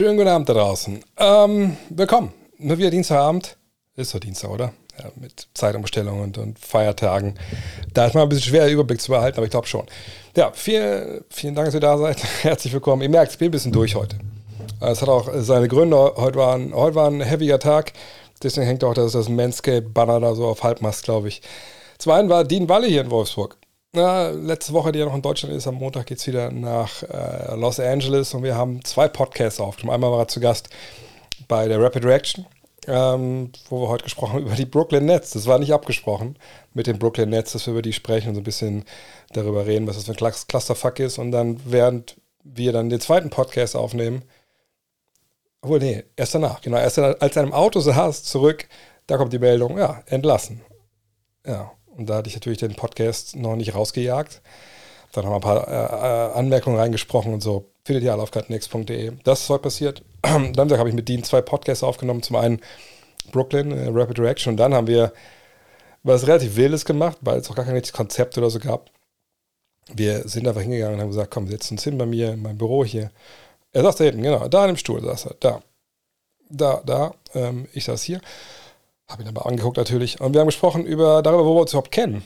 Schönen guten Abend da draußen. Ähm, willkommen. Nur wieder Dienstagabend. Ist doch Dienstag, oder? Ja, mit Zeitumstellung und, und Feiertagen. Da ist mal ein bisschen schwer, Überblick zu behalten, aber ich glaube schon. Ja, viel, vielen Dank, dass ihr da seid. Herzlich willkommen. Ihr merkt, ich bin ein bisschen durch heute. Es hat auch seine Gründe. Heute war ein, heute war ein heavier Tag. Deswegen hängt auch das, das Manscape-Banner da so auf Halbmast, glaube ich. Zum einen war Dean Walle hier in Wolfsburg. Na, letzte Woche, die ja noch in Deutschland ist, am Montag geht es wieder nach äh, Los Angeles und wir haben zwei Podcasts aufgenommen. Einmal war er zu Gast bei der Rapid Reaction, ähm, wo wir heute gesprochen haben über die Brooklyn Nets. Das war nicht abgesprochen mit den Brooklyn Nets, dass wir über die sprechen und so ein bisschen darüber reden, was das für ein Clusterfuck ist. Und dann, während wir dann den zweiten Podcast aufnehmen, obwohl, nee, erst danach, genau, erst als er im Auto saß, zurück, da kommt die Meldung, ja, entlassen. Ja, und da hatte ich natürlich den Podcast noch nicht rausgejagt. Dann haben wir ein paar äh, äh Anmerkungen reingesprochen und so. Findet ihr alle auf kartenx.de. Das ist heute passiert. dann habe ich mit Dean zwei Podcasts aufgenommen. Zum einen Brooklyn, äh, Rapid Reaction. Und dann haben wir was relativ Wildes gemacht, weil es auch gar kein richtiges Konzept oder so gab. Wir sind einfach hingegangen und haben gesagt, komm, setzen uns hin bei mir in meinem Büro hier. Er saß da hinten, genau, da in dem Stuhl saß er, da. Da, da, ähm, ich saß hier. Habe ihn aber angeguckt natürlich. Und wir haben gesprochen über darüber, wo wir uns überhaupt kennen.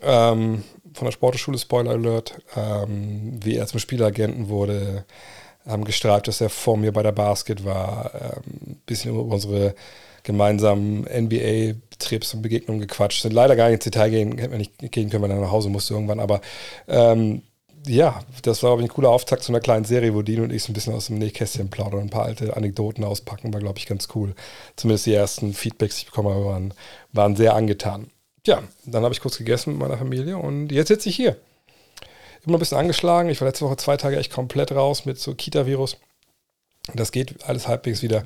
Ähm, von der Sportschule, Spoiler Alert, ähm, wie er zum Spielagenten wurde, haben gestreift, dass er vor mir bei der Basket war, ein ähm, bisschen über unsere gemeinsamen NBA-Trips und Begegnungen gequatscht. Sind leider gar nicht ins Detail gehen, hätten wir nicht gehen können, wenn er nach Hause musste irgendwann, aber ähm, ja, das war, glaube ich, ein cooler Auftakt zu einer kleinen Serie, wo Dean und ich so ein bisschen aus dem Nähkästchen plaudern und ein paar alte Anekdoten auspacken, war, glaube ich, ganz cool. Zumindest die ersten Feedbacks, die ich bekommen habe, waren, waren sehr angetan. Ja, dann habe ich kurz gegessen mit meiner Familie und jetzt sitze ich hier. Immer ein bisschen angeschlagen. Ich war letzte Woche zwei Tage echt komplett raus mit so Kita-Virus. Das geht alles halbwegs wieder.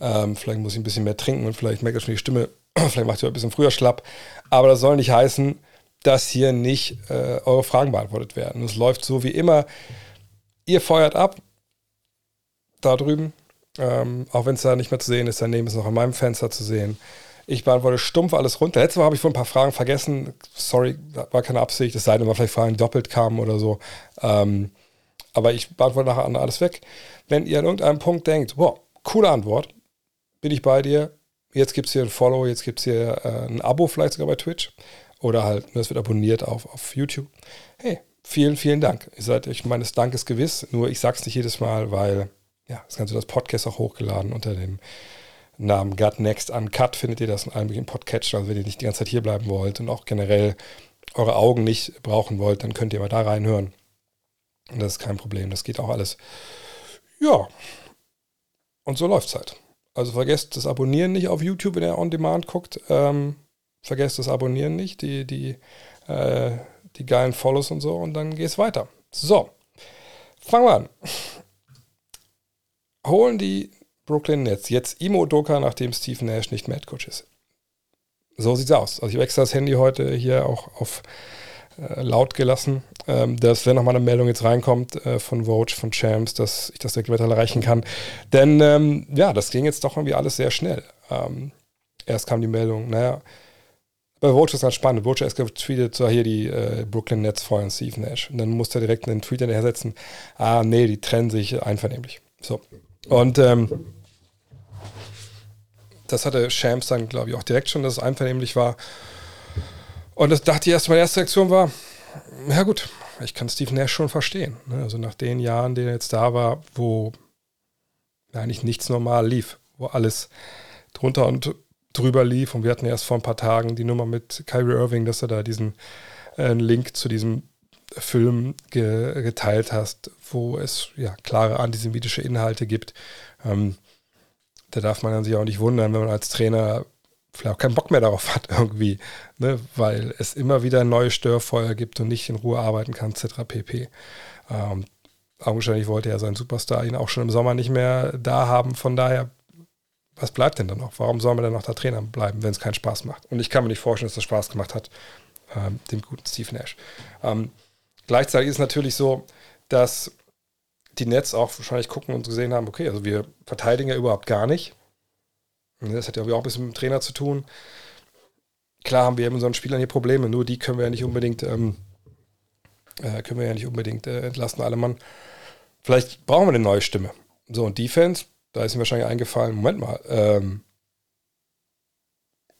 Ähm, vielleicht muss ich ein bisschen mehr trinken und vielleicht merkt ihr schon die Stimme. vielleicht macht ihr ein bisschen früher schlapp. Aber das soll nicht heißen, dass hier nicht äh, eure Fragen beantwortet werden. Es läuft so wie immer. Ihr feuert ab, da drüben, ähm, auch wenn es da nicht mehr zu sehen ist, daneben ist noch an meinem Fenster zu sehen. Ich beantworte stumpf alles runter. Letztes Mal habe ich wohl ein paar Fragen vergessen. Sorry, war keine Absicht. Es sei denn, weil vielleicht Fragen doppelt kamen oder so. Ähm, aber ich beantworte nachher alles weg. Wenn ihr an irgendeinem Punkt denkt, boah, coole Antwort, bin ich bei dir. Jetzt gibt es hier ein Follow, jetzt gibt es hier äh, ein Abo, vielleicht sogar bei Twitch. Oder halt, es wird abonniert auf, auf YouTube. Hey, vielen, vielen Dank. Ihr seid euch meines Dankes gewiss. Nur ich sag's nicht jedes Mal, weil ja, das Ganze das Podcast auch hochgeladen unter dem Namen Gut Next Uncut findet ihr das in allen möglichen Podcatchern. Also wenn ihr nicht die ganze Zeit hier bleiben wollt und auch generell eure Augen nicht brauchen wollt, dann könnt ihr mal da reinhören. Und das ist kein Problem. Das geht auch alles. Ja. Und so läuft's halt. Also vergesst das Abonnieren nicht auf YouTube, wenn ihr on demand guckt. Ähm, vergesst das Abonnieren nicht, die, die, äh, die geilen Follows und so und dann geht's weiter. So, fangen wir an. Holen die Brooklyn Nets jetzt Imo Doka, nachdem Steve Nash nicht mehr Coach ist. So sieht's aus. Also ich habe extra das Handy heute hier auch auf äh, laut gelassen, ähm, dass wenn nochmal eine Meldung jetzt reinkommt äh, von Vogue, von Champs, dass ich das direkt weiter erreichen kann. Denn ähm, ja, das ging jetzt doch irgendwie alles sehr schnell. Ähm, erst kam die Meldung, naja, bei Vogue ist ganz spannend. Vogue ist getweetet, so hier die äh, Brooklyn Nets feuern Steve Nash. Und dann musste er direkt einen Tweet hinterher setzen, ah nee, die trennen sich einvernehmlich. So. Und ähm, das hatte Shams dann, glaube ich, auch direkt schon, dass es einvernehmlich war. Und das dachte ich erst, meine erste Reaktion war, ja gut, ich kann Steve Nash schon verstehen. Ne? Also nach den Jahren, die er jetzt da war, wo eigentlich nichts normal lief, wo alles drunter und drüber lief. Und wir hatten erst vor ein paar Tagen die Nummer mit Kyrie Irving, dass er da diesen äh, Link zu diesem Film ge geteilt hast, wo es ja klare antisemitische Inhalte gibt. Ähm, da darf man sich auch nicht wundern, wenn man als Trainer vielleicht auch keinen Bock mehr darauf hat irgendwie, ne? weil es immer wieder neue Störfeuer gibt und nicht in Ruhe arbeiten kann, etc. pp. Ähm, augenscheinlich wollte er seinen Superstar ihn auch schon im Sommer nicht mehr da haben. Von daher was bleibt denn dann noch? Warum soll man dann noch da Trainer bleiben, wenn es keinen Spaß macht? Und ich kann mir nicht vorstellen, dass das Spaß gemacht hat, ähm, dem guten Steve Nash. Ähm, gleichzeitig ist es natürlich so, dass die Nets auch wahrscheinlich gucken und gesehen haben, okay, also wir verteidigen ja überhaupt gar nicht. Das hat ja auch ein bisschen mit dem Trainer zu tun. Klar haben wir eben unseren Spielern hier Probleme, nur die können wir ja nicht unbedingt, ähm, äh, können wir ja nicht unbedingt äh, entlasten, alle Mann. Vielleicht brauchen wir eine neue Stimme. So, und Defense Da ist ihm wahrscheinlich eingefallen, Moment mal, ähm,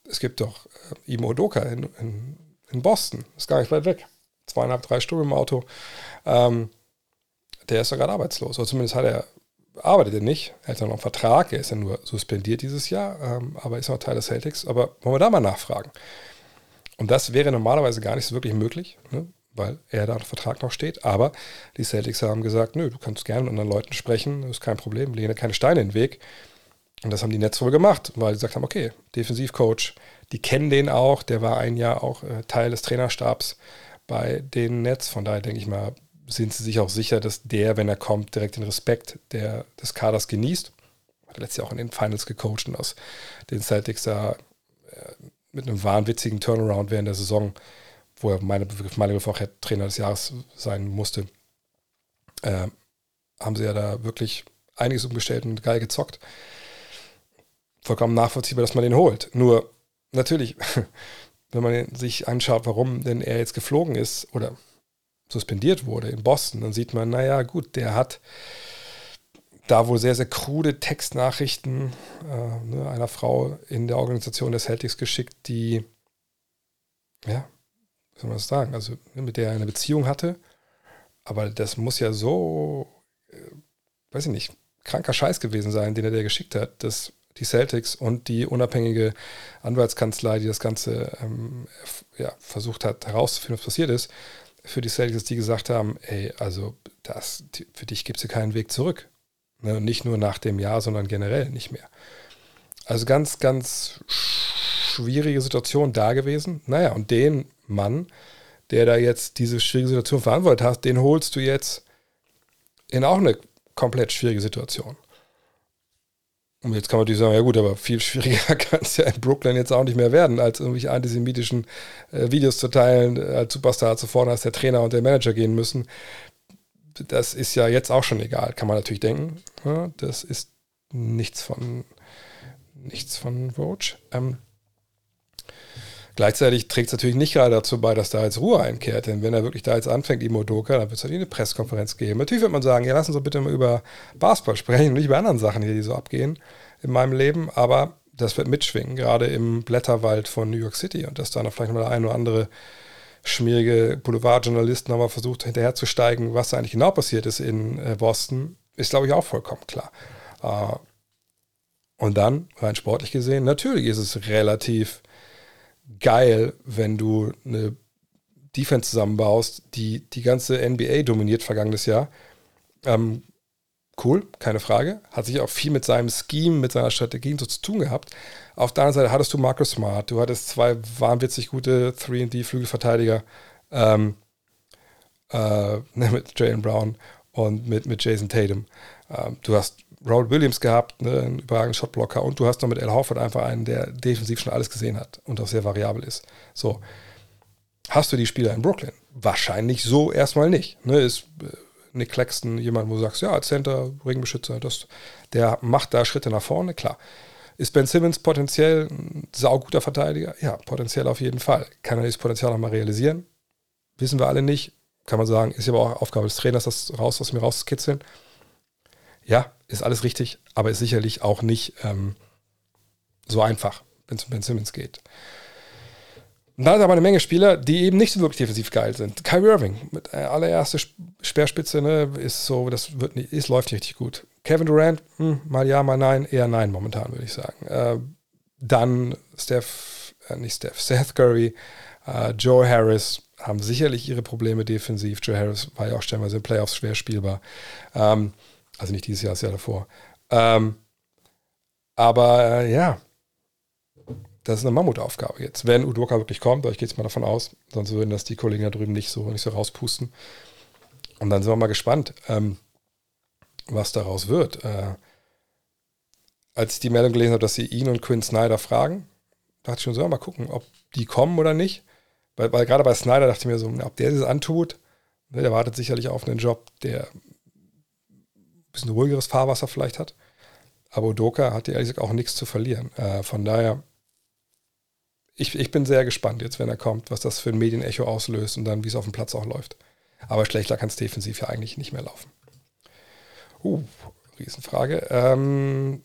es gibt doch äh, Imo Odoka in, in, in, Boston, ist gar nicht weit weg. Zweieinhalb, drei Stunden im Auto. Ähm, der ist doch gerade arbeitslos. Oder zumindest hat er, arbeitet er nicht. Er hat ja noch einen Vertrag, er ist ja nur suspendiert dieses Jahr, ähm, aber ist noch Teil des Celtics. Aber wollen wir da mal nachfragen? Und das wäre normalerweise gar nicht so wirklich möglich, ne? Weil er da der Vertrag noch steht. Aber die Celtics haben gesagt, nö, du kannst gerne mit anderen Leuten sprechen, ist kein Problem, lehne keine Steine in den Weg. Und das haben die Nets wohl gemacht, weil sie gesagt haben, okay, Defensivcoach, die kennen den auch, der war ein Jahr auch äh, Teil des Trainerstabs bei den Nets. Von daher denke ich mal, sind sie sich auch sicher, dass der, wenn er kommt, direkt den Respekt der, des Kaders genießt. Hat letztes Jahr auch in den Finals gecoacht und aus den Celtics da äh, mit einem wahnwitzigen Turnaround während der Saison, wo er meine, Begriff auch Trainer des Jahres sein musste, äh, haben sie ja da wirklich einiges umgestellt und geil gezockt vollkommen nachvollziehbar, dass man den holt. Nur natürlich, wenn man sich anschaut, warum denn er jetzt geflogen ist oder suspendiert wurde in Boston, dann sieht man, naja, gut, der hat da wohl sehr, sehr krude Textnachrichten äh, ne, einer Frau in der Organisation des Celtics geschickt, die, ja, wie soll man das sagen, also ne, mit der er eine Beziehung hatte. Aber das muss ja so, äh, weiß ich nicht, kranker Scheiß gewesen sein, den er dir geschickt hat, dass die Celtics und die unabhängige Anwaltskanzlei, die das Ganze ähm, ja, versucht hat herauszufinden, was passiert ist, für die Celtics, die gesagt haben, ey, also das, für dich gibt es hier keinen Weg zurück. Ne? Nicht nur nach dem Jahr, sondern generell nicht mehr. Also ganz, ganz schwierige Situation da gewesen. Naja, und den Mann, der da jetzt diese schwierige Situation verantwortet hat, den holst du jetzt in auch eine komplett schwierige Situation. Und jetzt kann man natürlich sagen, ja gut, aber viel schwieriger kann es ja in Brooklyn jetzt auch nicht mehr werden, als irgendwelche antisemitischen äh, Videos zu teilen, äh, als Superstar zu fordern, dass der Trainer und der Manager gehen müssen. Das ist ja jetzt auch schon egal, kann man natürlich denken. Ja, das ist nichts von nichts von Roach. Ähm, Gleichzeitig trägt es natürlich nicht gerade dazu bei, dass da jetzt Ruhe einkehrt. Denn wenn er wirklich da jetzt anfängt, Imodoka, dann wird es natürlich eine Pressekonferenz geben. Natürlich wird man sagen, ja, lassen Sie bitte mal über Basketball sprechen und nicht über andere Sachen hier, die so abgehen in meinem Leben. Aber das wird mitschwingen, gerade im Blätterwald von New York City. Und dass da noch vielleicht mal der ein oder andere schmierige Boulevardjournalist nochmal versucht, hinterherzusteigen, was da eigentlich genau passiert ist in äh, Boston, ist, glaube ich, auch vollkommen klar. Äh, und dann, rein sportlich gesehen, natürlich ist es relativ geil, wenn du eine Defense zusammenbaust, die die ganze NBA dominiert vergangenes Jahr. Ähm, cool, keine Frage. Hat sich auch viel mit seinem Scheme, mit seiner Strategie so zu tun gehabt. Auf der anderen Seite hattest du Marcus Smart, du hattest zwei wahnwitzig gute 3D-Flügelverteidiger ähm, äh, mit Jalen Brown und mit, mit Jason Tatum. Ähm, du hast Raul Williams gehabt, ne, einen überragenden Shotblocker und du hast noch mit Al Horford einfach einen, der defensiv schon alles gesehen hat und auch sehr variabel ist. So. Hast du die Spieler in Brooklyn? Wahrscheinlich so erstmal nicht. Ne, ist äh, Nick Claxton jemand, wo du sagst, ja, als Center, Ringbeschützer, das, der macht da Schritte nach vorne, klar. Ist Ben Simmons potenziell ein sauguter Verteidiger? Ja, potenziell auf jeden Fall. Kann er dieses Potenzial nochmal realisieren? Wissen wir alle nicht. Kann man sagen, ist aber auch Aufgabe des Trainers, das raus aus mir rauszukitzeln. Ja, ist alles richtig, aber ist sicherlich auch nicht ähm, so einfach, wenn es um Ben Simmons geht. Und da ist aber eine Menge Spieler, die eben nicht so wirklich defensiv geil sind. Kyrie Irving, mit der allererste Speerspitze, ne, ist so, das wird nicht, ist, läuft nicht richtig gut. Kevin Durant, hm, mal ja, mal nein, eher nein momentan, würde ich sagen. Äh, dann Steph, äh, nicht Steph, Seth Curry, äh, Joe Harris haben sicherlich ihre Probleme defensiv. Joe Harris war ja auch stellenweise in Playoffs schwer spielbar. Ähm, also nicht dieses Jahr, das Jahr davor. Ähm, aber äh, ja, das ist eine Mammutaufgabe jetzt. Wenn Udoka wirklich kommt, ich gehe jetzt mal davon aus, sonst würden das die Kollegen da drüben nicht so, nicht so rauspusten. Und dann sind wir mal gespannt, ähm, was daraus wird. Äh, als ich die Meldung gelesen habe, dass sie ihn und Quinn Snyder fragen, dachte ich schon so, mal gucken, ob die kommen oder nicht. Weil, weil gerade bei Snyder dachte ich mir so, ob der das antut, ne, der wartet sicherlich auf einen Job, der bisschen ruhigeres Fahrwasser vielleicht hat. Aber Udoka hat ehrlich gesagt auch nichts zu verlieren. Äh, von daher, ich, ich bin sehr gespannt jetzt, wenn er kommt, was das für ein Medienecho auslöst und dann, wie es auf dem Platz auch läuft. Aber schlechter kann es defensiv ja eigentlich nicht mehr laufen. Uh, Riesenfrage. Ähm,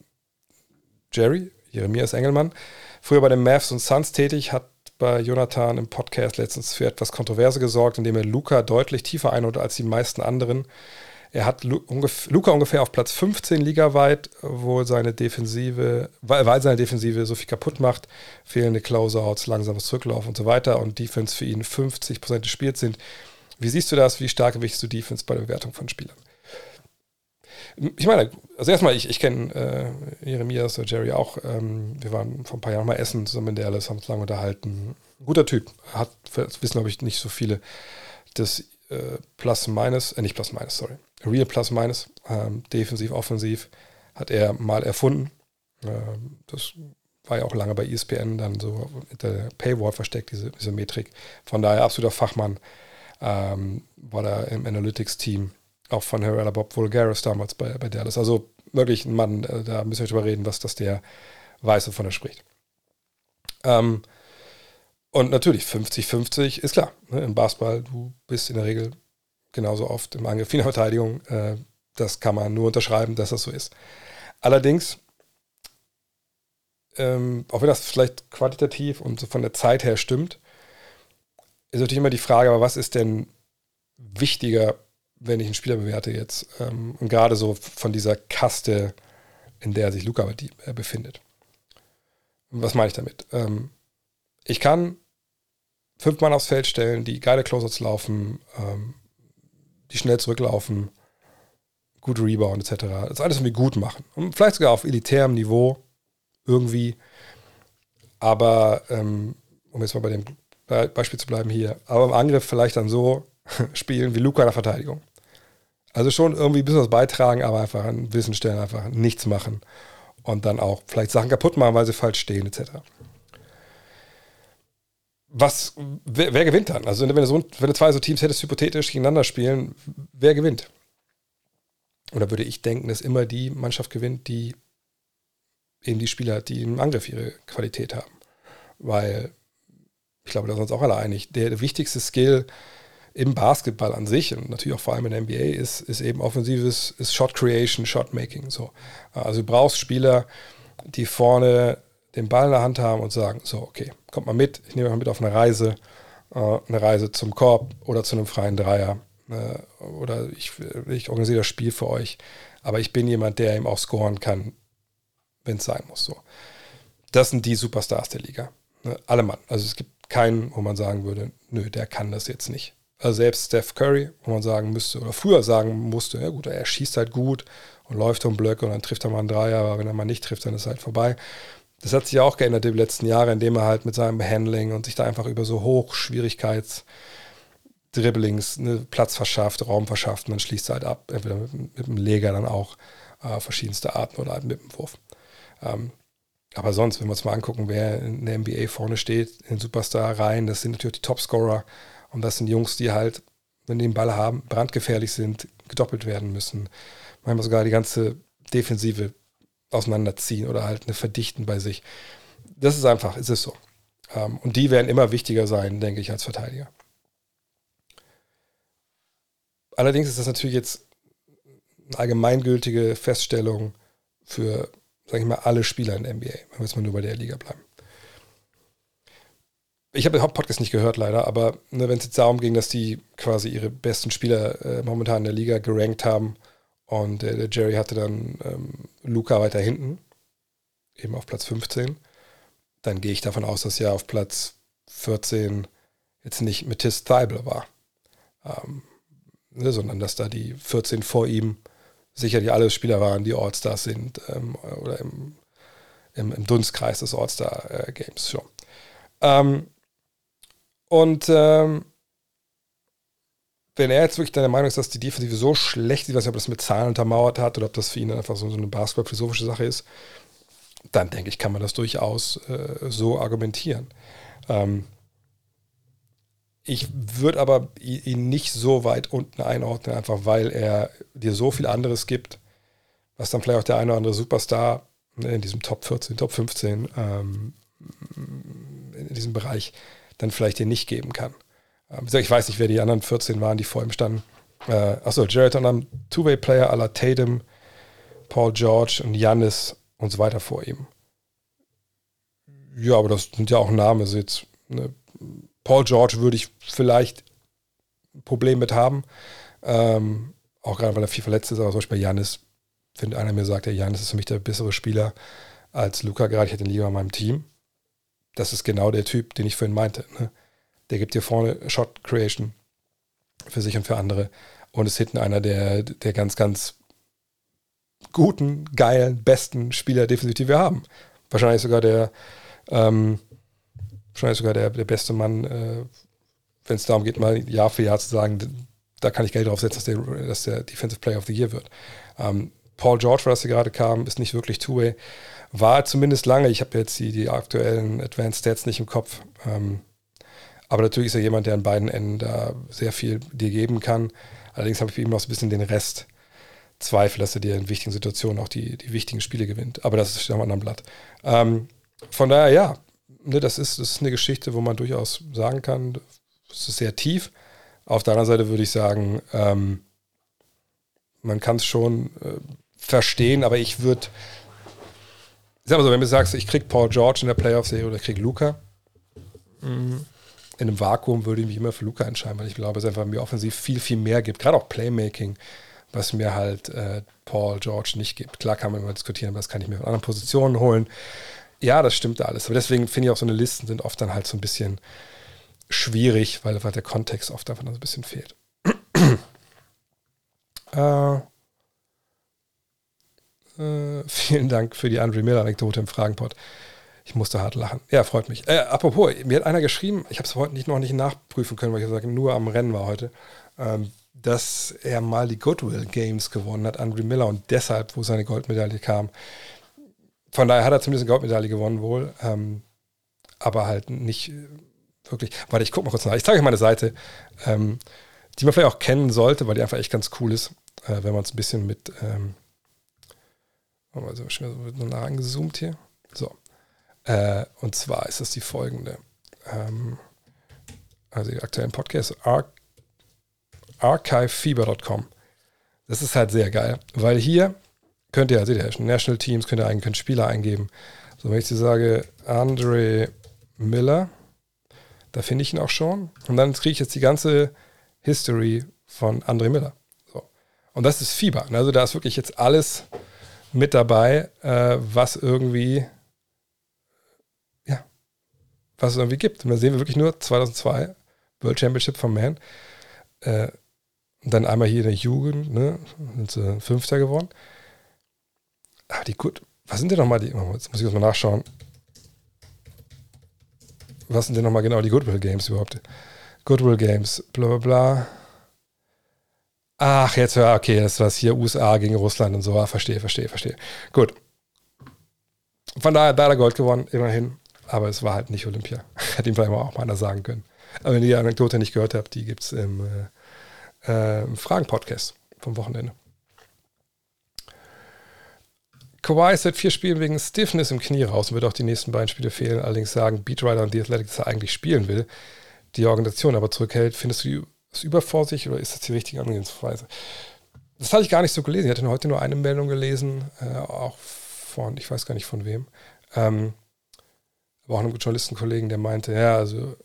Jerry, Jeremias Engelmann, früher bei den Mavs und Suns tätig, hat bei Jonathan im Podcast letztens für etwas Kontroverse gesorgt, indem er Luca deutlich tiefer einholte als die meisten anderen. Er hat Luca ungefähr auf Platz 15 ligaweit, wo seine Defensive, weil, seine Defensive so viel kaputt macht, fehlende Closeouts, langsames Zurücklaufen und so weiter und Defense für ihn 50% des Spiels sind. Wie siehst du das? Wie stark gewichtest du Defense bei der Bewertung von Spielern? Ich meine, also erstmal, ich, ich kenne äh, Jeremias oder Jerry auch. Ähm, wir waren vor ein paar Jahren mal essen zusammen in Dallas, haben uns lange unterhalten. Guter Typ. Hat, das wissen, glaube ich, nicht so viele. Das äh, Plus Minus, äh, nicht Plus Minus, sorry. Real Plus Minus, ähm, defensiv, offensiv, hat er mal erfunden. Ähm, das war ja auch lange bei ESPN dann so der Paywall versteckt, diese, diese Metrik. Von daher absoluter Fachmann. Ähm, war da im Analytics-Team auch von Herrera Bob Vulgaris damals bei, bei Dallas. Also wirklich ein Mann, äh, da müssen wir drüber reden, was das der weiß, wovon er spricht. Ähm, und natürlich 50-50 ist klar. Ne, Im Basketball, du bist in der Regel genauso oft im Angriff wie in der Verteidigung. Äh, das kann man nur unterschreiben, dass das so ist. Allerdings, ähm, auch wenn das vielleicht quantitativ und so von der Zeit her stimmt, ist natürlich immer die Frage, aber was ist denn wichtiger wenn ich einen Spieler bewerte jetzt, ähm, und gerade so von dieser Kaste, in der sich Luca äh, befindet. Was meine ich damit? Ähm, ich kann fünf Mann aufs Feld stellen, die geile Closers laufen, ähm, die schnell zurücklaufen, gut Rebound etc. Das alles irgendwie gut machen. Und vielleicht sogar auf elitärem Niveau irgendwie. Aber, ähm, um jetzt mal bei dem Beispiel zu bleiben hier, aber im Angriff vielleicht dann so spielen wie Luca in der Verteidigung. Also schon irgendwie ein bisschen was beitragen, aber einfach an Wissen stellen, einfach nichts machen und dann auch vielleicht Sachen kaputt machen, weil sie falsch stehen, etc. Was, wer, wer gewinnt dann? Also wenn du, so, wenn du zwei so Teams hättest hypothetisch gegeneinander spielen, wer gewinnt? Oder würde ich denken, dass immer die Mannschaft gewinnt, die eben die Spieler hat, die im Angriff ihre Qualität haben. Weil, ich glaube, da sind wir uns auch alle einig, der, wichtigste Skill im Basketball an sich und natürlich auch vor allem in der NBA ist, ist eben offensives, ist Shot Creation, Shot Making. So. Also du brauchst Spieler, die vorne den Ball in der Hand haben und sagen, so, okay, kommt mal mit, ich nehme euch mal mit auf eine Reise, äh, eine Reise zum Korb oder zu einem freien Dreier. Äh, oder ich, ich organisiere das Spiel für euch. Aber ich bin jemand, der eben auch scoren kann, wenn es sein muss. So. Das sind die Superstars der Liga. Ne? Alle Mann. Also es gibt keinen, wo man sagen würde, nö, der kann das jetzt nicht. Also selbst Steph Curry, wo man sagen müsste, oder früher sagen musste, ja gut, er schießt halt gut und läuft um Blöcke und dann trifft er mal einen Dreier, aber wenn er mal nicht trifft, dann ist halt vorbei. Das hat sich ja auch geändert die letzten Jahre, indem er halt mit seinem Handling und sich da einfach über so Hochschwierigkeits Dribblings ne, Platz verschafft, Raum verschafft und dann schließt er halt ab, entweder mit, mit dem Leger dann auch äh, verschiedenste Arten oder halt mit dem Wurf. Ähm, aber sonst, wenn wir uns mal angucken, wer in der NBA vorne steht, in den Superstar-Reihen, das sind natürlich die Topscorer und das sind Jungs, die halt, wenn die den Ball haben, brandgefährlich sind, gedoppelt werden müssen. Manchmal sogar die ganze Defensive auseinanderziehen oder halt eine verdichten bei sich. Das ist einfach, ist es so. Ähm, und die werden immer wichtiger sein, denke ich, als Verteidiger. Allerdings ist das natürlich jetzt eine allgemeingültige Feststellung für, sage ich mal, alle Spieler in der NBA, wenn wir jetzt mal nur bei der Liga bleiben ich habe den Hauptpodcast nicht gehört leider, aber ne, wenn es jetzt darum ging, dass die quasi ihre besten Spieler äh, momentan in der Liga gerankt haben und äh, der Jerry hatte dann ähm, Luca weiter hinten, eben auf Platz 15, dann gehe ich davon aus, dass ja auf Platz 14 jetzt nicht Matisse Thibel war, ähm, ne, sondern dass da die 14 vor ihm sicherlich alle Spieler waren, die All-Stars sind ähm, oder im, im, im, Dunstkreis des All-Star-Games äh, schon. Ähm, und ähm, wenn er jetzt wirklich deiner Meinung ist, dass die Defensive so schlecht ist, weiß nicht, ob das mit Zahlen untermauert hat oder ob das für ihn einfach so, so eine basketball-philosophische Sache ist, dann denke ich, kann man das durchaus äh, so argumentieren. Ähm, ich würde aber ihn nicht so weit unten einordnen, einfach weil er dir so viel anderes gibt, was dann vielleicht auch der eine oder andere Superstar ne, in diesem Top 14, Top 15, ähm, in diesem Bereich dann vielleicht dir nicht geben kann. Ähm, ich weiß nicht, wer die anderen 14 waren, die vor ihm standen. Äh, achso, Jared Allen, Two-Way-Player aller Tatum, Paul George und Janis und so weiter vor ihm. Ja, aber das sind ja auch Namen. Also jetzt, ne, Paul George würde ich vielleicht ein Problem mit haben. Ähm, auch gerade weil er viel verletzt ist, aber zum Beispiel bei Janis, wenn einer mir sagt, der Janis ist für mich der bessere Spieler als Luca, gerade ich hätte ihn lieber in meinem Team. Das ist genau der Typ, den ich vorhin meinte. Ne? Der gibt dir vorne Shot Creation für sich und für andere und ist hinten einer der, der ganz, ganz guten, geilen, besten Spieler die wir haben. Wahrscheinlich sogar der, ähm, wahrscheinlich sogar der, der beste Mann, äh, wenn es darum geht, mal Jahr für Jahr zu sagen, da kann ich Geld drauf setzen, dass der, dass der Defensive Player of the Year wird. Ähm, Paul George, was hier gerade kam, ist nicht wirklich Two-Way. War zumindest lange, ich habe jetzt die, die aktuellen Advanced Stats nicht im Kopf. Ähm, aber natürlich ist er jemand, der an beiden Enden da sehr viel dir geben kann. Allerdings habe ich ihn noch so ein bisschen den Rest Zweifel, dass er dir in wichtigen Situationen auch die, die wichtigen Spiele gewinnt. Aber das ist schon mal ein anderem Blatt. Ähm, von daher, ja, ne, das, ist, das ist eine Geschichte, wo man durchaus sagen kann, es ist sehr tief. Auf der anderen Seite würde ich sagen, ähm, man kann es schon äh, verstehen, aber ich würde, ich sag mal so, wenn du sagst, ich krieg Paul George in der Playoff-Serie oder krieg Luca, mhm. In einem Vakuum würde ich mich immer für Luca entscheiden, weil ich glaube, es einfach mir offensiv viel, viel mehr gibt, gerade auch Playmaking was mir halt äh, Paul George nicht gibt. Klar kann man immer diskutieren, das kann ich mir von anderen Positionen holen. Ja, das stimmt alles. Aber deswegen finde ich auch so eine Listen sind oft dann halt so ein bisschen schwierig, weil, weil der Kontext oft einfach noch so ein bisschen fehlt. äh, äh, vielen Dank für die Andre Miller-Anekdote im Fragenpot. Ich musste hart lachen. Ja, freut mich. Äh, apropos, mir hat einer geschrieben, ich habe es heute nicht, noch nicht nachprüfen können, weil ich sage, nur am Rennen war heute. Ähm, dass er mal die Goodwill Games gewonnen hat, Andre Miller, und deshalb, wo seine Goldmedaille kam. Von daher hat er zumindest eine Goldmedaille gewonnen wohl, ähm, aber halt nicht äh, wirklich. Warte, ich gucke mal kurz nach. Ich zeige euch meine Seite, ähm, die man vielleicht auch kennen sollte, weil die einfach echt ganz cool ist, äh, wenn man es ein bisschen mit, ähm, also so nah angezoomt hier. So. Äh, und zwar ist das die folgende. Ähm, also die aktuellen Podcasts, Arc archivefever.com. Das ist halt sehr geil, weil hier könnt ihr, seht ihr, National Teams, könnt ihr eigentlich könnt Spieler eingeben. So, wenn ich dir sage, Andre Miller, da finde ich ihn auch schon. Und dann kriege ich jetzt die ganze History von Andre Miller. So. Und das ist Fieber. Also da ist wirklich jetzt alles mit dabei, äh, was irgendwie, was es irgendwie gibt. Und da sehen wir wirklich nur 2002 World Championship von Man. Äh, und dann einmal hier in der Jugend, ne? Sind sie Fünfter geworden. Aber die gut. Was sind denn nochmal die. Jetzt muss ich das mal nachschauen. Was sind denn nochmal genau die Goodwill Games überhaupt? Goodwill Games, bla bla bla. Ach, jetzt, ja, okay, das war hier USA gegen Russland und so. Ah, verstehe, verstehe, verstehe. Gut. Von daher hat er Gold gewonnen, immerhin. Aber es war halt nicht Olympia. Hätte ihm vielleicht auch mal einer sagen können. Aber wenn ihr die Anekdote nicht gehört habt, die gibt es im. Äh, äh, Fragen-Podcast vom Wochenende. Kawhi ist seit vier Spielen wegen Stiffness im Knie raus und wird auch die nächsten beiden Spiele fehlen. Allerdings sagen Beatrider und die Athletic, dass er eigentlich spielen will, die Organisation aber zurückhält. Findest du das übervorsichtig oder ist das die richtige Angehensweise? Das hatte ich gar nicht so gelesen. Ich hatte heute nur eine Meldung gelesen, äh, auch von, ich weiß gar nicht von wem, ähm, aber auch einem Journalistenkollegen, der meinte, ja, also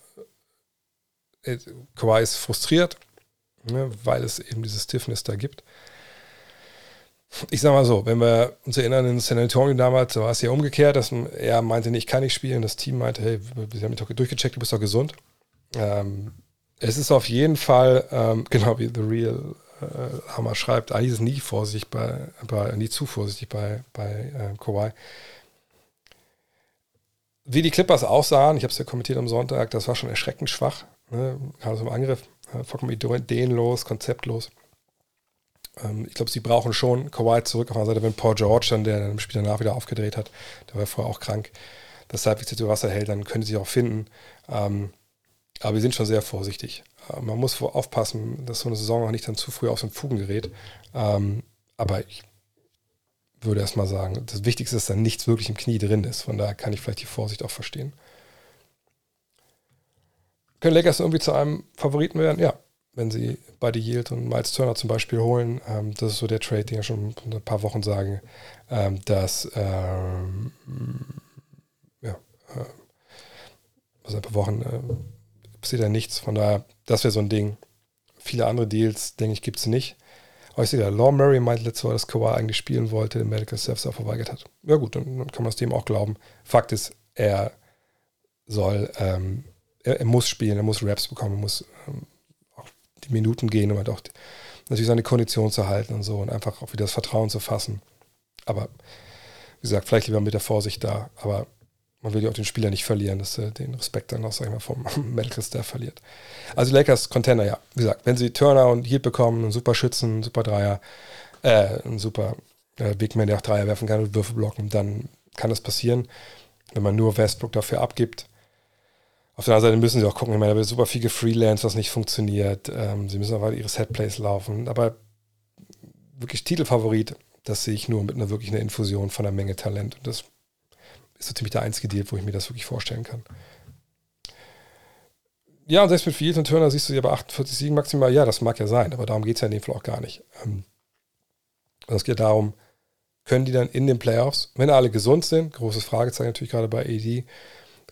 äh, Kawhi ist frustriert, ne, weil es eben diese Stiffness da gibt. Ich sag mal so, wenn wir uns erinnern, in San Antonio damals war es ja umgekehrt, dass er meinte, nee, ich kann nicht spielen. Das Team meinte, hey, wir haben dich doch durchgecheckt, du bist doch gesund. Ähm, es ist auf jeden Fall, ähm, genau wie The Real äh, Hammer schreibt, eigentlich ist nie vorsichtig bei, bei nie zu vorsichtig bei, bei äh, Kawhi. Wie die Clippers aussahen, ich habe es ja kommentiert am Sonntag, das war schon erschreckend schwach, ne? gerade so im Angriff vollkommen ideenlos, konzeptlos. Ähm, ich glaube, sie brauchen schon Kawhi zurück auf der Seite, wenn Paul George dann, der im Spiel danach wieder aufgedreht hat, der war vorher auch krank, das halbwegs zu Wasser hält, dann können sie auch finden. Ähm, aber wir sind schon sehr vorsichtig. Äh, man muss aufpassen, dass so eine Saison auch nicht dann zu früh aus den Fugen gerät. Ähm, aber ich würde erstmal sagen, das Wichtigste ist, dass da nichts wirklich im Knie drin ist. Von daher kann ich vielleicht die Vorsicht auch verstehen. Können Lakers irgendwie zu einem Favoriten werden? Ja, wenn sie Buddy Yield und Miles Turner zum Beispiel holen. Ähm, das ist so der Trade, den ich schon ein paar Wochen sage, ähm, dass ähm, ja, äh, also ein paar Wochen äh, passiert ja nichts. Von daher, das wäre so ein Ding. Viele andere Deals, denke ich, gibt es nicht. Aber ich sehe da, Law Murray meinte letztes Mal, dass Kawhi eigentlich spielen wollte, den Medical Service auch verweigert hat. Ja gut, dann, dann, kann man es dem auch glauben. Fakt ist, er soll, ähm, er, er, muss spielen, er muss Raps bekommen, er muss ähm, auch die Minuten gehen, um halt auch die, natürlich seine Kondition zu halten und so und einfach auch wieder das Vertrauen zu fassen. Aber wie gesagt, vielleicht lieber mit der Vorsicht da, aber man will ja auch den Spieler nicht verlieren, dass er den Respekt dann auch, sag ich mal, vom Medical Staff verliert. Also Lakers Contender, ja. Wie gesagt, wenn sie Turner und Heat bekommen, einen super Schützen, einen super Dreier, äh, einen super äh, Big Man, der auch Dreier werfen kann und Würfe blocken, dann kann das passieren. Wenn man nur Westbrook dafür abgibt, auf der anderen Seite müssen sie auch gucken, ich meine, da wird super viel gefreelanced, was nicht funktioniert. Ähm, sie müssen aber ihre Setplays laufen. Aber wirklich Titelfavorit, das sehe ich nur mit einer wirklich einer Infusion von einer Menge Talent. Und das ist so ziemlich der einzige Deal, wo ich mir das wirklich vorstellen kann. Ja, und selbst mit Fields und Turner siehst du sie aber 48 Siegen maximal. Ja, das mag ja sein, aber darum geht es ja in dem Fall auch gar nicht. Ähm, es geht darum, können die dann in den Playoffs, wenn alle gesund sind, großes Fragezeichen natürlich gerade bei AD,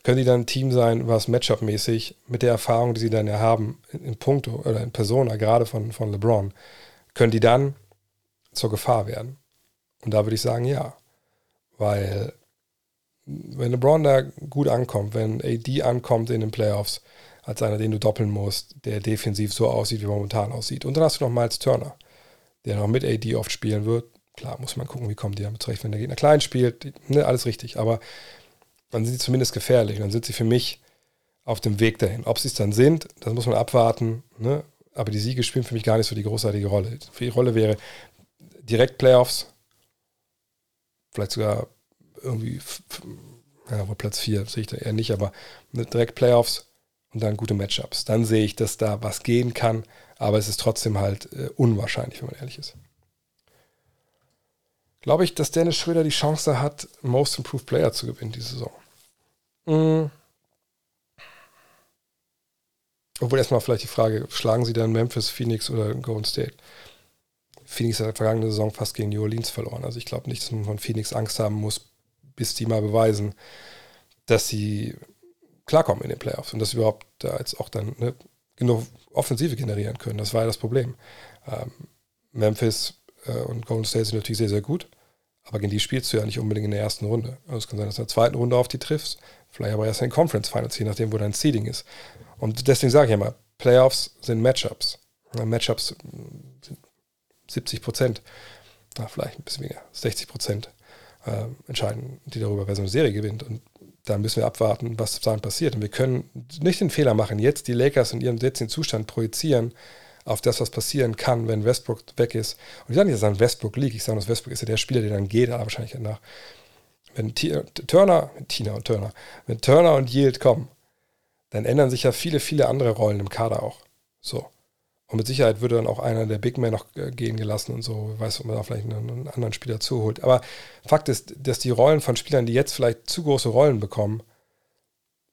können die dann ein Team sein, was Matchup-mäßig mit der Erfahrung, die sie dann ja haben, in, in Punkto oder in Persona, gerade von, von LeBron, können die dann zur Gefahr werden? Und da würde ich sagen, ja. Weil, wenn LeBron da gut ankommt, wenn AD ankommt in den Playoffs, als einer, den du doppeln musst, der defensiv so aussieht, wie er momentan aussieht. Und dann hast du noch Miles Turner, der noch mit AD oft spielen wird. Klar, muss man gucken, wie kommen die damit zurecht, wenn der Gegner klein spielt. Ne, alles richtig. Aber dann sind sie zumindest gefährlich. Dann sind sie für mich auf dem Weg dahin. Ob sie es dann sind, das muss man abwarten. Ne? Aber die Siege spielen für mich gar nicht so die großartige Rolle. Für die Rolle wäre direkt Playoffs, vielleicht sogar irgendwie, ja, wohl Platz 4 sehe ich da eher nicht, aber ne, direkt Playoffs und dann gute Matchups. Dann sehe ich, dass da was gehen kann, aber es ist trotzdem halt äh, unwahrscheinlich, wenn man ehrlich ist glaube ich, dass Dennis Schröder die Chance hat, Most Improved Player zu gewinnen diese Saison. Mhm. Obwohl erstmal vielleicht die Frage, schlagen sie dann Memphis, Phoenix oder Golden State? Phoenix hat vergangene Saison fast gegen New Orleans verloren. Also ich glaube nicht, dass man von Phoenix Angst haben muss, bis die mal beweisen, dass sie klarkommen in den Playoffs und dass sie überhaupt da jetzt auch dann ne, genug Offensive generieren können. Das war ja das Problem. Ähm, Memphis äh, und Golden State sind natürlich sehr, sehr gut. Aber gegen die spielst du ja nicht unbedingt in der ersten Runde. Also es kann sein, dass du in der zweiten Runde auf die triffst. Vielleicht aber erst in den Conference Finals, je nachdem, wo dein Seeding ist. Und deswegen sage ich ja mal, Playoffs sind Matchups. Matchups sind 70 Prozent, vielleicht ein bisschen weniger, 60 Prozent äh, entscheiden die darüber, wer so eine Serie gewinnt. Und da müssen wir abwarten, was dann passiert. Und wir können nicht den Fehler machen, jetzt die Lakers in ihrem jetzigen Zustand projizieren auf das, was passieren kann, wenn Westbrook weg ist. Und ich sage nicht, dass an Westbrook liegt. Ich sage, dass Westbrook ist ja der Spieler, der dann geht, aber wahrscheinlich danach. Wenn T Turner, Tina und Turner, wenn Turner und Yield kommen, dann ändern sich ja viele, viele andere Rollen im Kader auch. So. Und mit Sicherheit würde dann auch einer der Big Men noch äh, gehen gelassen und so. Weiß, ob man da vielleicht einen, einen anderen Spieler zuholt. Aber Fakt ist, dass die Rollen von Spielern, die jetzt vielleicht zu große Rollen bekommen,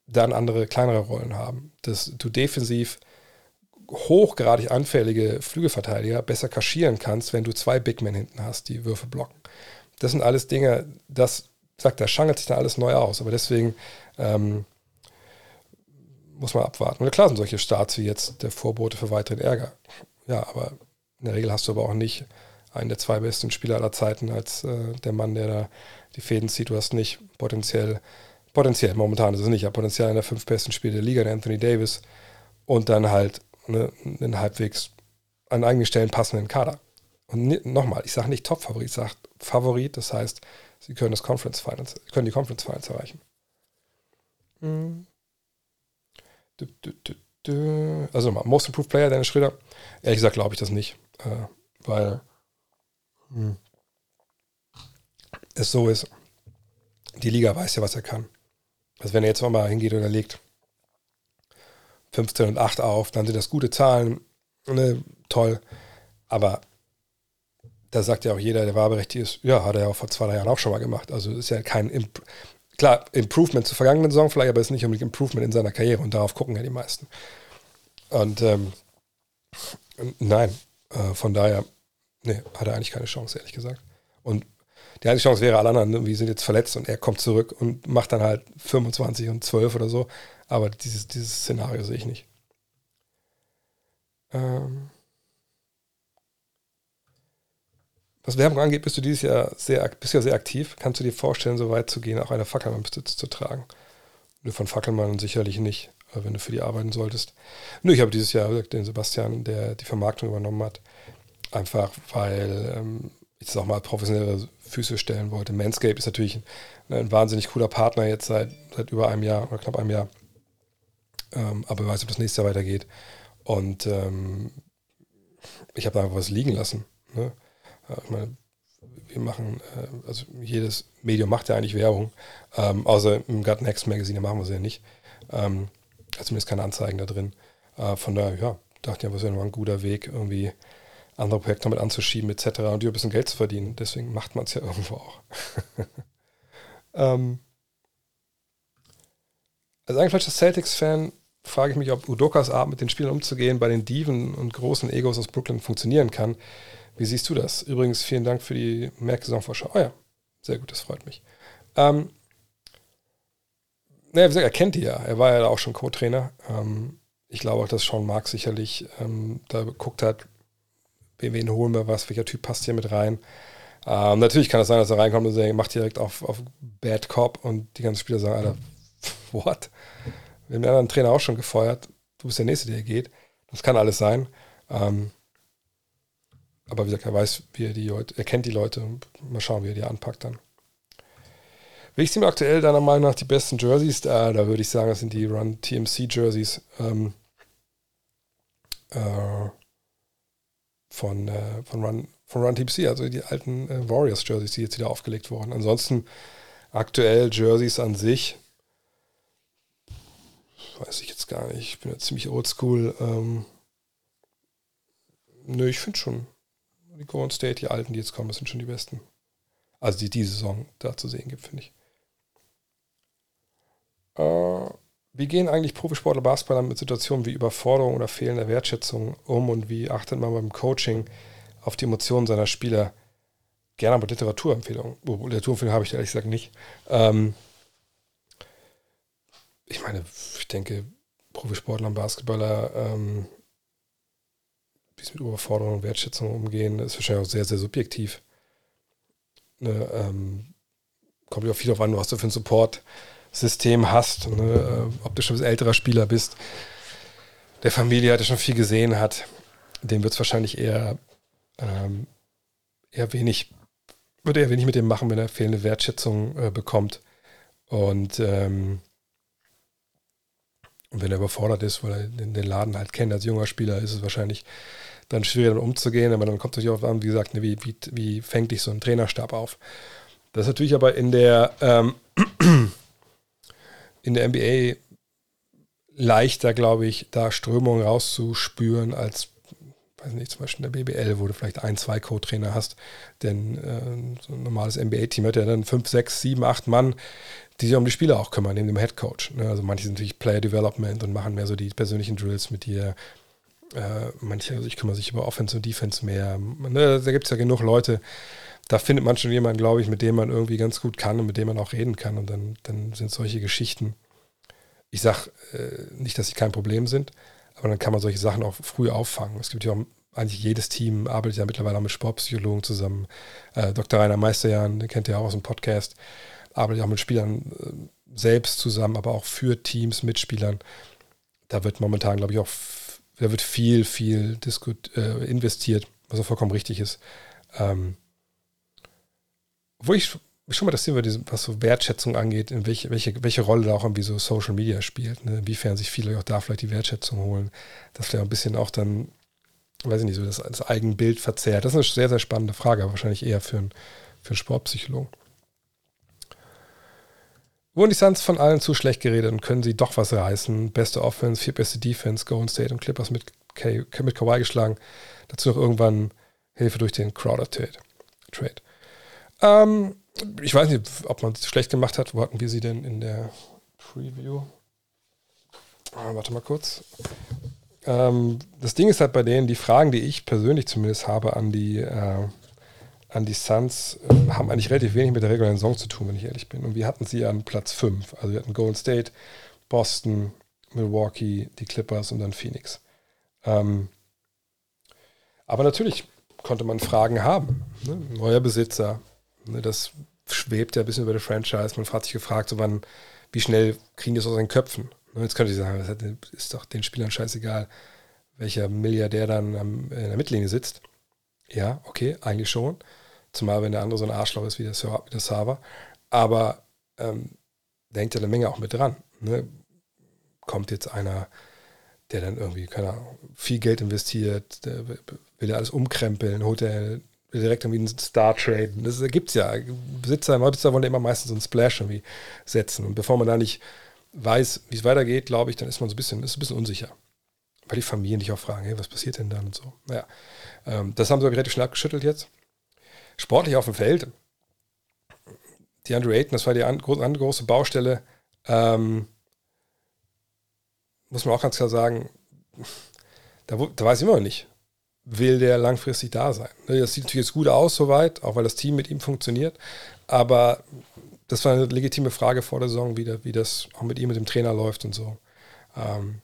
dann andere, kleinere Rollen haben. Dass du defensiv hochgradig anfällige Flügelverteidiger besser kaschieren kannst, wenn du zwei Big Men hinten hast, die Würfe blocken. Das sind alles Dinge, das sagt, da schangelt sich dann alles neu aus. Aber deswegen ähm, muss man abwarten. Und klar sind solche Starts wie jetzt der Vorbote für weiteren Ärger. Ja, aber in der Regel hast du aber auch nicht einen der zwei besten Spieler aller Zeiten als äh, der Mann, der da die Fäden zieht. Du hast nicht potenziell, potenziell, momentan ist es nicht, aber potenziell einer der fünf besten Spieler der Liga, der Anthony Davis. Und dann halt eine, einen halbwegs an eigenen Stellen passenden Kader. Und nochmal, ich sage nicht Top-Favorit, ich sage Favorit, das heißt, sie können das Conference Finals, können die Conference Finals erreichen. Mhm. Also nochmal, Most Improved Player, Dennis Schröder. Ehrlich gesagt glaube ich das nicht, äh, weil hm, es so ist, die Liga weiß ja, was er kann. Also wenn er jetzt mal hingeht und er legt 15 und 8 auf, dann sind das gute Zahlen, ne, toll. Aber da sagt ja auch jeder, der wahlberechtigt ist, ja, hat er ja auch vor zwei, drei Jahren auch schon mal gemacht. Also ist ja kein, klar, Improvement zur vergangenen Saison vielleicht, aber es ist nicht unbedingt Improvement in seiner Karriere und darauf gucken ja die meisten. Und ähm, Nein, äh, von daher, nee, hat er eigentlich keine Chance, ehrlich gesagt. Und die einzige Chance wäre, alle anderen irgendwie sind jetzt verletzt und er kommt zurück und macht dann halt 25 und 12 oder so. Aber dieses, dieses Szenario sehe ich nicht. Ähm was Werbung angeht, bist du dieses Jahr sehr, bist ja sehr aktiv. Kannst du dir vorstellen, so weit zu gehen, auch eine Fackelmann-Besitz zu tragen? Nur von Fackelmann sicherlich nicht, äh, wenn du für die arbeiten solltest. Nur ich habe dieses Jahr den Sebastian, der die Vermarktung übernommen hat, einfach weil ähm, ich das auch mal professionelle Füße stellen wollte. Manscape ist natürlich ein, ein, wahnsinnig cooler Partner jetzt seit, seit über einem Jahr oder knapp einem Jahr. Ähm, aber wer weiß, ob das nächste Jahr weitergeht. Und ähm, ich habe da einfach was liegen lassen. Ne? Ich meine, wir machen, äh, also jedes Medium macht ja eigentlich Werbung, ähm, außer im Gut Next Magazine machen wir sie ja nicht. Ähm, also zumindest keine Anzeigen da drin. Äh, von daher, ja, dachte ich, das wäre ein guter Weg, irgendwie andere Projekte damit anzuschieben, etc. und hier ein bisschen Geld zu verdienen. Deswegen macht man es ja irgendwo auch. ähm, als eingefleischter Celtics-Fan frage ich mich, ob Udokas Art, mit den Spielern umzugehen, bei den Diven und großen Egos aus Brooklyn funktionieren kann. Wie siehst du das? Übrigens, vielen Dank für die Merksaisonvorschau. Oh ja, sehr gut, das freut mich. Ähm, naja, wie gesagt, er kennt die ja. Er war ja auch schon Co-Trainer. Ähm, ich glaube auch, dass Sean Mark sicherlich ähm, da geguckt hat, wen holen wir was, welcher Typ passt hier mit rein. Ähm, natürlich kann es sein, dass er reinkommt und er macht direkt auf, auf Bad Cop und die ganzen Spieler sagen, Alter, what? Wir haben den anderen Trainer auch schon gefeuert. Du bist der Nächste, der geht. Das kann alles sein. Ähm, aber wie gesagt, er weiß, wie er die Leute, er kennt die Leute. Mal schauen, wie er die anpackt dann. Welches Team aktuell deiner Meinung nach die besten Jerseys? Da, da würde ich sagen, das sind die Run TMC Jerseys. Ähm, äh, von, äh, von, Run, von Run TMC, also die alten äh, Warriors Jerseys, die jetzt wieder aufgelegt wurden. Ansonsten aktuell Jerseys an sich, weiß ich jetzt gar nicht. Ich bin ja ziemlich oldschool. Ähm, nö, ich finde schon, die Golden State, die alten, die jetzt kommen, das sind schon die besten. Also die diese Saison da zu sehen gibt, finde ich. Äh, wie gehen eigentlich Profisportler Basketballer mit Situationen wie Überforderung oder fehlender Wertschätzung um und wie achtet man beim Coaching auf die Emotionen seiner Spieler? Gerne aber Literaturempfehlungen. Oh, Literaturempfehlungen habe ich ehrlich gesagt nicht. Ähm, ich meine, ich denke, Profisportler und Basketballer, ähm, wie sie mit Überforderung und Wertschätzung umgehen, ist wahrscheinlich auch sehr, sehr subjektiv. Ne, ähm, kommt ja auch viel darauf an, was du für einen Support-System hast. Ne, äh, ob du schon ein älterer Spieler bist, der Familie hat, der schon viel gesehen hat, dem wird es wahrscheinlich eher, ähm, eher wenig, würde eher wenig mit dem machen, wenn er fehlende Wertschätzung äh, bekommt. Und ähm, und wenn er überfordert ist, weil er den, Laden halt kennt als junger Spieler, ist es wahrscheinlich dann schwieriger damit umzugehen. Aber dann kommt es natürlich auch an, wie gesagt, ne, wie, wie, wie fängt dich so ein Trainerstab auf? Das ist natürlich aber in der, ähm, in der NBA leichter, glaube ich, da Strömungen rauszuspüren, als, weiß nicht, zum Beispiel in der BBL, wo du vielleicht ein, zwei Co-Trainer hast. Denn äh, so ein normales NBA-Team hat ja dann fünf, sechs, sieben, acht Mann, die sich um die Spieler auch kümmern, neben dem Head Coach. Ne? Also manche sind natürlich Player Development und machen mehr so die persönlichen Drills mit dir. Äh, manche, also ich kümmere sich über Offense und Defense mehr. Ne? Da gibt es ja genug Leute. Da findet man schon jemanden, glaube ich, mit dem man irgendwie ganz gut kann und mit dem man auch reden kann. Und dann, dann sind solche Geschichten. Ich sage äh, nicht, dass sie kein Problem sind, aber dann kann man solche Sachen auch früh auffangen. Es gibt ja auch eigentlich jedes Team arbeitet ja mittlerweile auch mit Sportpsychologen zusammen. Äh, Dr. Rainer Meisterjan, den kennt ihr auch aus dem Podcast arbeite auch mit Spielern äh, selbst zusammen, aber auch für Teams, mit Spielern. Da wird momentan, glaube ich, auch da wird viel, viel diskut, äh, investiert, was auch vollkommen richtig ist. Ähm, wo ich schon mal das Thema, was so Wertschätzung angeht, in welche, welche, welche Rolle da auch irgendwie so Social Media spielt, ne? inwiefern sich viele auch da vielleicht die Wertschätzung holen, dass vielleicht ein bisschen auch dann, weiß ich nicht, so das, das Eigenbild verzerrt. Das ist eine sehr, sehr spannende Frage, aber wahrscheinlich eher für einen, für einen Sportpsychologen. Wurden die Suns von allen zu schlecht geredet und können sie doch was reißen? Beste Offense, vier beste Defense, Golden State und Clippers mit, K mit Kawhi geschlagen. Dazu noch irgendwann Hilfe durch den Crowder-Trade. Trade. Ähm, ich weiß nicht, ob man es schlecht gemacht hat. Wo hatten wir sie denn in der Preview? Ah, warte mal kurz. Ähm, das Ding ist halt bei denen, die Fragen, die ich persönlich zumindest habe an die, äh, an die Suns, äh, haben eigentlich relativ wenig mit der regulären Saison zu tun, wenn ich ehrlich bin. Und wir hatten sie an Platz 5. Also wir hatten Golden State, Boston, Milwaukee, die Clippers und dann Phoenix. Ähm, aber natürlich konnte man Fragen haben. Ne? Neuer Besitzer, ne? das schwebt ja ein bisschen über die Franchise. Man hat sich gefragt, so wann, wie schnell kriegen die das aus den Köpfen? Ne? Jetzt könnte ich sagen, das ist doch den Spielern scheißegal, welcher Milliardär dann in der Mittellinie sitzt. Ja, okay, eigentlich schon. Zumal wenn der andere so ein Arschloch ist wie der, wie der Server. Aber ähm, da hängt ja eine Menge auch mit dran. Ne? Kommt jetzt einer, der dann irgendwie, keine Ahnung, viel Geld investiert, will ja alles umkrempeln, holt er direkt irgendwie einen Star traden. Das gibt es ja. Besitzer, Neubesitzer wollen ja immer meistens so einen Splash irgendwie setzen. Und bevor man da nicht weiß, wie es weitergeht, glaube ich, dann ist man so ein bisschen, ist ein bisschen unsicher. Weil die Familien dich auch fragen, hey, was passiert denn dann und so. Naja, ähm, das haben sie relativ schnell abgeschüttelt jetzt. Sportlich auf dem Feld. Die Andrew Ayton, das war die andere große Baustelle. Ähm, muss man auch ganz klar sagen, da, da weiß ich immer noch nicht, will der langfristig da sein. Ne, das sieht natürlich jetzt gut aus soweit, auch weil das Team mit ihm funktioniert. Aber das war eine legitime Frage vor der Saison, wie, der, wie das auch mit ihm, mit dem Trainer läuft und so. Ähm,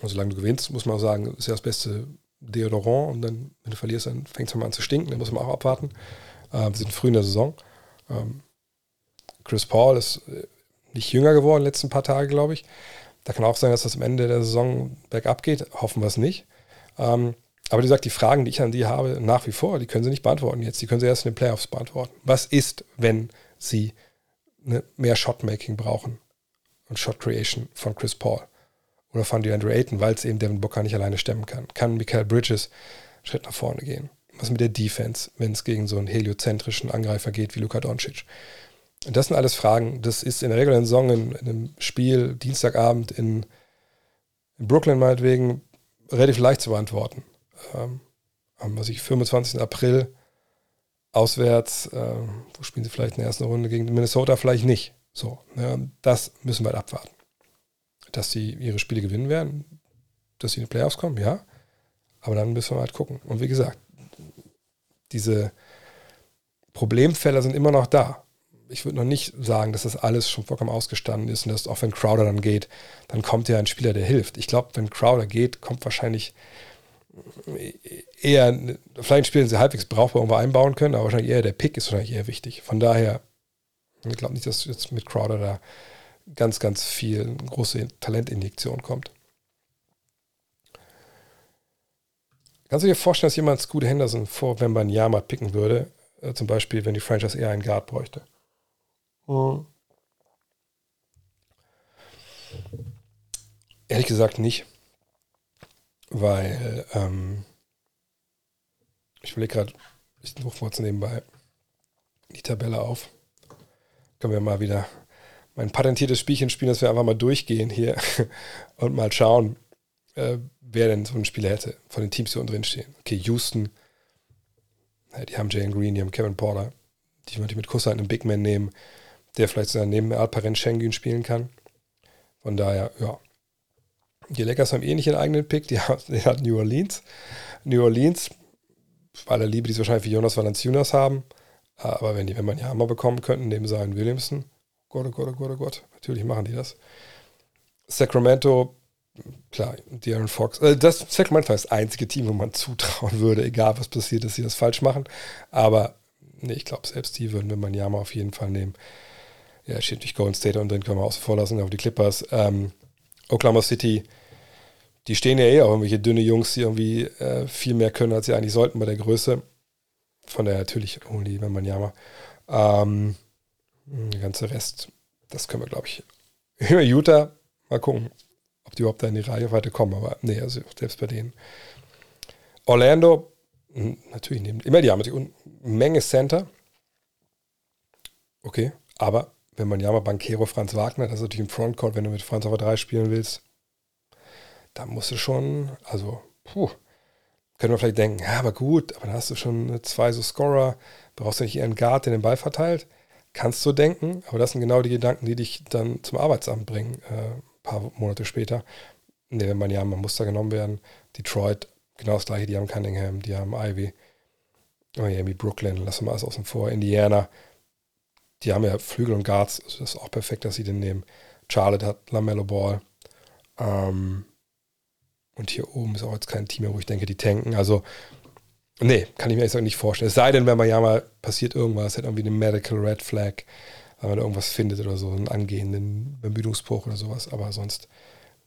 und solange du gewinnst, muss man auch sagen, ist ja das beste Deodorant. Und dann, wenn du verlierst, dann fängt es mal an zu stinken. Dann muss man auch abwarten. Äh, wir sind früh in der Saison. Ähm, Chris Paul ist äh, nicht jünger geworden letzten paar Tage, glaube ich. Da kann auch sein, dass das am Ende der Saison bergab geht. Hoffen wir es nicht. Ähm, aber wie gesagt, die Fragen, die ich an die habe, nach wie vor, die können sie nicht beantworten jetzt. Die können sie erst in den Playoffs beantworten. Was ist, wenn sie ne, mehr Shotmaking brauchen und Shot Creation von Chris Paul oder von DeAndre Ayton, weil es eben Devin Booker nicht alleine stemmen kann? Kann Michael Bridges einen Schritt nach vorne gehen? Was mit der Defense, wenn es gegen so einen heliozentrischen Angreifer geht wie Luka Doncic? Und das sind alles Fragen, das ist in der regulären Saison in, in einem Spiel Dienstagabend in, in Brooklyn meinetwegen relativ leicht zu beantworten ähm, am was ich, 25. April auswärts, äh, wo spielen sie vielleicht in der ersten Runde gegen Minnesota, vielleicht nicht. So, ne, das müssen wir halt abwarten. Dass sie ihre Spiele gewinnen werden, dass sie in die Playoffs kommen, ja. Aber dann müssen wir halt gucken. Und wie gesagt, diese Problemfälle sind immer noch da. Ich würde noch nicht sagen, dass das alles schon vollkommen ausgestanden ist und dass auch wenn Crowder dann geht, dann kommt ja ein Spieler, der hilft. Ich glaube, wenn Crowder geht, kommt wahrscheinlich eher, vielleicht spielen sie halbwegs brauchbar irgendwo einbauen können, aber wahrscheinlich eher der Pick ist wahrscheinlich eher wichtig. Von daher, ich glaube nicht, dass jetzt mit Crowder da ganz, ganz viel große Talentinjektion kommt. Kannst du dir vorstellen, dass jemand Scoot Henderson vor wenn man Yama picken würde? Äh, zum Beispiel, wenn die Franchise eher einen Guard bräuchte. Mhm. Ehrlich gesagt nicht weil ähm, ich will gerade, ich rufe kurz nebenbei die Tabelle auf. Können wir mal wieder mein patentiertes Spielchen spielen, dass wir einfach mal durchgehen hier und mal schauen, äh, wer denn so ein Spieler hätte von den Teams, die unten drin stehen. Okay, Houston, ja, die haben Jalen Green, die haben Kevin Porter, die würde ich mit Kusshand einen Big Man nehmen, der vielleicht so neben Alperen Schengen spielen kann. Von daher, ja, die Lakers haben eh nicht ihren eigenen Pick, die hat, die hat New Orleans. New Orleans, bei der Liebe, die sie wahrscheinlich für Jonas Valanciunas haben, aber wenn die, wenn man die Hammer bekommen könnten, neben Zion Williamson, Gott, oh Gott, oh Gott, oh Gott, natürlich machen die das. Sacramento, klar, De'Aaron Fox, äh, das Sacramento ist das einzige Team, wo man zutrauen würde, egal was passiert, dass sie das falsch machen, aber nee, ich glaube, selbst die würden wir Manjama auf jeden Fall nehmen. Ja, steht durch Golden State und dann können wir außen vor lassen, auf die Clippers. Ähm, Oklahoma City, die stehen ja eh auch irgendwelche dünne Jungs, die irgendwie äh, viel mehr können, als sie eigentlich sollten bei der Größe. Von daher natürlich wenn man jammer. Ähm, der ganze Rest, das können wir, glaube ich, über Utah mal gucken, ob die überhaupt da in die Reichweite kommen. Aber nee, also selbst bei denen. Orlando, hm, natürlich nehmen immer die haben eine Menge Center. Okay, aber wenn man ja mal Bankero Franz Wagner, das ist natürlich im Frontcourt, wenn du mit Franz auf 3 spielen willst, da musst du schon, also, puh, können wir vielleicht denken, ja, aber gut, aber dann hast du schon zwei so Scorer, brauchst du nicht eher einen Guard, der den Ball verteilt. Kannst du denken, aber das sind genau die Gedanken, die dich dann zum Arbeitsamt bringen, äh, ein paar Monate später. Ne, wenn man ja, muss da genommen werden. Detroit, genau das gleiche, die haben Cunningham, die haben Ivy. Miami, Brooklyn, lassen wir alles außen vor. Indiana, die haben ja Flügel und Guards, also das ist auch perfekt, dass sie den nehmen. Charlotte hat LaMelo Ball. Ähm, und hier oben ist auch jetzt kein Team mehr, wo ich denke, die tanken. Also, nee, kann ich mir ehrlich nicht vorstellen. Es sei denn, wenn man ja mal passiert irgendwas, hat irgendwie eine Medical Red Flag, wenn man irgendwas findet oder so, einen angehenden Ermüdungsbruch oder sowas. Aber sonst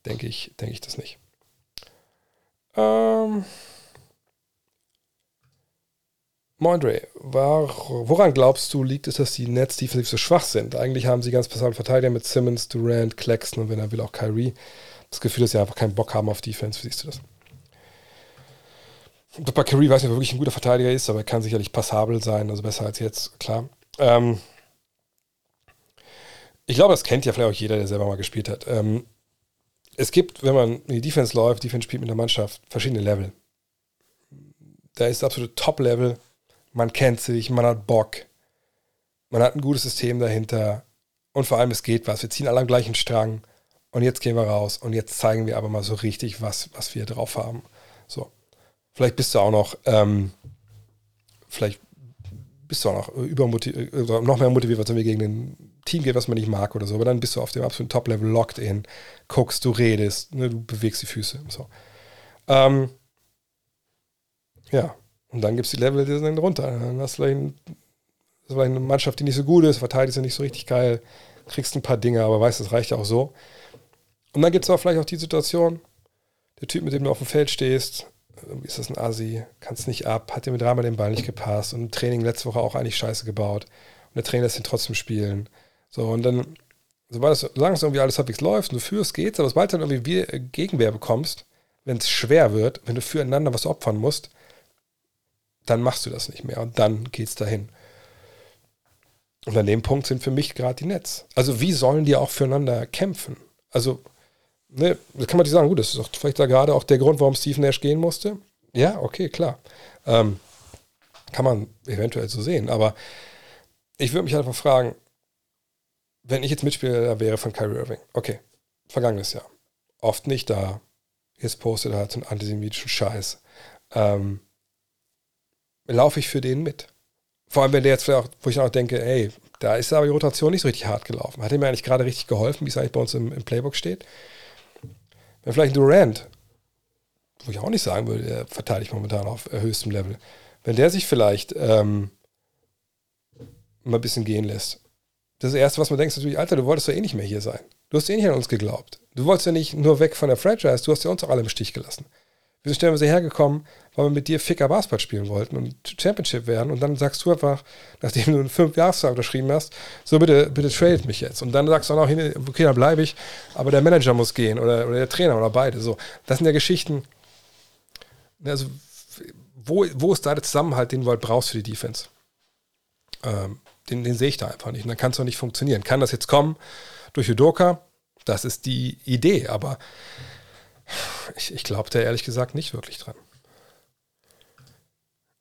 denke ich, denke ich das nicht. Ähm. Mondre, woran glaubst du, liegt es, dass die Nets defensiv so schwach sind? Eigentlich haben sie ganz passable Verteidiger mit Simmons, Durant, Claxton und wenn er will auch Kyrie. Das Gefühl, dass sie einfach keinen Bock haben auf Defense. Wie siehst du das? Bei Kyrie weiß nicht, ob er wirklich ein guter Verteidiger ist, aber er kann sicherlich passabel sein, also besser als jetzt, klar. Ähm ich glaube, das kennt ja vielleicht auch jeder, der selber mal gespielt hat. Ähm es gibt, wenn man in die Defense läuft, Defense spielt mit der Mannschaft, verschiedene Level. Da ist das absolute Top-Level man kennt sich, man hat Bock, man hat ein gutes System dahinter und vor allem es geht was. Wir ziehen alle am gleichen Strang und jetzt gehen wir raus und jetzt zeigen wir aber mal so richtig, was, was wir drauf haben. So. Vielleicht bist du auch noch, ähm, vielleicht bist du auch noch übermotiviert, noch mehr motiviert, wenn wir gegen ein Team geht, was man nicht mag oder so, aber dann bist du auf dem absoluten Top-Level locked in, guckst, du redest, ne, du bewegst die Füße. So. Ähm, ja, und dann gibt es die Level, die sind runter. Dann hast du vielleicht, ein, vielleicht eine Mannschaft, die nicht so gut ist, verteidigt sie nicht so richtig geil, kriegst ein paar Dinge, aber weißt, das reicht ja auch so. Und dann gibt es aber vielleicht auch die Situation, der Typ, mit dem du auf dem Feld stehst, ist das ein Assi, kannst nicht ab, hat dir mit dreimal den Ball nicht gepasst und im Training letzte Woche auch eigentlich scheiße gebaut. Und der Trainer lässt ihn trotzdem spielen. So, und dann, sobald es, solange irgendwie alles halbwegs läuft und du führst, geht's, aber sobald du dann irgendwie Gegenwehr bekommst, wenn es schwer wird, wenn du füreinander was opfern musst, dann machst du das nicht mehr und dann geht's dahin. Und an dem Punkt sind für mich gerade die Netz. Also wie sollen die auch füreinander kämpfen? Also, ne, das kann man nicht sagen, gut, das ist doch vielleicht da gerade auch der Grund, warum Steve Nash gehen musste. Ja, okay, klar. Ähm, kann man eventuell so sehen, aber ich würde mich einfach fragen, wenn ich jetzt Mitspieler wäre von Kyrie Irving, okay, vergangenes Jahr, oft nicht da, jetzt postet er halt so einen antisemitischen Scheiß. Ähm, laufe ich für den mit. Vor allem, wenn der jetzt vielleicht auch, wo ich auch denke, ey, da ist aber die Rotation nicht so richtig hart gelaufen. Hat ihm eigentlich gerade richtig geholfen, wie es eigentlich bei uns im, im Playbook steht. Wenn vielleicht Durant, wo ich auch nicht sagen würde, der verteidigt momentan auf höchstem Level, wenn der sich vielleicht ähm, mal ein bisschen gehen lässt. Das Erste, was man denkt, ist natürlich, Alter, du wolltest doch eh nicht mehr hier sein. Du hast eh nicht an uns geglaubt. Du wolltest ja nicht nur weg von der Franchise, du hast ja uns auch alle im Stich gelassen. Wir sind stellenweise hergekommen, weil wir mit dir Ficker Basketball spielen wollten und Championship werden. Und dann sagst du einfach, nachdem du einen fünf Jahresvertrag unterschrieben hast, so bitte, bitte tradet mich jetzt. Und dann sagst du auch noch, okay, dann bleibe ich, aber der Manager muss gehen oder, oder der Trainer oder beide. So, das sind ja Geschichten. Also, wo, wo ist da der Zusammenhalt, den du halt brauchst für die Defense? Ähm, den, den sehe ich da einfach nicht. Und dann kann es doch nicht funktionieren. Kann das jetzt kommen durch Udoka? Das ist die Idee, aber ich, ich glaube ehrlich gesagt nicht wirklich dran.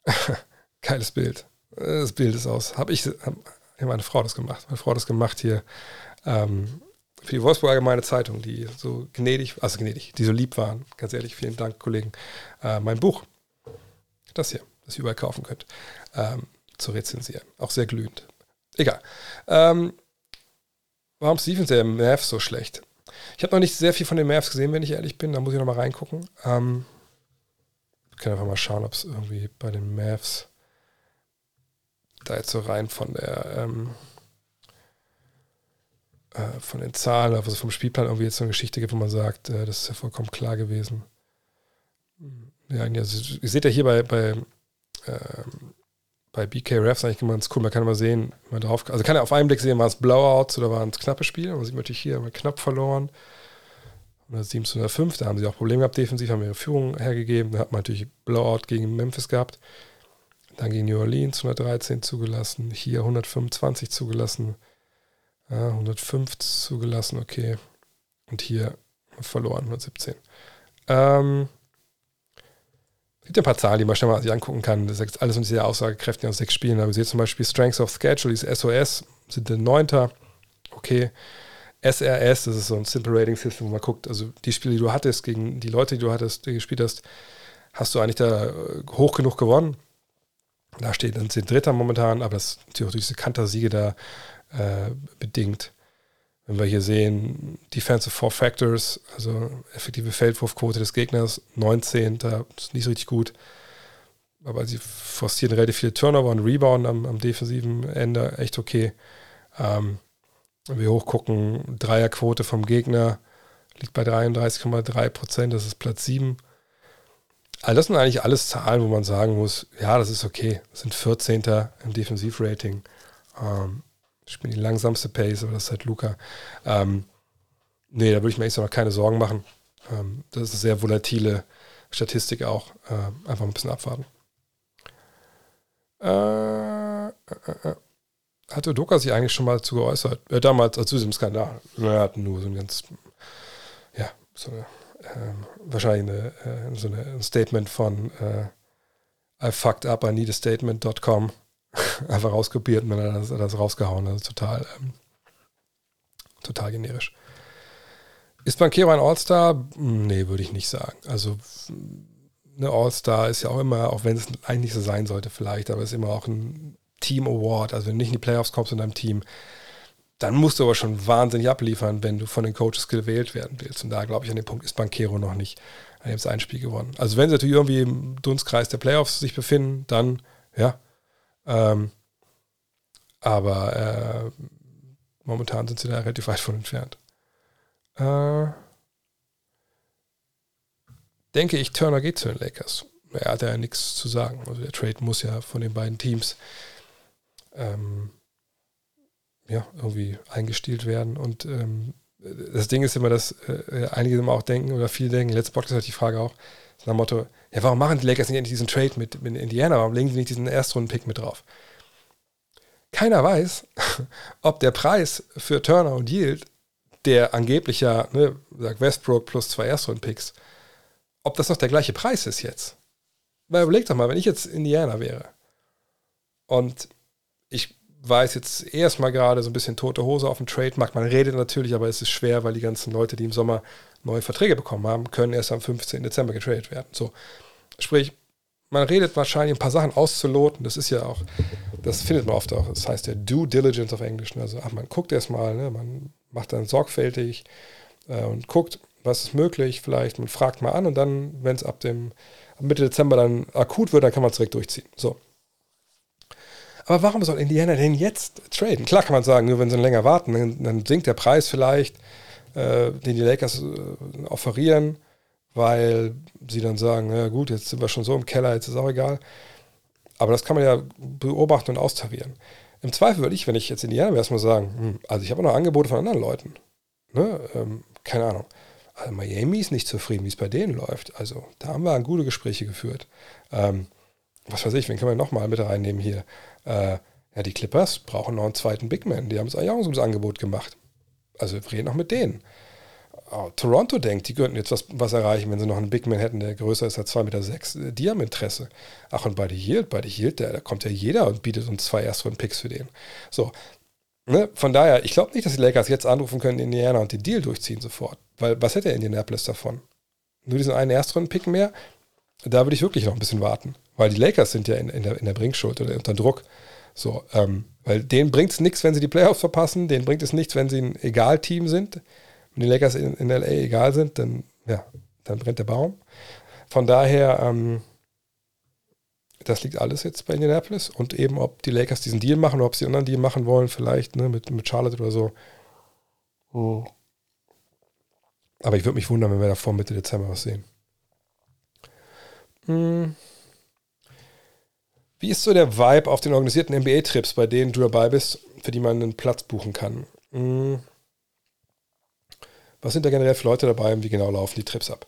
Geiles Bild. Das Bild ist aus. Habe ich, hab, meine Frau das gemacht. Meine Frau das gemacht hier ähm, für die Wolfsburg Allgemeine Zeitung, die so gnädig, also gnädig, die so lieb waren. Ganz ehrlich, vielen Dank, Kollegen. Äh, mein Buch, das hier, das ihr überall kaufen könnt, ähm, zu rezensieren. Auch sehr glühend. Egal. Ähm, warum ist Defense der Mavs so schlecht? Ich habe noch nicht sehr viel von den Mavs gesehen, wenn ich ehrlich bin. Da muss ich noch mal reingucken. Ähm, wir können einfach mal schauen, ob es irgendwie bei den Mavs da jetzt so rein von der ähm, äh, von den Zahlen, also vom Spielplan irgendwie jetzt so eine Geschichte gibt, wo man sagt, äh, das ist ja vollkommen klar gewesen. Ja, also, ihr seht ja hier bei, bei ähm, bei BK Refs eigentlich immer ganz cool. Man kann immer sehen, mal drauf, also kann er auf einen Blick sehen, war es Blowouts oder waren es knappe Spiele. Man sieht natürlich hier mal knapp verloren. 107 zu 105, da haben sie auch Probleme gehabt defensiv, haben ihre Führung hergegeben. Da hat man natürlich Blowout gegen Memphis gehabt. Dann gegen New Orleans 113 zugelassen. Hier 125 zugelassen. Ja, 105 zugelassen, okay. Und hier verloren 117. Ähm, es gibt ja ein paar Zahlen, die man schnell mal sich angucken kann. Das ist alles sehr aussagekräftig aus sechs Spielen. Aber wir sehen zum Beispiel Strengths of Schedule, dieses SOS, sind der Neunter. Okay. SRS, das ist so ein Simple Rating System, wo man guckt, also die Spiele, die du hattest, gegen die Leute, die du hattest, die gespielt hast, hast du eigentlich da äh, hoch genug gewonnen. Da steht dann sind Dritter momentan, aber das ist natürlich durch diese Kantersiege da äh, bedingt. Wenn wir hier sehen, Defensive Four Factors, also effektive Feldwurfquote des Gegners, 19, da ist nicht so richtig gut. Aber sie forcieren relativ viele Turnover und Rebound am, am defensiven Ende, echt okay. Ähm, wenn wir hochgucken, Dreierquote vom Gegner liegt bei 33,3 Prozent, das ist Platz 7. Also das sind eigentlich alles Zahlen, wo man sagen muss, ja, das ist okay. Das sind 14. im Defensivrating. Ähm, ich bin die langsamste Pace, aber das ist halt Luca. Ähm, nee, da würde ich mir echt noch keine Sorgen machen. Ähm, das ist eine sehr volatile Statistik auch. Äh, einfach ein bisschen abwarten. Äh, äh, äh. äh. Hatte Doka sich eigentlich schon mal zu geäußert? Äh, damals, also zu diesem Skandal. Er hat nur so ein ganz, ja, so eine ähm, wahrscheinlich eine, äh, so eine, ein Statement von äh, I fucked up, I need a statement.com einfach rauskopiert und dann hat er das, rausgehauen. Also total, ähm, total generisch. Ist Banquero ein All-Star? Nee, würde ich nicht sagen. Also eine All-Star ist ja auch immer, auch wenn es eigentlich nicht so sein sollte vielleicht, aber ist immer auch ein Team Award. Also wenn du nicht in die Playoffs kommst in deinem Team, dann musst du aber schon wahnsinnig abliefern, wenn du von den Coaches gewählt werden willst. Und da glaube ich, an dem Punkt ist Banquero noch nicht. Er hat ein Spiel gewonnen. Also wenn sie natürlich irgendwie im Dunstkreis der Playoffs sich befinden, dann ja. Ähm, aber äh, momentan sind sie da relativ weit von entfernt. Äh, denke ich, Turner geht zu den Lakers. Er hat ja nichts zu sagen. Also der Trade muss ja von den beiden Teams ähm, ja, irgendwie eingestielt werden. Und ähm, das Ding ist immer, dass äh, einige immer auch denken oder viele denken, letztes Podcast hatte ich die Frage auch, nach dem Motto, ja, warum machen die Lakers nicht endlich diesen Trade mit, mit Indiana? Warum legen sie nicht diesen Erstrunden-Pick mit drauf? Keiner weiß, ob der Preis für Turner und Yield, der angeblich ja, ne, sagt Westbrook plus zwei Erstrunden-Picks, ob das noch der gleiche Preis ist jetzt. Weil überleg doch mal, wenn ich jetzt Indiana wäre und ich weiß jetzt erstmal gerade so ein bisschen tote Hose auf dem Trademarkt. Man redet natürlich, aber es ist schwer, weil die ganzen Leute, die im Sommer neue Verträge bekommen haben, können erst am 15. Dezember getradet werden. So. Sprich, man redet wahrscheinlich ein paar Sachen auszuloten. Das ist ja auch, das findet man oft auch. Das heißt ja Due Diligence auf Englisch. Also ach, man guckt erstmal, ne? man macht dann sorgfältig äh, und guckt, was ist möglich. Vielleicht man fragt mal an und dann, wenn es ab dem ab Mitte Dezember dann akut wird, dann kann man es direkt durchziehen. So. Aber warum soll Indiana denn jetzt traden? Klar kann man sagen, nur wenn sie länger warten, dann, dann sinkt der Preis vielleicht, äh, den die Lakers äh, offerieren, weil sie dann sagen, na gut, jetzt sind wir schon so im Keller, jetzt ist auch egal. Aber das kann man ja beobachten und austarieren. Im Zweifel würde ich, wenn ich jetzt Indiana wäre, erstmal sagen, hm, also ich habe auch noch Angebote von anderen Leuten. Ne? Ähm, keine Ahnung. Also Miami ist nicht zufrieden, wie es bei denen läuft. Also da haben wir gute Gespräche geführt. Ähm, was weiß ich, wen können wir nochmal mit reinnehmen hier? Äh, ja, die Clippers brauchen noch einen zweiten Big Man. Die haben es eigentlich auch ein Angebot gemacht. Also wir reden auch mit denen. Oh, Toronto denkt, die könnten jetzt was, was erreichen, wenn sie noch einen Big Man hätten, der größer ist als 2,6 Meter. Sechs. Die haben Interesse. Ach, und bei der Yield, bei der Yield, da, kommt ja jeder und bietet uns zwei Erstrunden-Picks für den. So, ne? von daher, ich glaube nicht, dass die Lakers jetzt anrufen können in Indiana und den Deal durchziehen sofort. Weil was hätte Indianapolis davon? Nur diesen einen Erstrunden-Pick mehr? Da würde ich wirklich noch ein bisschen warten. Weil die Lakers sind ja in, in, der, in der Bringschuld oder unter Druck. So, ähm, weil denen bringt es nichts, wenn sie die Playoffs verpassen, denen bringt es nichts, wenn sie ein Egal-Team sind. Wenn die Lakers in, in LA egal sind, dann, ja, dann brennt der Baum. Von daher, ähm, das liegt alles jetzt bei Indianapolis und eben, ob die Lakers diesen Deal machen oder ob sie einen anderen Deal machen wollen, vielleicht ne, mit, mit Charlotte oder so. Oh. Aber ich würde mich wundern, wenn wir da vor Mitte Dezember was sehen. Hm. Wie ist so der Vibe auf den organisierten NBA-Trips, bei denen du dabei bist, für die man einen Platz buchen kann? Hm. Was sind da generell für Leute dabei und wie genau laufen die Trips ab?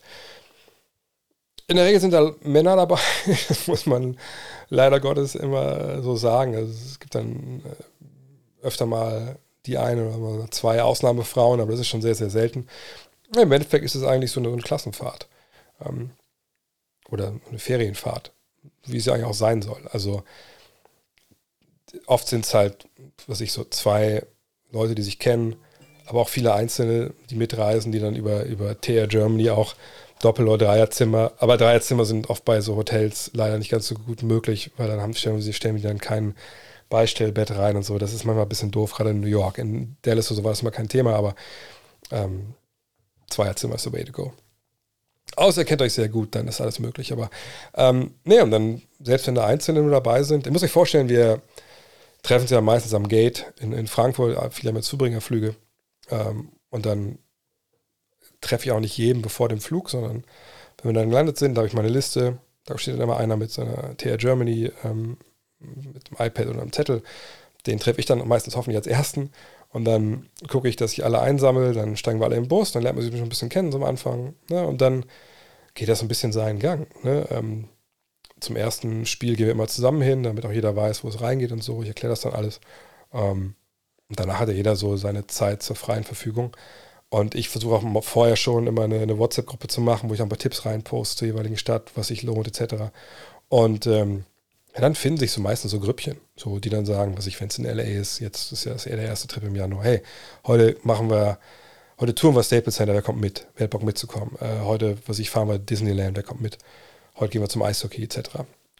In der Regel sind da Männer dabei, das muss man leider Gottes immer so sagen. Also es gibt dann äh, öfter mal die eine oder zwei Ausnahmefrauen, aber das ist schon sehr, sehr selten. Im Endeffekt ist es eigentlich so eine, so eine Klassenfahrt. Ähm, oder eine Ferienfahrt wie es eigentlich auch sein soll. Also oft sind es halt, was ich so, zwei Leute, die sich kennen, aber auch viele Einzelne, die mitreisen, die dann über, über TR Germany auch Doppel- oder Dreierzimmer, aber Dreierzimmer sind oft bei so Hotels leider nicht ganz so gut möglich, weil dann haben, stellen sie stellen die dann kein Beistellbett rein und so. Das ist manchmal ein bisschen doof, gerade in New York. In Dallas oder so war das mal kein Thema, aber ähm, Zweierzimmer ist the way to go. Außer ihr kennt euch sehr gut, dann ist alles möglich. Aber ähm, nee, und dann, selbst wenn da Einzelne nur dabei sind, ihr müsst euch vorstellen, wir treffen sie ja meistens am Gate in, in Frankfurt, viele haben ja Zubringerflüge. Ähm, und dann treffe ich auch nicht jeden bevor dem Flug, sondern wenn wir dann gelandet sind, da habe ich meine Liste, da steht dann immer einer mit seiner TR Germany, ähm, mit dem iPad oder einem Zettel. Den treffe ich dann meistens hoffentlich als ersten. Und dann gucke ich, dass ich alle einsammle, dann steigen wir alle im Bus, dann lernt man sich schon ein bisschen kennen so am Anfang. Ne? Und dann geht das ein bisschen seinen Gang. Ne? Ähm, zum ersten Spiel gehen wir immer zusammen hin, damit auch jeder weiß, wo es reingeht und so. Ich erkläre das dann alles. Ähm, und danach hat ja jeder so seine Zeit zur freien Verfügung. Und ich versuche auch vorher schon immer eine, eine WhatsApp-Gruppe zu machen, wo ich ein paar Tipps reinposte zur jeweiligen Stadt, was sich lohnt, etc. Und ähm, ja, dann finden sich so meistens so Grüppchen, so, die dann sagen, was ich, wenn es in LA ist, jetzt ist ja das der erste Trip im Januar, hey, heute machen wir, heute touren wir Staples Center, wer kommt mit? Wer hat Bock mitzukommen? Äh, heute, was ich, fahren wir Disneyland, wer kommt mit? Heute gehen wir zum Eishockey, etc.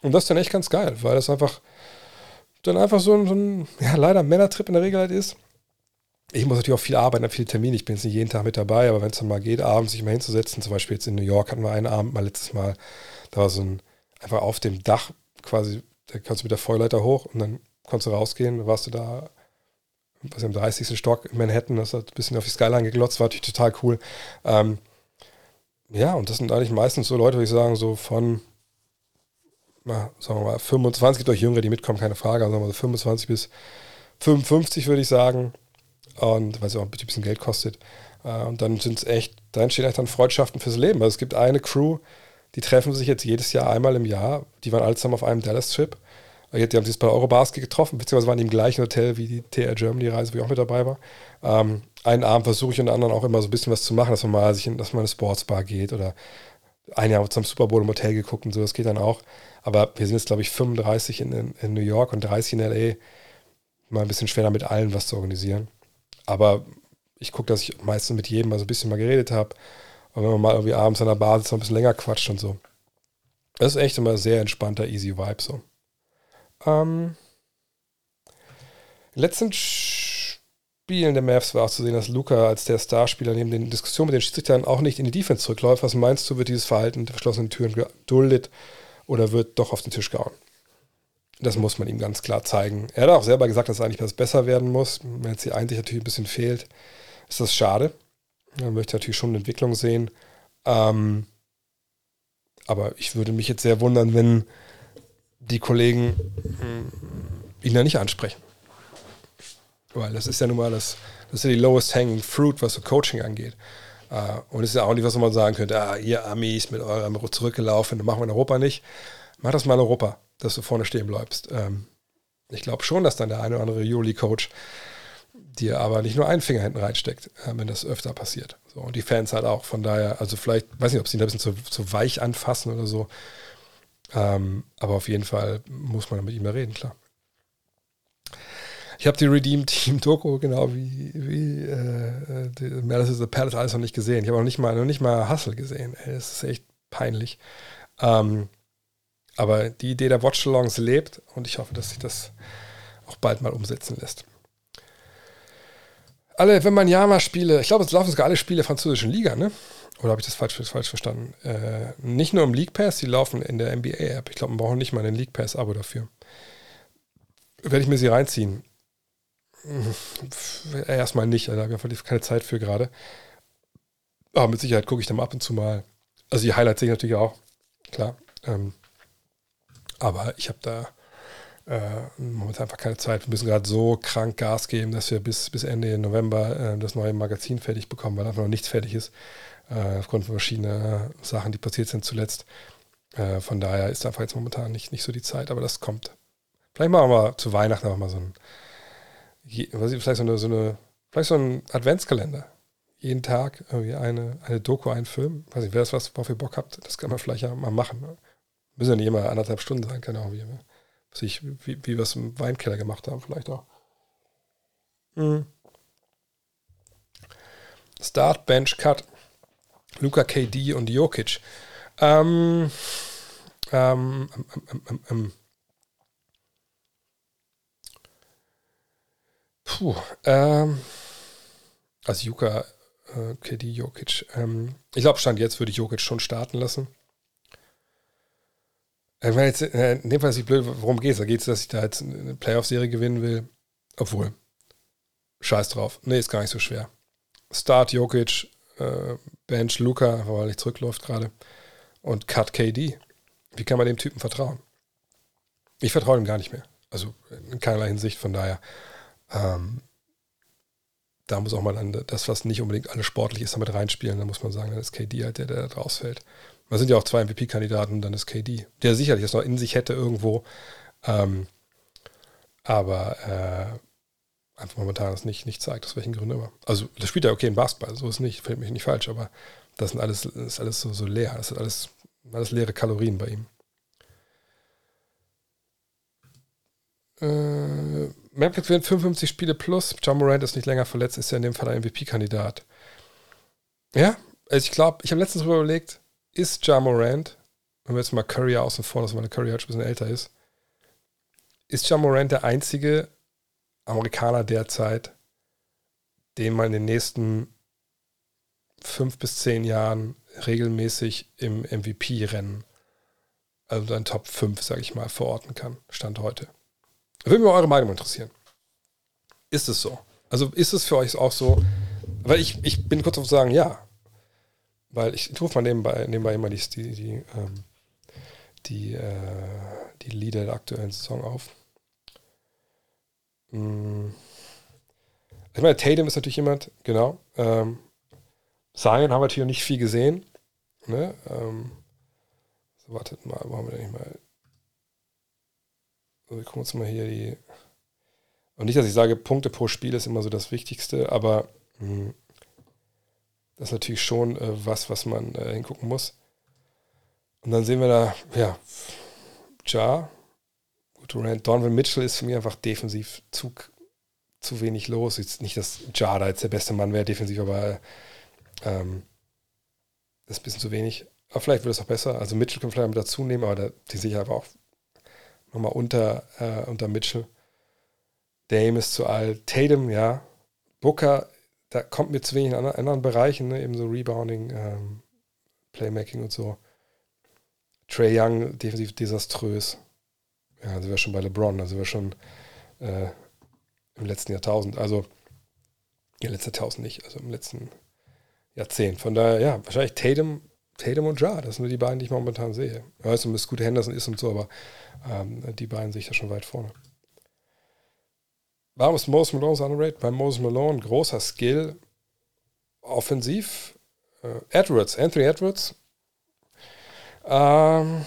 Und das ist dann echt ganz geil, weil das einfach dann einfach so ein, so ein ja, leider Männertrip in der Regel halt ist. Ich muss natürlich auch viel arbeiten, habe viele Termine. Ich bin jetzt nicht jeden Tag mit dabei, aber wenn es dann mal geht, abends sich mal hinzusetzen, zum Beispiel jetzt in New York hatten wir einen Abend mal letztes Mal, da war so ein, einfach auf dem Dach quasi, da kannst du mit der Feuerleiter hoch und dann konntest du rausgehen, warst du da was im 30. Stock in Manhattan, das hat ein bisschen auf die Skyline geglotzt, war natürlich total cool. Ähm, ja, und das sind eigentlich meistens so Leute, würde ich sagen, so von, na, sagen wir mal, 25, gibt auch Jüngere, die mitkommen, keine Frage, aber sagen wir mal so 25 bis 55 würde ich sagen. Und weil es auch ein bisschen Geld kostet. Äh, und dann sind es echt, da entstehen echt dann Freundschaften fürs Leben. Also es gibt eine Crew, die treffen sich jetzt jedes Jahr einmal im Jahr. Die waren alle zusammen auf einem Dallas-Trip. Die haben sich bei Eurobasket getroffen, beziehungsweise waren die im gleichen Hotel wie die TR Germany-Reise, wo ich auch mit dabei war. Ähm, einen Abend versuche ich und den anderen auch immer so ein bisschen was zu machen, dass man mal sich in, dass man in eine Sportsbar geht oder ein Jahr zum Super Bowl im Hotel geguckt und so, das geht dann auch. Aber wir sind jetzt, glaube ich, 35 in, in, in New York und 30 in LA. Mal ein bisschen schwer, mit allen was zu organisieren. Aber ich gucke, dass ich meistens mit jedem mal so ein bisschen mal geredet habe. Und wenn man mal irgendwie abends an der Basis noch ein bisschen länger quatscht und so. Das ist echt immer sehr entspannter, easy Vibe so. Ähm, letzten Spielen der Mavs war auch zu sehen, dass Luca als der Starspieler neben den Diskussionen mit den Schiedsrichtern auch nicht in die Defense zurückläuft. Was meinst du, wird dieses Verhalten hinter verschlossenen Türen geduldet oder wird doch auf den Tisch gehauen? Das muss man ihm ganz klar zeigen. Er hat auch selber gesagt, dass eigentlich was besser werden muss. Wenn jetzt die Einsicht natürlich ein bisschen fehlt, ist das schade. Man möchte natürlich schon eine Entwicklung sehen. Ähm, aber ich würde mich jetzt sehr wundern, wenn die Kollegen äh, ihn da nicht ansprechen. Weil das ist ja nun mal das, das ist ja die lowest hanging fruit, was so Coaching angeht. Uh, und es ist ja auch nicht, was man sagen könnte, ah, ihr Amis mit eurem zurückgelaufen, machen wir in Europa nicht. Mach das mal in Europa dass du vorne stehen bleibst. Ähm, ich glaube schon, dass dann der eine oder andere Juli-Coach dir aber nicht nur einen Finger hinten reinsteckt, äh, wenn das öfter passiert. So, und die Fans halt auch. Von daher, also vielleicht, weiß nicht, ob sie ihn ein bisschen zu, zu weich anfassen oder so. Ähm, aber auf jeden Fall muss man mit ihm mehr reden, klar. Ich habe die Redeem Team Doku genau wie, wie äh, die Malice is the Palace alles noch nicht gesehen. Ich habe noch nicht mal noch nicht mal Hustle gesehen. Ey, das ist echt peinlich. Ähm, aber die Idee der Watchalongs lebt und ich hoffe, dass sich das auch bald mal umsetzen lässt. Alle, wenn man Yama spiele, ich glaube, es laufen sogar alle Spiele der französischen Liga, ne? Oder habe ich das falsch, falsch verstanden? Äh, nicht nur im League Pass, die laufen in der NBA-App. Ich glaube, man braucht nicht mal einen League Pass-Abo dafür. Werde ich mir sie reinziehen? Erstmal nicht, da habe ich einfach keine Zeit für gerade. Aber mit Sicherheit gucke ich dann ab und zu mal. Also die Highlights sehe ich natürlich auch, klar. Ähm, aber ich habe da äh, momentan einfach keine Zeit. Wir müssen gerade so krank Gas geben, dass wir bis, bis Ende November äh, das neue Magazin fertig bekommen, weil einfach noch nichts fertig ist. Äh, aufgrund von verschiedenen Sachen, die passiert sind zuletzt. Äh, von daher ist einfach jetzt momentan nicht, nicht so die Zeit, aber das kommt. Vielleicht machen wir zu Weihnachten auch mal so ein, was ich, vielleicht so eine, so eine, vielleicht so ein Adventskalender. Jeden Tag irgendwie eine, eine Doku, einen Film. Weiß nicht, wer das was, worauf ihr Bock habt, das kann man vielleicht ja mal machen. Ne? Müssen ja nicht immer anderthalb Stunden sein, keine Ahnung, wie, ich, wie, wie wir es im Weinkeller gemacht haben, vielleicht auch. Mhm. Start, Bench, Cut. Luca KD und Jokic. Ähm, ähm, ähm, ähm, ähm, Puh, ähm, also Luca, äh, KD, Jokic. Ähm, ich glaube, Stand jetzt würde ich Jokic schon starten lassen. Ich meine, jetzt, äh, in dem Fall ist es blöd, worum geht es? Da geht es, dass ich da jetzt eine Playoff-Serie gewinnen will. Obwohl, scheiß drauf. Nee, ist gar nicht so schwer. Start Jokic, äh, Bench Luca, weil er zurückläuft gerade. Und Cut KD. Wie kann man dem Typen vertrauen? Ich vertraue ihm gar nicht mehr. Also in keinerlei Hinsicht. Von daher, ähm, da muss auch mal dann das, was nicht unbedingt alles sportlich ist, damit reinspielen. Da muss man sagen, dann ist KD halt der, der da rausfällt. Man sind ja auch zwei MVP-Kandidaten, dann ist KD, der sicherlich das noch in sich hätte irgendwo. Ähm, aber äh, einfach momentan das nicht, nicht zeigt, aus welchen Gründen immer. Also, das spielt ja okay in Basketball, so ist nicht, fällt mich nicht falsch, aber das sind alles, das ist alles so, so leer. Das sind alles, alles leere Kalorien bei ihm. Äh, Memphis gewinnt 55 Spiele plus. John Morant ist nicht länger verletzt, ist ja in dem Fall ein MVP-Kandidat. Ja, also ich glaube, ich habe letztens darüber überlegt, ist John Morant, wenn wir jetzt mal Curry außen vor lassen, weil Curry halt schon ein bisschen älter ist, ist John Morant der einzige Amerikaner derzeit, den man in den nächsten fünf bis zehn Jahren regelmäßig im MVP-Rennen, also ein Top 5, sage ich mal, verorten kann, Stand heute. Würde mich eure Meinung interessieren. Ist es so? Also ist es für euch auch so? Weil ich, ich bin kurz auf zu sagen, ja. Weil ich rufe mal nebenbei, nebenbei immer die, die, die, ähm, die, äh, die Lieder der aktuellen Saison auf. Hm. Ich meine, Tatum ist natürlich jemand, genau. Ähm, Zion haben wir natürlich noch nicht viel gesehen. Ne? Ähm, so, wartet mal, wo haben wir denn nicht mal. So, wir gucken uns mal hier die. Und nicht, dass ich sage, Punkte pro Spiel ist immer so das Wichtigste, aber mh, hm, das ist natürlich schon äh, was, was man äh, hingucken muss. Und dann sehen wir da, ja, Ja, Durant, Donovan Mitchell ist für mich einfach defensiv zu, zu wenig los. Jetzt nicht, dass Jada jetzt der beste Mann wäre defensiv, aber ähm, das ist ein bisschen zu wenig. Aber vielleicht wird es auch besser. Also Mitchell kann vielleicht mit dazu nehmen, aber da, die sehe ich einfach auch nochmal unter, äh, unter Mitchell. Dame ist zu alt. Tatum, ja. Booker, da kommt mir zu wenig in anderen Bereichen, ne? eben so Rebounding, ähm, Playmaking und so. Trey Young, defensiv desaströs. Ja, sind wir schon bei LeBron, sind wir schon äh, im letzten Jahrtausend. Also, ja, letzten Jahrtausend nicht, also im letzten Jahrzehnt. Von daher, ja, wahrscheinlich Tatum, Tatum und Ja, das sind die beiden, die ich momentan sehe. Ich weiß nicht, Scooter Henderson ist und so, aber ähm, die beiden sehe ich da schon weit vorne. Warum ist Moses Malone so underrated? Bei Moses Malone großer Skill, offensiv. Äh, Edwards, Anthony Edwards. Ähm,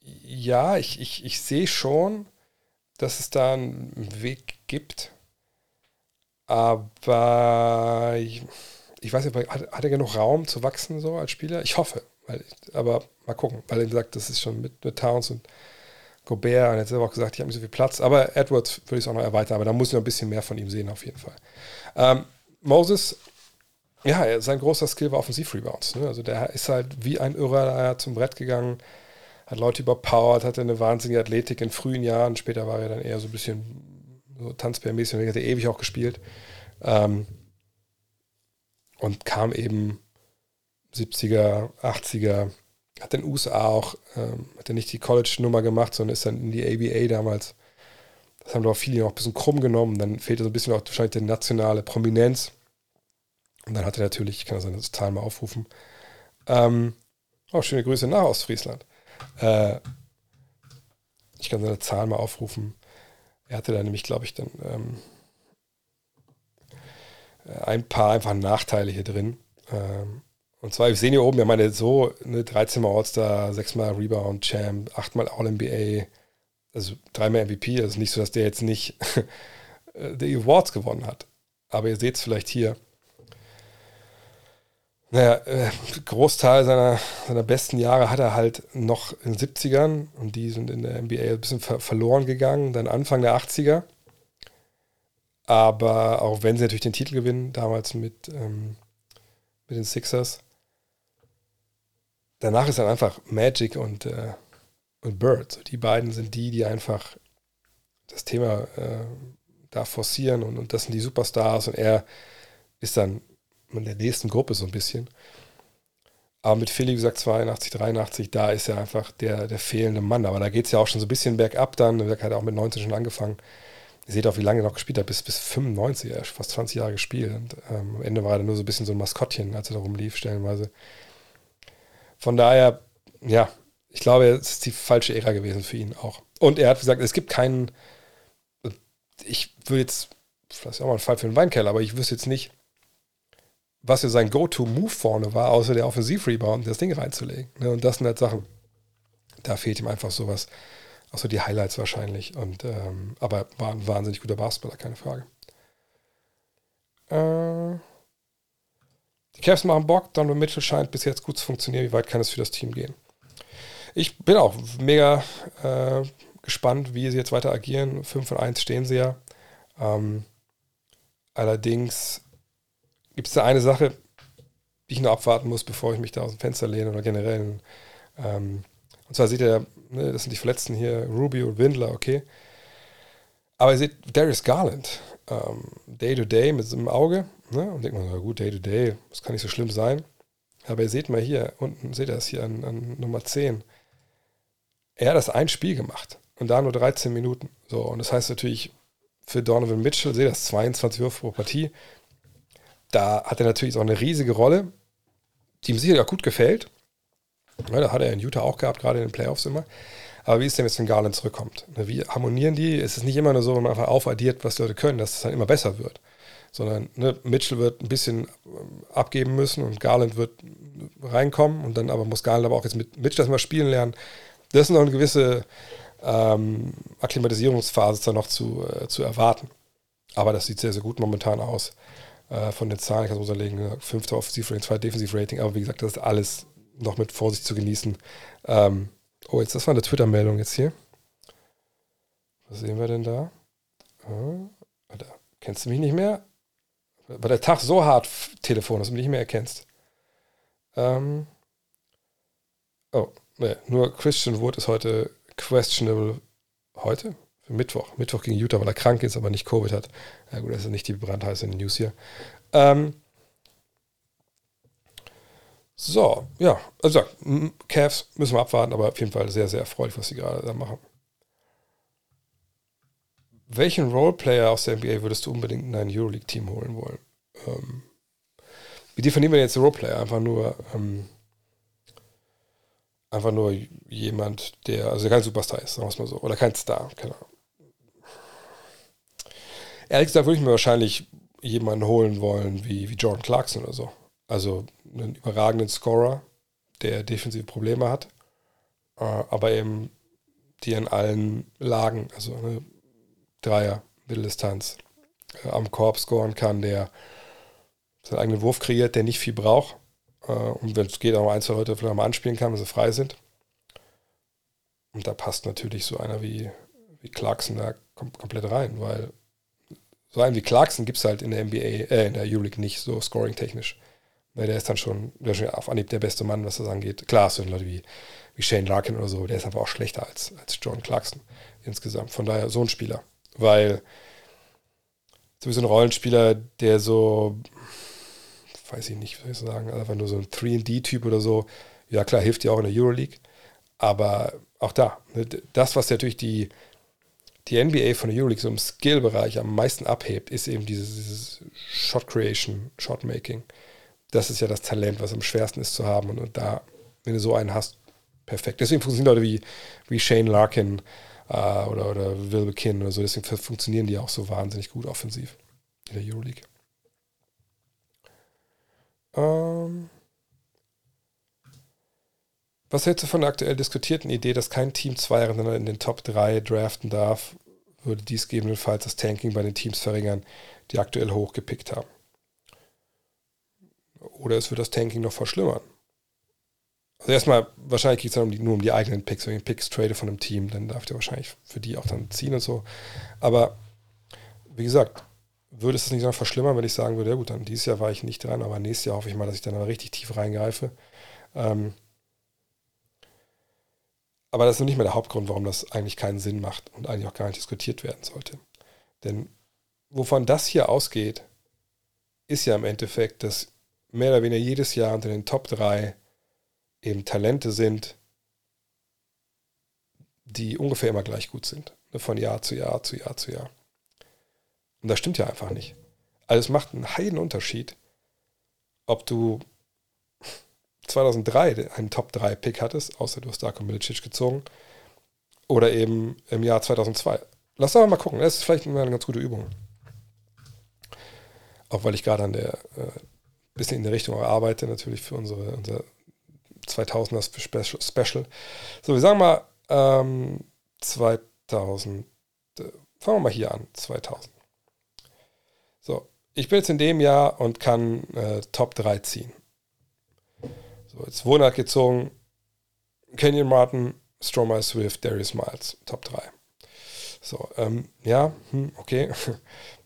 ja, ich, ich, ich sehe schon, dass es da einen Weg gibt. Aber ich, ich weiß nicht, hat, hat, er genug Raum zu wachsen so als Spieler? Ich hoffe. Weil, aber mal gucken, weil er sagt, das ist schon mit, mit Towns und Gobert und hat selber auch gesagt, ich habe nicht so viel Platz. Aber Edwards würde ich auch noch erweitern, aber da muss ich noch ein bisschen mehr von ihm sehen, auf jeden Fall. Ähm, Moses, ja, sein großer Skill war Offensiv-Rebounds. Ne? Also der ist halt wie ein Irrer zum Brett gegangen hat Leute überpowert, hatte eine wahnsinnige Athletik in frühen Jahren. Später war er dann eher so ein bisschen so Tanzbärmäßig und hat er ewig auch gespielt. Ähm, und kam eben 70er, 80er, hat in den USA auch, ähm, hat er nicht die College-Nummer gemacht, sondern ist dann in die ABA damals. Das haben doch viele auch ein bisschen krumm genommen. Dann fehlte so ein bisschen auch wahrscheinlich die nationale Prominenz. Und dann hat er natürlich, ich kann seine Zahlen mal aufrufen, ähm, oh, schöne Grüße nach Ostfriesland. Äh, ich kann seine Zahlen mal aufrufen. Er hatte da nämlich, glaube ich, dann ähm, ein paar einfach Nachteile hier drin. Ähm, und zwar, wir sehen hier oben, ja meine, so eine 13 Mal All-Star, 6 Mal Rebound Champ, 8 Mal All-NBA, also dreimal MVP. Also nicht so, dass der jetzt nicht die Awards gewonnen hat. Aber ihr seht es vielleicht hier. Naja, äh, Großteil seiner, seiner besten Jahre hat er halt noch in den 70ern und die sind in der NBA ein bisschen ver verloren gegangen. Dann Anfang der 80er Aber auch wenn sie natürlich den Titel gewinnen, damals mit, ähm, mit den Sixers, danach ist dann einfach Magic und, äh, und Bird. So, die beiden sind die, die einfach das Thema äh, da forcieren und, und das sind die Superstars und er ist dann in der nächsten Gruppe so ein bisschen. Aber mit Philly, wie gesagt, 82, 83, da ist er einfach der, der fehlende Mann. Aber da geht es ja auch schon so ein bisschen bergab dann. Er hat auch mit 19 schon angefangen. Ihr seht auch, wie lange er noch gespielt hat, bis, bis 95, er hat fast 20 Jahre gespielt. Und ähm, am Ende war er nur so ein bisschen so ein Maskottchen, als er da rumlief, stellenweise. Von daher, ja, ich glaube, es ist die falsche Ära gewesen für ihn auch. Und er hat gesagt, es gibt keinen, ich würde jetzt, das ist auch mal ein Fall für den Weinkeller, aber ich wüsste jetzt nicht, was ja sein Go-To-Move vorne war, außer der Offensiv-Rebound, das Ding reinzulegen. Ne? Und das sind halt Sachen, da fehlt ihm einfach sowas. Auch so die Highlights wahrscheinlich. Und, ähm, aber war ein wahnsinnig guter Basketballer, keine Frage. Äh, Cavs machen Bock, Donovan Mitchell scheint bis jetzt gut zu funktionieren. Wie weit kann es für das Team gehen? Ich bin auch mega äh, gespannt, wie sie jetzt weiter agieren. 5 von 1 stehen sie ja. Ähm, allerdings gibt es da eine Sache, die ich noch abwarten muss, bevor ich mich da aus dem Fenster lehne oder generell. Ähm, und zwar seht ihr, ne, das sind die Verletzten hier, Rubio und Windler, okay. Aber ihr seht Darius Garland, ähm, Day to Day mit so einem Auge. Ne, und denkt man, na gut, Day to Day, das kann nicht so schlimm sein. Aber ihr seht mal hier, unten seht ihr das hier an, an Nummer 10. Er hat das ein Spiel gemacht und da nur 13 Minuten. So, und das heißt natürlich für Donovan Mitchell, seht ihr das 22 Würfe pro Partie, da hat er natürlich auch eine riesige Rolle, die ihm sicherlich auch gut gefällt. Ja, da hat er in Utah auch gehabt, gerade in den Playoffs immer. Aber wie ist denn jetzt, wenn Garland zurückkommt? Ne, wie harmonieren die? Es ist nicht immer nur so, wenn man einfach aufaddiert, was die Leute können, dass es dann immer besser wird. Sondern ne, Mitchell wird ein bisschen ähm, abgeben müssen und Garland wird reinkommen und dann aber muss Garland aber auch jetzt mit Mitchell erstmal spielen lernen. Das ist noch eine gewisse ähm, Akklimatisierungsphase dann noch zu, äh, zu erwarten. Aber das sieht sehr, sehr gut momentan aus. Äh, von den Zahlen kann man unterlegen, fünfter Offensivrating, zweiter Defensivrating, aber wie gesagt, das ist alles noch mit Vorsicht zu genießen. Ähm, oh, jetzt, das war eine Twitter-Meldung jetzt hier. Was sehen wir denn da? Da kennst du mich nicht mehr? War der Tag so hart, Telefon, dass du mich nicht mehr erkennst. Ähm, oh, ne, nur Christian Wood ist heute questionable. Heute? für Mittwoch. Mittwoch gegen Utah, weil er krank ist, aber nicht Covid hat. Ja gut, das ist nicht die brandheiße News hier. Ähm, so, ja, also Cavs müssen wir abwarten, aber auf jeden Fall sehr, sehr erfreulich, was sie gerade da machen. Welchen Roleplayer aus der NBA würdest du unbedingt in dein Euroleague-Team holen wollen? Ähm, wie definieren wir jetzt Roleplayer? Einfach nur, ähm, einfach nur jemand, der, also kein Superstar ist, sagen wir es mal so, oder kein Star, keine Ahnung. Ehrlich gesagt würde ich mir wahrscheinlich jemanden holen wollen wie, wie Jordan Clarkson oder so. Also einen überragenden Scorer, der defensive Probleme hat, äh, aber eben die in allen Lagen, also eine Dreier, Mitteldistanz, äh, am Korb scoren kann, der seinen eigenen Wurf kreiert, der nicht viel braucht. Äh, und wenn es geht, auch ein, zwei Leute vielleicht mal anspielen kann, wenn sie frei sind. Und da passt natürlich so einer wie, wie Clarkson da kom komplett rein, weil so einen wie Clarkson gibt es halt in der NBA, äh, in der Euroleague nicht, so scoring-technisch. Weil der ist dann schon, der ist schon auf Anhieb der beste Mann, was das angeht. Klar, so Leute wie, wie Shane Larkin oder so, der ist einfach auch schlechter als, als John Clarkson insgesamt. Von daher so ein Spieler. Weil sowieso ein Rollenspieler, der so, weiß ich nicht, was ich sagen, einfach nur so ein 3D-Typ oder so, ja klar, hilft dir auch in der Euroleague. Aber auch da, ne, das, was natürlich die die NBA von der Euroleague so im Skill-Bereich am meisten abhebt, ist eben dieses, dieses Shot Creation, Shot Making. Das ist ja das Talent, was am schwersten ist zu haben. Und, und da, wenn du so einen hast, perfekt. Deswegen funktionieren Leute wie, wie Shane Larkin äh, oder, oder Will McKinn oder so. Deswegen funktionieren die auch so wahnsinnig gut offensiv in der Euroleague. Ähm. Was hältst du von der aktuell diskutierten Idee, dass kein Team zwei Jahre in den Top 3 draften darf? Würde dies gegebenenfalls das Tanking bei den Teams verringern, die aktuell hochgepickt haben? Oder es wird das Tanking noch verschlimmern? Also erstmal, wahrscheinlich geht es dann um die, nur um die eigenen Picks. Wenn ich Picks trade von einem Team, dann darf der wahrscheinlich für die auch dann ziehen und so. Aber wie gesagt, würde es nicht noch verschlimmern, wenn ich sagen würde, ja gut, dann dieses Jahr war ich nicht dran, aber nächstes Jahr hoffe ich mal, dass ich dann aber richtig tief reingreife. Ähm, aber das ist noch nicht mehr der Hauptgrund, warum das eigentlich keinen Sinn macht und eigentlich auch gar nicht diskutiert werden sollte. Denn wovon das hier ausgeht, ist ja im Endeffekt, dass mehr oder weniger jedes Jahr unter den Top 3 eben Talente sind, die ungefähr immer gleich gut sind. Ne, von Jahr zu Jahr zu Jahr zu Jahr. Und das stimmt ja einfach nicht. Also es macht einen heiden Unterschied, ob du 2003 einen Top-3-Pick hattest, außer du hast Darko Milicic gezogen, oder eben im Jahr 2002. Lass doch mal gucken, das ist vielleicht eine ganz gute Übung. Auch weil ich gerade an der, äh, bisschen in der Richtung arbeite, natürlich für unsere, unser 2000er Special. So, wir sagen mal ähm, 2000, äh, fangen wir mal hier an, 2000. So, ich bin jetzt in dem Jahr und kann äh, Top 3 ziehen. So, jetzt Wohnart gezogen, Kenyon Martin, Stromae Swift, Darius Miles, Top 3. So, ähm, ja, hm, okay.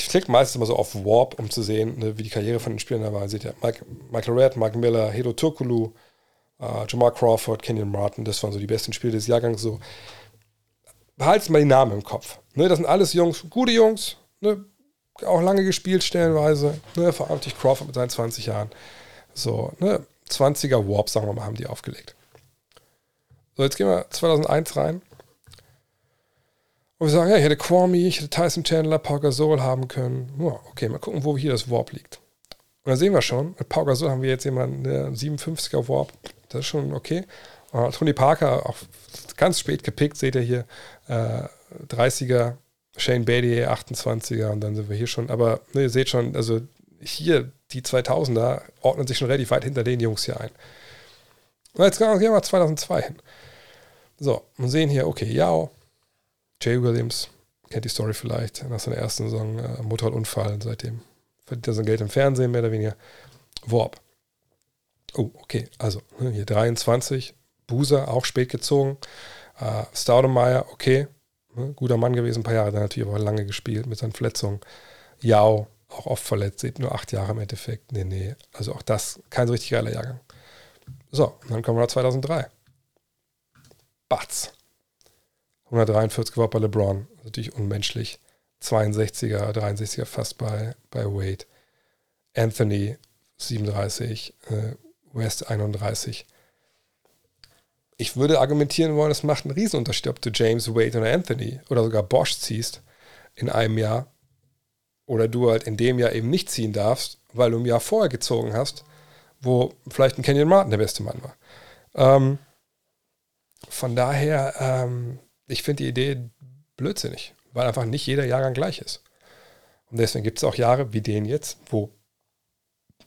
Ich klicke meistens immer so auf Warp, um zu sehen, ne, wie die Karriere von den Spielern da war. Seht ihr, Mike, Michael Red, Mark Miller, Hedo Turkulu, äh, Jamal Crawford, Kenyon Martin, das waren so die besten Spiele des Jahrgangs. So, behaltet mal die Namen im Kopf. Ne, das sind alles Jungs, gute Jungs, ne, auch lange gespielt stellenweise, ne, vor allem Crawford mit seinen 20 Jahren. So, ne, 20er Warp, sagen wir mal, haben die aufgelegt. So, jetzt gehen wir 2001 rein. Und wir sagen, ja, ich hätte Kwame, ich hätte Tyson Chandler, Pau Gasol haben können. Ja, okay, mal gucken, wo hier das Warp liegt. Und dann sehen wir schon, mit Pau Gasol haben wir jetzt jemanden, der 57er Warp, das ist schon okay. Und Tony Parker, auch ganz spät gepickt, seht ihr hier, äh, 30er, Shane Beatty, 28er und dann sind wir hier schon, aber ne, ihr seht schon, also hier die 2000er ordnen sich schon relativ weit hinter den Jungs hier ein. Und jetzt gehen wir mal 2002 hin. So, und sehen hier, okay, Yao, Jay Williams, kennt die Story vielleicht, nach seiner ersten Saison äh, Motorradunfall, seitdem verdient er sein Geld im Fernsehen, mehr oder weniger. Warp. Oh, okay, also ne, hier 23, Buser, auch spät gezogen. Äh, Staudemeyer, okay, ne, guter Mann gewesen, ein paar Jahre, dann natürlich aber lange gespielt mit seinen Verletzungen. Yao, auch oft verletzt, seht nur acht Jahre im Endeffekt. Nee, nee, also auch das kein so richtig geiler Jahrgang. So, dann kommen wir nach 2003. Batz. 143 war bei LeBron, natürlich unmenschlich. 62er, 63er fast bei, bei Wade. Anthony 37, äh, West 31. Ich würde argumentieren wollen, es macht einen Riesenunterschied, ob du James Wade oder Anthony oder sogar Bosch ziehst in einem Jahr oder du halt in dem Jahr eben nicht ziehen darfst, weil du im Jahr vorher gezogen hast, wo vielleicht ein Kenyon Martin der beste Mann war. Ähm, von daher, ähm, ich finde die Idee blödsinnig, weil einfach nicht jeder Jahrgang gleich ist. Und deswegen gibt es auch Jahre wie den jetzt, wo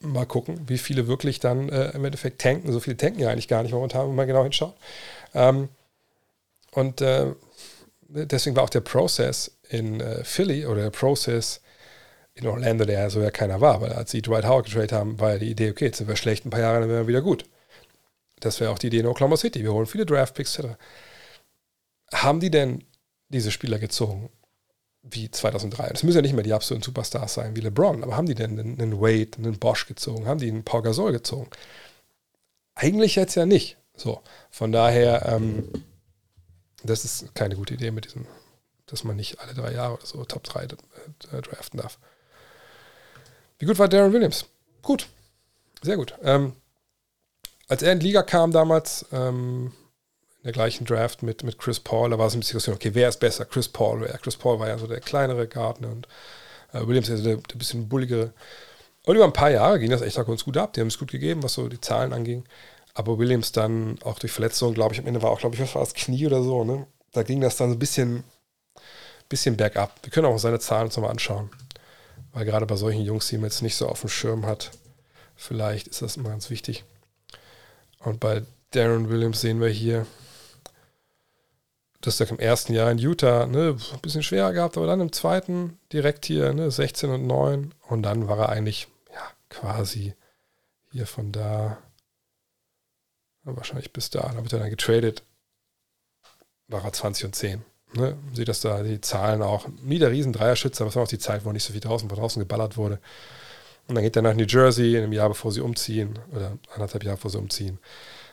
mal gucken, wie viele wirklich dann äh, im Endeffekt tanken. So viele tanken ja eigentlich gar nicht momentan, wenn man genau hinschaut. Ähm, und äh, deswegen war auch der Prozess in äh, Philly oder der Prozess in Orlando, der ja so ja keiner war, weil als sie Dwight Howard getradet haben, war ja die Idee, okay, jetzt sind wir schlecht ein paar Jahre, dann werden wir wieder gut. Das wäre auch die Idee in Oklahoma City. Wir holen viele Draftpicks etc. Haben die denn diese Spieler gezogen wie 2003? Das müssen ja nicht mehr die absoluten Superstars sein wie LeBron, aber haben die denn einen, Wade, einen Bosch gezogen? Haben die einen Paul Gasol gezogen? Eigentlich jetzt ja nicht. So, von daher, ähm, das ist keine gute Idee mit diesem, dass man nicht alle drei Jahre oder so Top 3 äh, draften darf. Wie gut war Darren Williams? Gut. Sehr gut. Ähm, als er in die Liga kam damals, ähm, in der gleichen Draft mit, mit Chris Paul, da war es ein bisschen Diskussion, okay, wer ist besser, Chris Paul oder er? Chris Paul war ja so der kleinere Gardner und äh, Williams ist der, der bisschen bulligere. Und über ein paar Jahre ging das echt auch ganz gut ab. Die haben es gut gegeben, was so die Zahlen anging. Aber Williams dann auch durch Verletzungen, glaube ich, am Ende war auch, glaube ich, was war das Knie oder so, ne? Da ging das dann so ein bisschen, bisschen bergab. Wir können auch seine Zahlen uns nochmal anschauen. Weil gerade bei solchen Jungs, die man jetzt nicht so auf dem Schirm hat, vielleicht ist das immer ganz wichtig. Und bei Darren Williams sehen wir hier, dass er im ersten Jahr in Utah ne, ein bisschen schwerer gehabt, aber dann im zweiten direkt hier ne, 16 und 9 und dann war er eigentlich ja, quasi hier von da, wahrscheinlich bis da, da wird er dann getradet, war er 20 und 10. Ne? Seht das da, die Zahlen auch. Nie der riesen Dreierschütze, aber es war auch die Zeit, wo nicht so viel draußen von draußen geballert wurde. Und dann geht er nach New Jersey, in einem Jahr bevor sie umziehen, oder anderthalb Jahre bevor sie umziehen,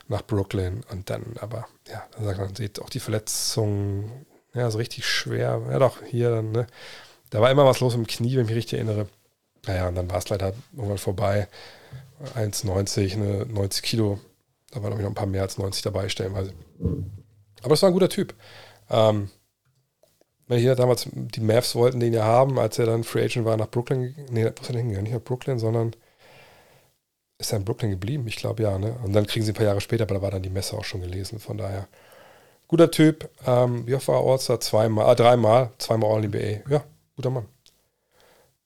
nach Brooklyn. Und dann, aber, ja, dann seht auch die Verletzungen, ja, so richtig schwer. Ja, doch, hier dann, ne? Da war immer was los im Knie, wenn ich mich richtig erinnere. Naja, und dann war es leider irgendwann vorbei. 1,90, ne, 90 Kilo. Da waren noch ein paar mehr als 90 dabei, stellenweise. Aber es war ein guter Typ. Ähm, wenn hier damals die Mavs wollten den ja haben, als er dann Free Agent war nach Brooklyn. Nee, wo ist er hingegangen? Nicht nach Brooklyn, sondern ist er in Brooklyn geblieben? Ich glaube ja, ne? Und dann kriegen sie ein paar Jahre später, aber da war dann die Messe auch schon gelesen. Von daher, guter Typ. Ähm, wie oft war er All-Star? Zweimal, ah, dreimal, zweimal All-NBA. Ja, guter Mann.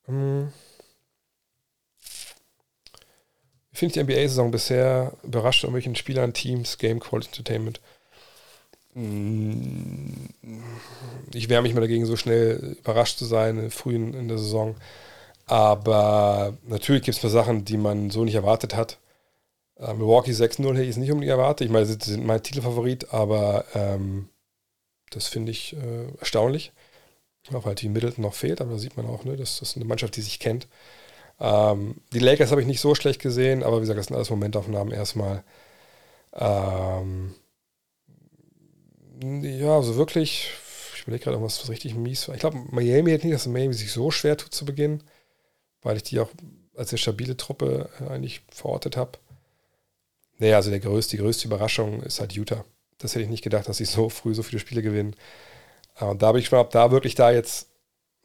Ähm, wie finde ich die NBA-Saison bisher? Überrascht irgendwelchen Spielern, Teams, Game Quality Entertainment? Mm, ich wehre mich mal dagegen, so schnell überrascht zu sein, früh in der Saison. Aber natürlich gibt es paar Sachen, die man so nicht erwartet hat. Äh, Milwaukee 6-0 hätte ich es nicht unbedingt erwartet. Ich meine, sie sind mein Titelfavorit, aber ähm, das finde ich äh, erstaunlich. Auch weil die Middleton noch fehlt, aber da sieht man auch, ne, das, ist eine Mannschaft, die sich kennt. Ähm, die Lakers habe ich nicht so schlecht gesehen, aber wie gesagt, das sind alles Momentaufnahmen erstmal. Ähm, ja, also wirklich, ich überlege gerade, was, was richtig mies war. Ich glaube, Miami hätte nicht, dass Miami sich so schwer tut zu Beginn, weil ich die auch als eine stabile Truppe äh, eigentlich verortet habe. Naja, also der größte, die größte Überraschung ist halt Utah. Das hätte ich nicht gedacht, dass sie so früh so viele Spiele gewinnen. Äh, und da bin ich gespannt, ob da wirklich da jetzt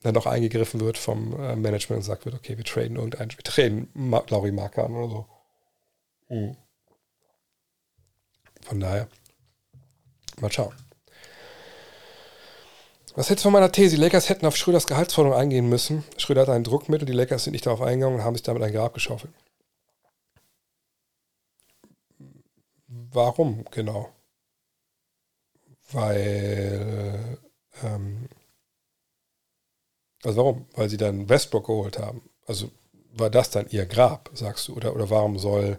dann doch eingegriffen wird vom äh, Management und sagt wird, okay, wir traden irgendeinen, wir traden Laurie Marker an oder so. Mhm. Von daher. Mal schauen. Was hältst du von meiner These? Die Lakers hätten auf Schröders Gehaltsforderung eingehen müssen. Schröder hat ein Druckmittel, die Lakers sind nicht darauf eingegangen und haben sich damit ein Grab geschaufelt. Warum genau? Weil, ähm, also warum? Weil sie dann Westbrook geholt haben. Also war das dann ihr Grab, sagst du? Oder, oder warum soll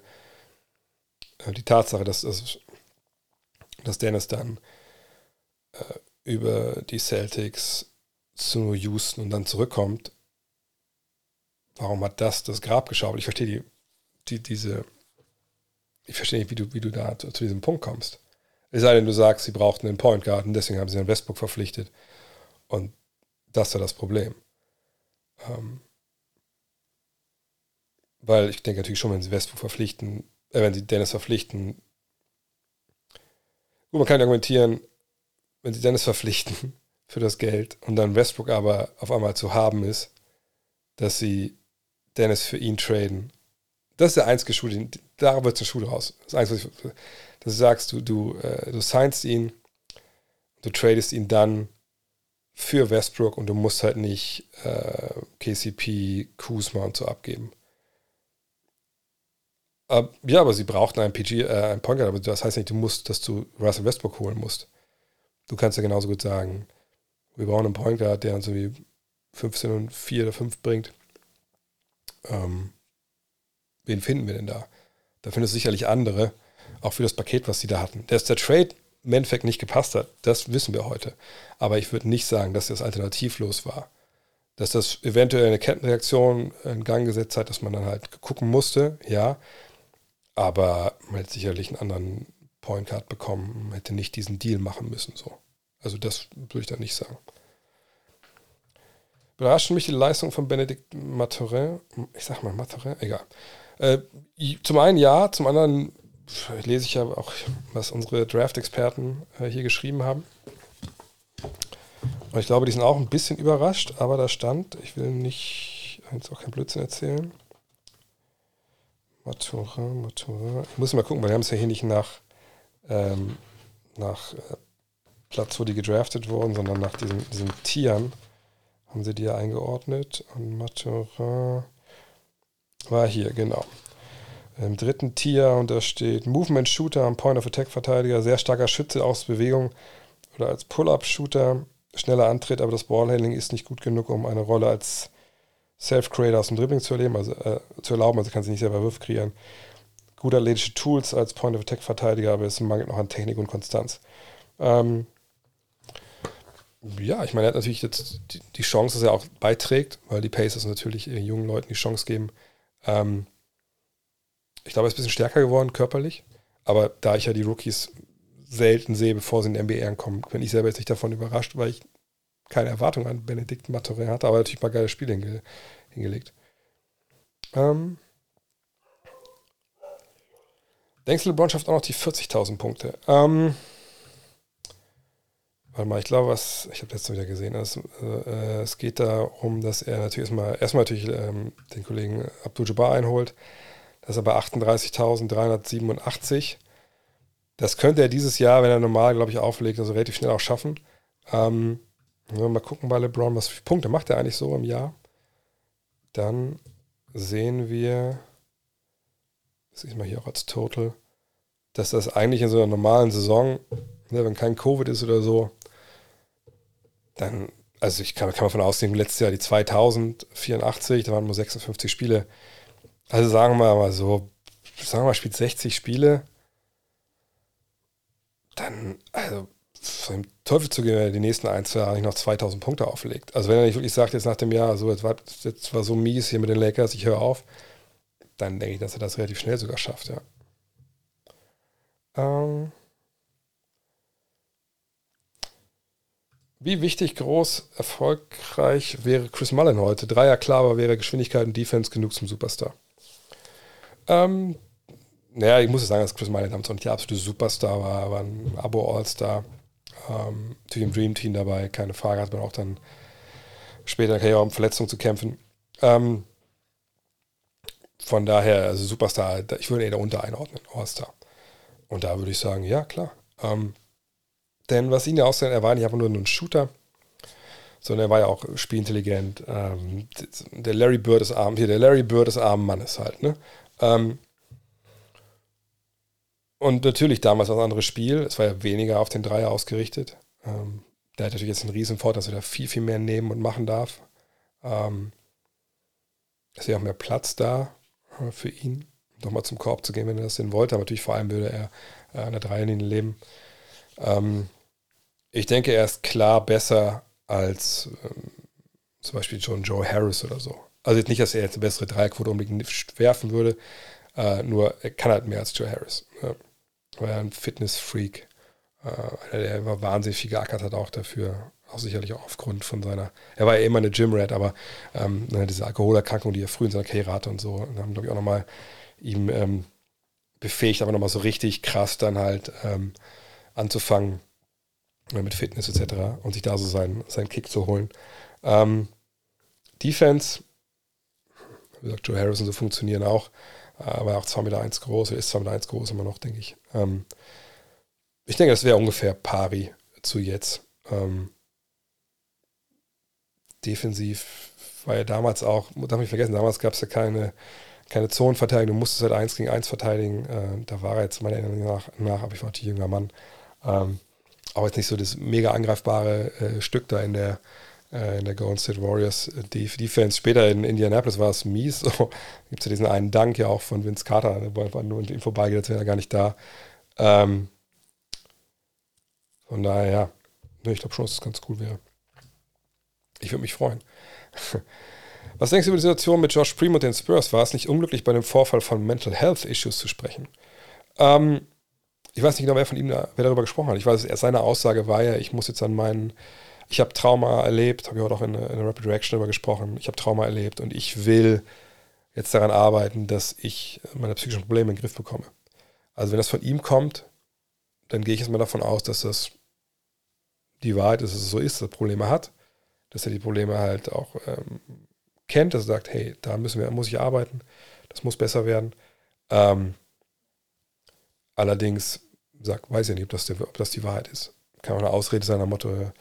äh, die Tatsache, dass, dass Dennis dann äh, über die Celtics zu Houston und dann zurückkommt, warum hat das das Grab geschaufelt? Ich verstehe die, die, diese, ich verstehe nicht, wie du, wie du da zu, zu diesem Punkt kommst. Es sei denn, du sagst, sie brauchten einen Point Guard und deswegen haben sie einen Westbrook verpflichtet. Und das war das Problem. Ähm, weil ich denke natürlich schon, wenn sie Westbrook verpflichten, äh, wenn sie Dennis verpflichten, Gut, man kann argumentieren, wenn sie Dennis verpflichten für das Geld und dann Westbrook aber auf einmal zu haben ist, dass sie Dennis für ihn traden. Das ist der einzige Schule, da wird eine Schule raus. Das einzige, dass du sagst, du, du, äh, du signst ihn, du tradest ihn dann für Westbrook und du musst halt nicht äh, KCP, Kuzma und so abgeben. Uh, ja, aber sie brauchten einen PG, äh, einen Point Guard, aber das heißt nicht, du musst, dass du Russell Westbrook holen musst. Du kannst ja genauso gut sagen, wir brauchen einen Point Guard, der uns so wie 15 und 4 oder 5 bringt. Ähm, wen finden wir denn da? Da findest du sicherlich andere, auch für das Paket, was sie da hatten. Dass der Trade im Endeffekt nicht gepasst hat, das wissen wir heute. Aber ich würde nicht sagen, dass das alternativlos war. Dass das eventuell eine Kettenreaktion in Gang gesetzt hat, dass man dann halt gucken musste, ja. Aber man hätte sicherlich einen anderen Point Card bekommen, hätte nicht diesen Deal machen müssen. So. Also das würde ich da nicht sagen. Überraschen mich die Leistung von Benedikt Maturin. Ich sag mal Maturin, egal. Äh, zum einen ja, zum anderen lese ich ja auch, was unsere Draft-Experten äh, hier geschrieben haben. Und ich glaube, die sind auch ein bisschen überrascht, aber da stand, ich will nicht jetzt auch kein Blödsinn erzählen. Matura, Matura. Ich muss mal gucken, weil wir haben es ja hier nicht nach, ähm, nach äh, Platz, wo die gedraftet wurden, sondern nach diesen, diesen Tieren haben sie die ja eingeordnet. Und Matura war hier, genau. Im dritten Tier und da steht Movement Shooter am Point of Attack Verteidiger, sehr starker Schütze aus Bewegung oder als Pull-Up Shooter, schneller Antritt, aber das Ballhandling ist nicht gut genug, um eine Rolle als Self-Creator aus dem Dribbling zu erleben, also äh, zu erlauben, also kann sie nicht selber Würfe kreieren. Gute athletische Tools als Point-of-Attack-Verteidiger, aber es mangelt noch an Technik und Konstanz. Ähm, Ja, ich meine, er hat natürlich jetzt die, die Chance, dass er auch beiträgt, weil die Pacers natürlich jungen Leuten die Chance geben. Ähm, ich glaube, er ist ein bisschen stärker geworden körperlich, aber da ich ja die Rookies selten sehe, bevor sie in den NBA ankommen, bin ich selber jetzt nicht davon überrascht, weil ich keine Erwartung an Benedikt Maturin hatte, aber natürlich mal geile Spiele hinge hingelegt. Ähm, denkst du, LeBron schafft auch noch die 40.000 Punkte? Ähm, warte mal, ich glaube, was, ich habe letztes wieder gesehen, es, äh, es geht darum, dass er natürlich erstmal, erstmal natürlich ähm, den Kollegen Abdul Jabbar einholt. Das ist aber 38.387. Das könnte er dieses Jahr, wenn er normal, glaube ich, auflegt, also relativ schnell auch schaffen. Ähm, mal gucken bei LeBron, was für Punkte macht er eigentlich so im Jahr. Dann sehen wir, das ist mal hier auch als Total, dass das eigentlich in so einer normalen Saison, ne, wenn kein Covid ist oder so, dann, also ich kann, kann man von ausgehen, letztes Jahr die 2084, da waren nur 56 Spiele. Also sagen wir mal so, sagen wir mal, spielt 60 Spiele, dann, also vom Teufel zu gehen, wenn er die nächsten ein, zwei Jahre nicht noch 2000 Punkte auflegt. Also wenn er nicht wirklich sagt, jetzt nach dem Jahr, so, jetzt war, jetzt war so mies hier mit den Lakers, ich höre auf, dann denke ich, dass er das relativ schnell sogar schafft, ja. Ähm Wie wichtig, groß, erfolgreich wäre Chris Mullen heute? Dreier klar, aber wäre Geschwindigkeit und Defense genug zum Superstar? Ähm, naja, ich muss sagen, dass Chris Mullen damals auch nicht der absolute Superstar war, war ein Abo-All-Star. Ähm, natürlich im Dream Team dabei, keine Frage, hat man auch dann später in der Karriere um Verletzungen zu kämpfen. Ähm, von daher, also Superstar, ich würde eher darunter einordnen, All-Star. Und da würde ich sagen, ja, klar. Ähm, denn was ihn ja aussehen, er war nicht einfach nur ein Shooter, sondern er war ja auch spielintelligent. Ähm, der Larry Bird des armen, hier, der Larry Bird des armen Mannes halt, ne? Ähm, und natürlich damals war ein anderes Spiel. Es war ja weniger auf den Dreier ausgerichtet. Ähm, der hat natürlich jetzt einen riesen Vorteil, dass er da viel, viel mehr nehmen und machen darf. Ähm, ist ja auch mehr Platz da für ihn, nochmal zum Korb zu gehen, wenn er das denn wollte. Aber natürlich vor allem würde er äh, an der Dreierlinie leben. Ähm, ich denke, er ist klar besser als ähm, zum Beispiel schon Joe Harris oder so. Also jetzt nicht, dass er jetzt eine bessere Dreierquote unbedingt werfen würde, äh, nur er kann halt mehr als Joe Harris. Ja war ja ein Fitness-Freak. Äh, der immer wahnsinnig viel geackert hat auch dafür. Auch sicherlich auch aufgrund von seiner, er war ja immer eine Gym-Rat, aber ähm, ne, diese Alkoholerkrankung, die er früh in seiner Karriere hatte und so, und haben, glaube ich, auch nochmal ihm ähm, befähigt, aber nochmal so richtig krass dann halt ähm, anzufangen äh, mit Fitness etc. und sich da so seinen, seinen Kick zu holen. Ähm, Defense, wie gesagt, Joe Harrison so funktionieren auch aber auch 2,1 Meter eins groß, er ist 2,1 Meter eins groß immer noch, denke ich. Ähm, ich denke, das wäre ungefähr pari zu jetzt. Ähm, defensiv war ja damals auch, darf ich vergessen, damals gab es ja keine, keine Zonenverteidigung, du musstest halt 1 gegen 1 verteidigen. Äh, da war er jetzt meiner Erinnerung nach, nach aber ich war ein jünger Mann. Ähm, auch jetzt nicht so das mega angreifbare äh, Stück da in der, äh, in der Golden State Warriors äh, Defense. Später in Indianapolis war es mies. So, Gibt es ja diesen einen Dank ja auch von Vince Carter, wo einfach nur an ihm vorbeigeht, als wäre er gar nicht da. Ähm, von daher, ja, ich glaube schon, dass es ganz cool wäre. Ich würde mich freuen. Was denkst du über die Situation mit Josh Primo und den Spurs? War es nicht unglücklich, bei dem Vorfall von Mental Health Issues zu sprechen? Ähm, ich weiß nicht genau, wer von ihm da, wer darüber gesprochen hat. Ich weiß, seine Aussage war ja, ich muss jetzt an meinen ich habe Trauma erlebt, habe ich heute auch in, in der Rapid Reaction darüber gesprochen, ich habe Trauma erlebt und ich will jetzt daran arbeiten, dass ich meine psychischen Probleme in den Griff bekomme. Also wenn das von ihm kommt, dann gehe ich jetzt mal davon aus, dass das die Wahrheit ist, dass es so ist, dass er Probleme hat, dass er die Probleme halt auch ähm, kennt, dass er sagt, hey, da müssen wir, muss ich arbeiten, das muss besser werden. Ähm, allerdings sagt, weiß ich nicht, ob das, der, ob das die Wahrheit ist. Kann auch eine Ausrede sein, am Motto,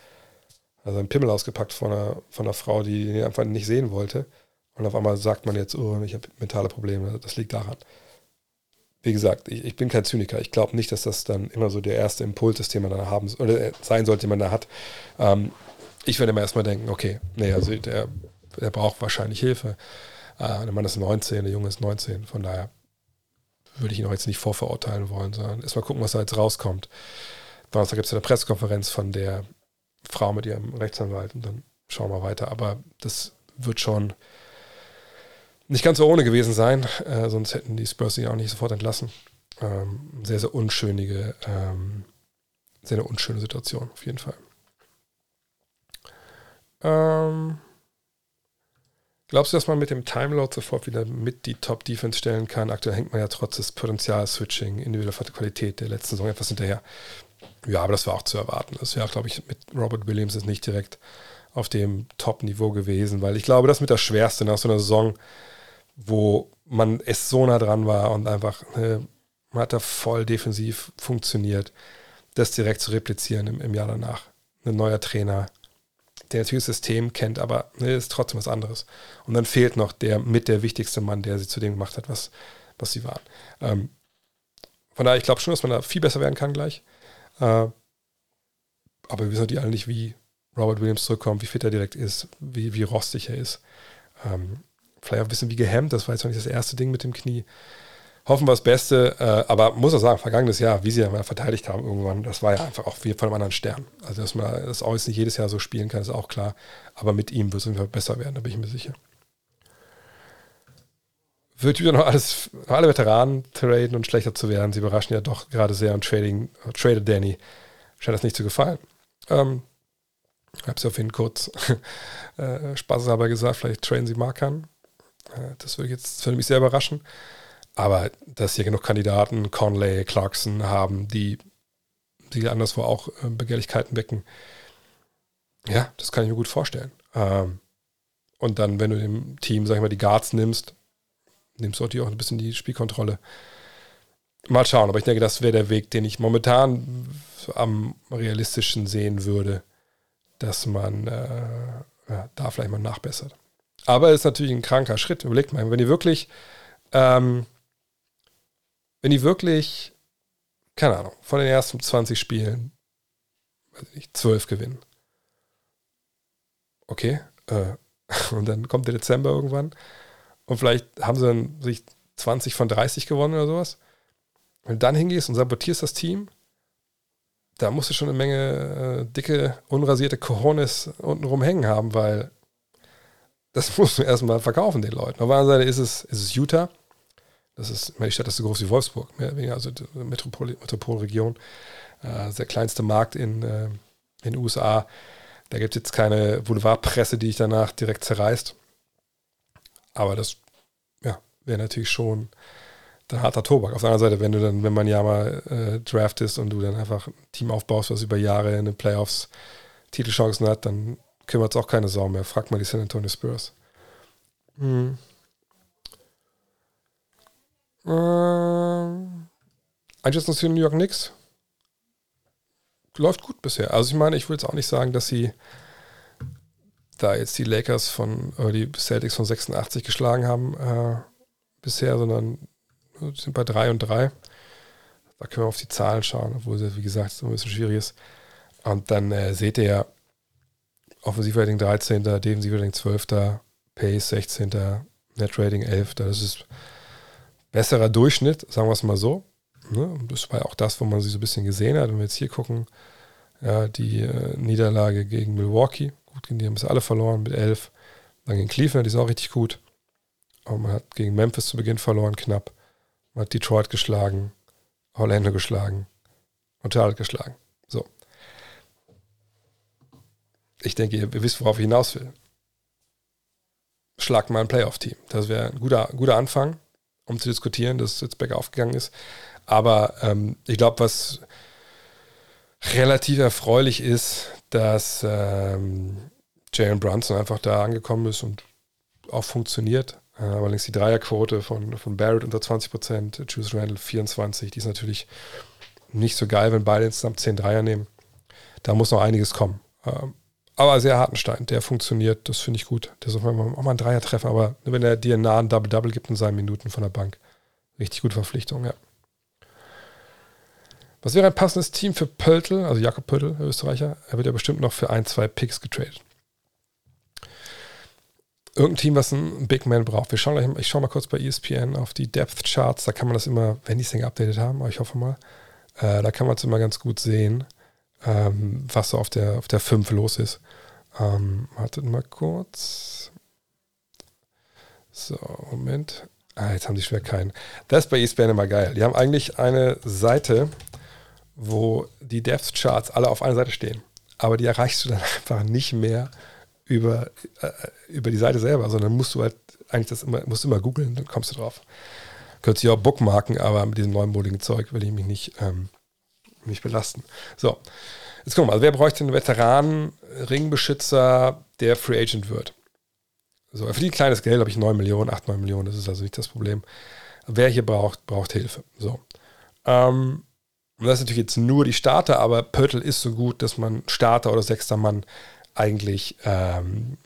also ein Pimmel ausgepackt von einer, von einer Frau, die ihn einfach nicht sehen wollte. Und auf einmal sagt man jetzt, oh, ich habe mentale Probleme, das liegt daran. Wie gesagt, ich, ich bin kein Zyniker. Ich glaube nicht, dass das dann immer so der erste Impuls ist, den man da haben oder sein sollte, den man da hat. Ähm, ich würde immer erstmal denken, okay, nee, also der, der braucht wahrscheinlich Hilfe. Äh, der Mann ist 19, der Junge ist 19, von daher würde ich ihn auch jetzt nicht vorverurteilen wollen, sondern erstmal gucken, was da jetzt rauskommt. Donnerstag gibt es eine Pressekonferenz von der Frau mit ihrem Rechtsanwalt und dann schauen wir weiter. Aber das wird schon nicht ganz so ohne gewesen sein, äh, sonst hätten die Spurs sie auch nicht sofort entlassen. Ähm, sehr, sehr unschönige, ähm, sehr eine unschöne Situation, auf jeden Fall. Ähm, glaubst du, dass man mit dem Timeload sofort wieder mit die Top-Defense stellen kann? Aktuell hängt man ja trotz des Potenzial-Switching, individueller Qualität der letzten Saison etwas hinterher. Ja, aber das war auch zu erwarten. Das wäre, glaube ich, mit Robert Williams ist nicht direkt auf dem Top-Niveau gewesen, weil ich glaube, das mit das Schwerste nach so einer Saison, wo man es so nah dran war und einfach, ne, man hat da voll defensiv funktioniert, das direkt zu replizieren im, im Jahr danach. Ein neuer Trainer, der natürlich das System kennt, aber ne, ist trotzdem was anderes. Und dann fehlt noch der mit der wichtigste Mann, der sie zu dem gemacht hat, was, was sie waren. Ähm, von daher, ich glaube schon, dass man da viel besser werden kann gleich. Äh, aber wir wissen natürlich alle nicht, wie Robert Williams zurückkommt, wie fit er direkt ist, wie, wie rostig er ist. Ähm, vielleicht auch ein bisschen wie gehemmt, das war jetzt noch nicht das erste Ding mit dem Knie hoffen wir das Beste. Äh, aber muss auch sagen, vergangenes Jahr, wie sie ja mal verteidigt haben irgendwann, das war ja einfach auch wie von einem anderen Stern. Also, dass man das auch jetzt nicht jedes Jahr so spielen kann, ist auch klar. Aber mit ihm wird es besser werden, da bin ich mir sicher. Wird wieder noch alles, alle Veteranen traden und schlechter zu werden. Sie überraschen ja doch gerade sehr und Trading, uh, Trader Danny scheint das nicht zu gefallen. Ähm, ich habe es auf jeden kurz äh, spaßeshalber gesagt, vielleicht traden sie Markern. Äh, das würde, jetzt, das würde mich sehr überraschen. Aber dass hier genug Kandidaten, Conley, Clarkson haben, die sie anderswo auch äh, Begehrlichkeiten wecken, ja, das kann ich mir gut vorstellen. Ähm, und dann, wenn du dem Team, sag ich mal, die Guards nimmst, nimmst du auch ein bisschen die Spielkontrolle. Mal schauen, aber ich denke, das wäre der Weg, den ich momentan am realistischen sehen würde, dass man äh, ja, da vielleicht mal nachbessert. Aber es ist natürlich ein kranker Schritt. Überlegt mal, wenn ihr wirklich ähm, wenn die wirklich, keine Ahnung, von den ersten 20 Spielen, weiß ich nicht, 12 gewinnen. Okay, äh, und dann kommt der Dezember irgendwann und vielleicht haben sie dann sich 20 von 30 gewonnen oder sowas. Wenn du dann hingehst und sabotierst das Team, da musst du schon eine Menge äh, dicke, unrasierte Cojones unten rumhängen haben, weil das musst du erstmal verkaufen den Leuten. Auf der anderen Seite ist es, ist es Utah. Das ist, die Stadt ist so groß wie Wolfsburg, mehr oder weniger, also Metropol, Metropolregion. Äh, der kleinste Markt in, äh, in den USA. Da gibt es jetzt keine Boulevardpresse, die ich danach direkt zerreißt. Aber das ja, wäre natürlich schon der harter Tobak. Auf der anderen Seite, wenn du dann, wenn man ja mal äh, draftest und du dann einfach ein Team aufbaust, was über Jahre in den Playoffs Titelchancen hat, dann kümmert es auch keine Sau mehr. Frag mal die San Antonio Spurs. Mhm. Ähm, Einschätzung zu den New York Knicks? Läuft gut bisher. Also ich meine, ich würde jetzt auch nicht sagen, dass sie da jetzt die Lakers von, oder die Celtics von 86 geschlagen haben äh, bisher, sondern sind bei 3 und 3. Da können wir auf die Zahlen schauen, obwohl es, wie gesagt, so ein bisschen schwierig ist. Und dann äh, seht ihr ja Offensivrating 13., Defensivrating 12., Pace 16., Net Rating 11. Das ist besserer Durchschnitt, sagen wir es mal so. Ne? Das war ja auch das, wo man sie so ein bisschen gesehen hat. Wenn wir jetzt hier gucken, ja, die äh, Niederlage gegen Milwaukee, gut, die haben es alle verloren mit 11. Dann gegen Cleveland, die ist auch richtig gut. Aber man hat gegen Memphis zu Beginn verloren, knapp. Man hat Detroit geschlagen, Orlando geschlagen und Charlotte geschlagen. So. Ich denke, ihr, ihr wisst, worauf ich hinaus will. Schlagt mal ein Playoff-Team. Das wäre ein guter, guter Anfang um zu diskutieren, dass jetzt bergauf gegangen ist. Aber ähm, ich glaube, was relativ erfreulich ist, dass ähm, Jalen Brunson einfach da angekommen ist und auch funktioniert. Äh, allerdings die Dreierquote von, von Barrett unter 20 Prozent, Juice Randall 24, die ist natürlich nicht so geil, wenn beide insgesamt 10 Dreier nehmen. Da muss noch einiges kommen. Ähm, aber sehr Hartenstein, der funktioniert, das finde ich gut. Der soll auch mal einen Dreier treffen, aber wenn er dir einen nahen Double-Double gibt in seinen Minuten von der Bank. Richtig gute Verpflichtung, ja. Was wäre ein passendes Team für Pöltl, also Jakob Pöltl, der Österreicher? Er wird ja bestimmt noch für ein, zwei Picks getradet. Irgendein Team, was einen Big Man braucht. Wir schauen gleich, ich schaue mal kurz bei ESPN auf die Depth Charts. Da kann man das immer, wenn die es denn geupdatet haben, aber ich hoffe mal, äh, da kann man es immer ganz gut sehen ähm, was so auf der, auf der 5 los ist. Ähm, wartet mal kurz. So, Moment. Ah, jetzt haben sie schwer keinen. Das ist bei ESPN immer geil. Die haben eigentlich eine Seite, wo die Depth Charts alle auf einer Seite stehen. Aber die erreichst du dann einfach nicht mehr über, äh, über die Seite selber, sondern musst du halt eigentlich das immer, musst immer googeln, dann kommst du drauf. Könntest du auch bookmarken, aber mit diesem neumodigen Zeug will ich mich nicht, ähm, nicht belasten. So, jetzt gucken wir mal. wer bräuchte einen Veteranen, Ringbeschützer, der Free Agent wird? So, er verdient kleines Geld, habe ich 9 Millionen, 8, 9 Millionen, das ist also nicht das Problem. Wer hier braucht, braucht Hilfe. So. Ähm, und das ist natürlich jetzt nur die Starter, aber Pörtl ist so gut, dass man Starter oder sechster Mann eigentlich ähm,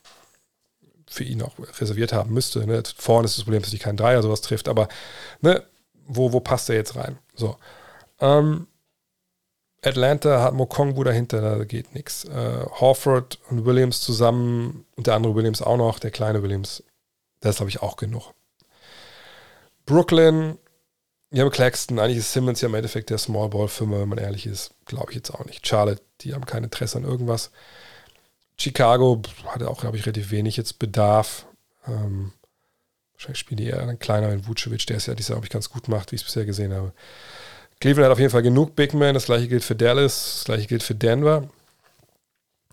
für ihn auch reserviert haben müsste. Ne? Vorne ist das Problem, dass sich kein Dreier sowas trifft, aber ne, wo, wo passt er jetzt rein? So. Ähm, Atlanta hat Mokongwu dahinter, da geht nichts. Äh, Horford und Williams zusammen und der andere Williams auch noch, der kleine Williams, das ist, glaube ich, auch genug. Brooklyn, wir haben Claxton, eigentlich ist Simmons ja im Endeffekt der Small Ball Firma, wenn man ehrlich ist, glaube ich jetzt auch nicht. Charlotte, die haben kein Interesse an irgendwas. Chicago hatte auch, glaube ich, relativ wenig jetzt Bedarf. Ähm, wahrscheinlich spielen die eher einen kleineren Vucevic, der es ja Jahr, glaube ich, ganz gut macht, wie ich es bisher gesehen habe. Cleveland hat auf jeden Fall genug Big Men. Das gleiche gilt für Dallas, das gleiche gilt für Denver.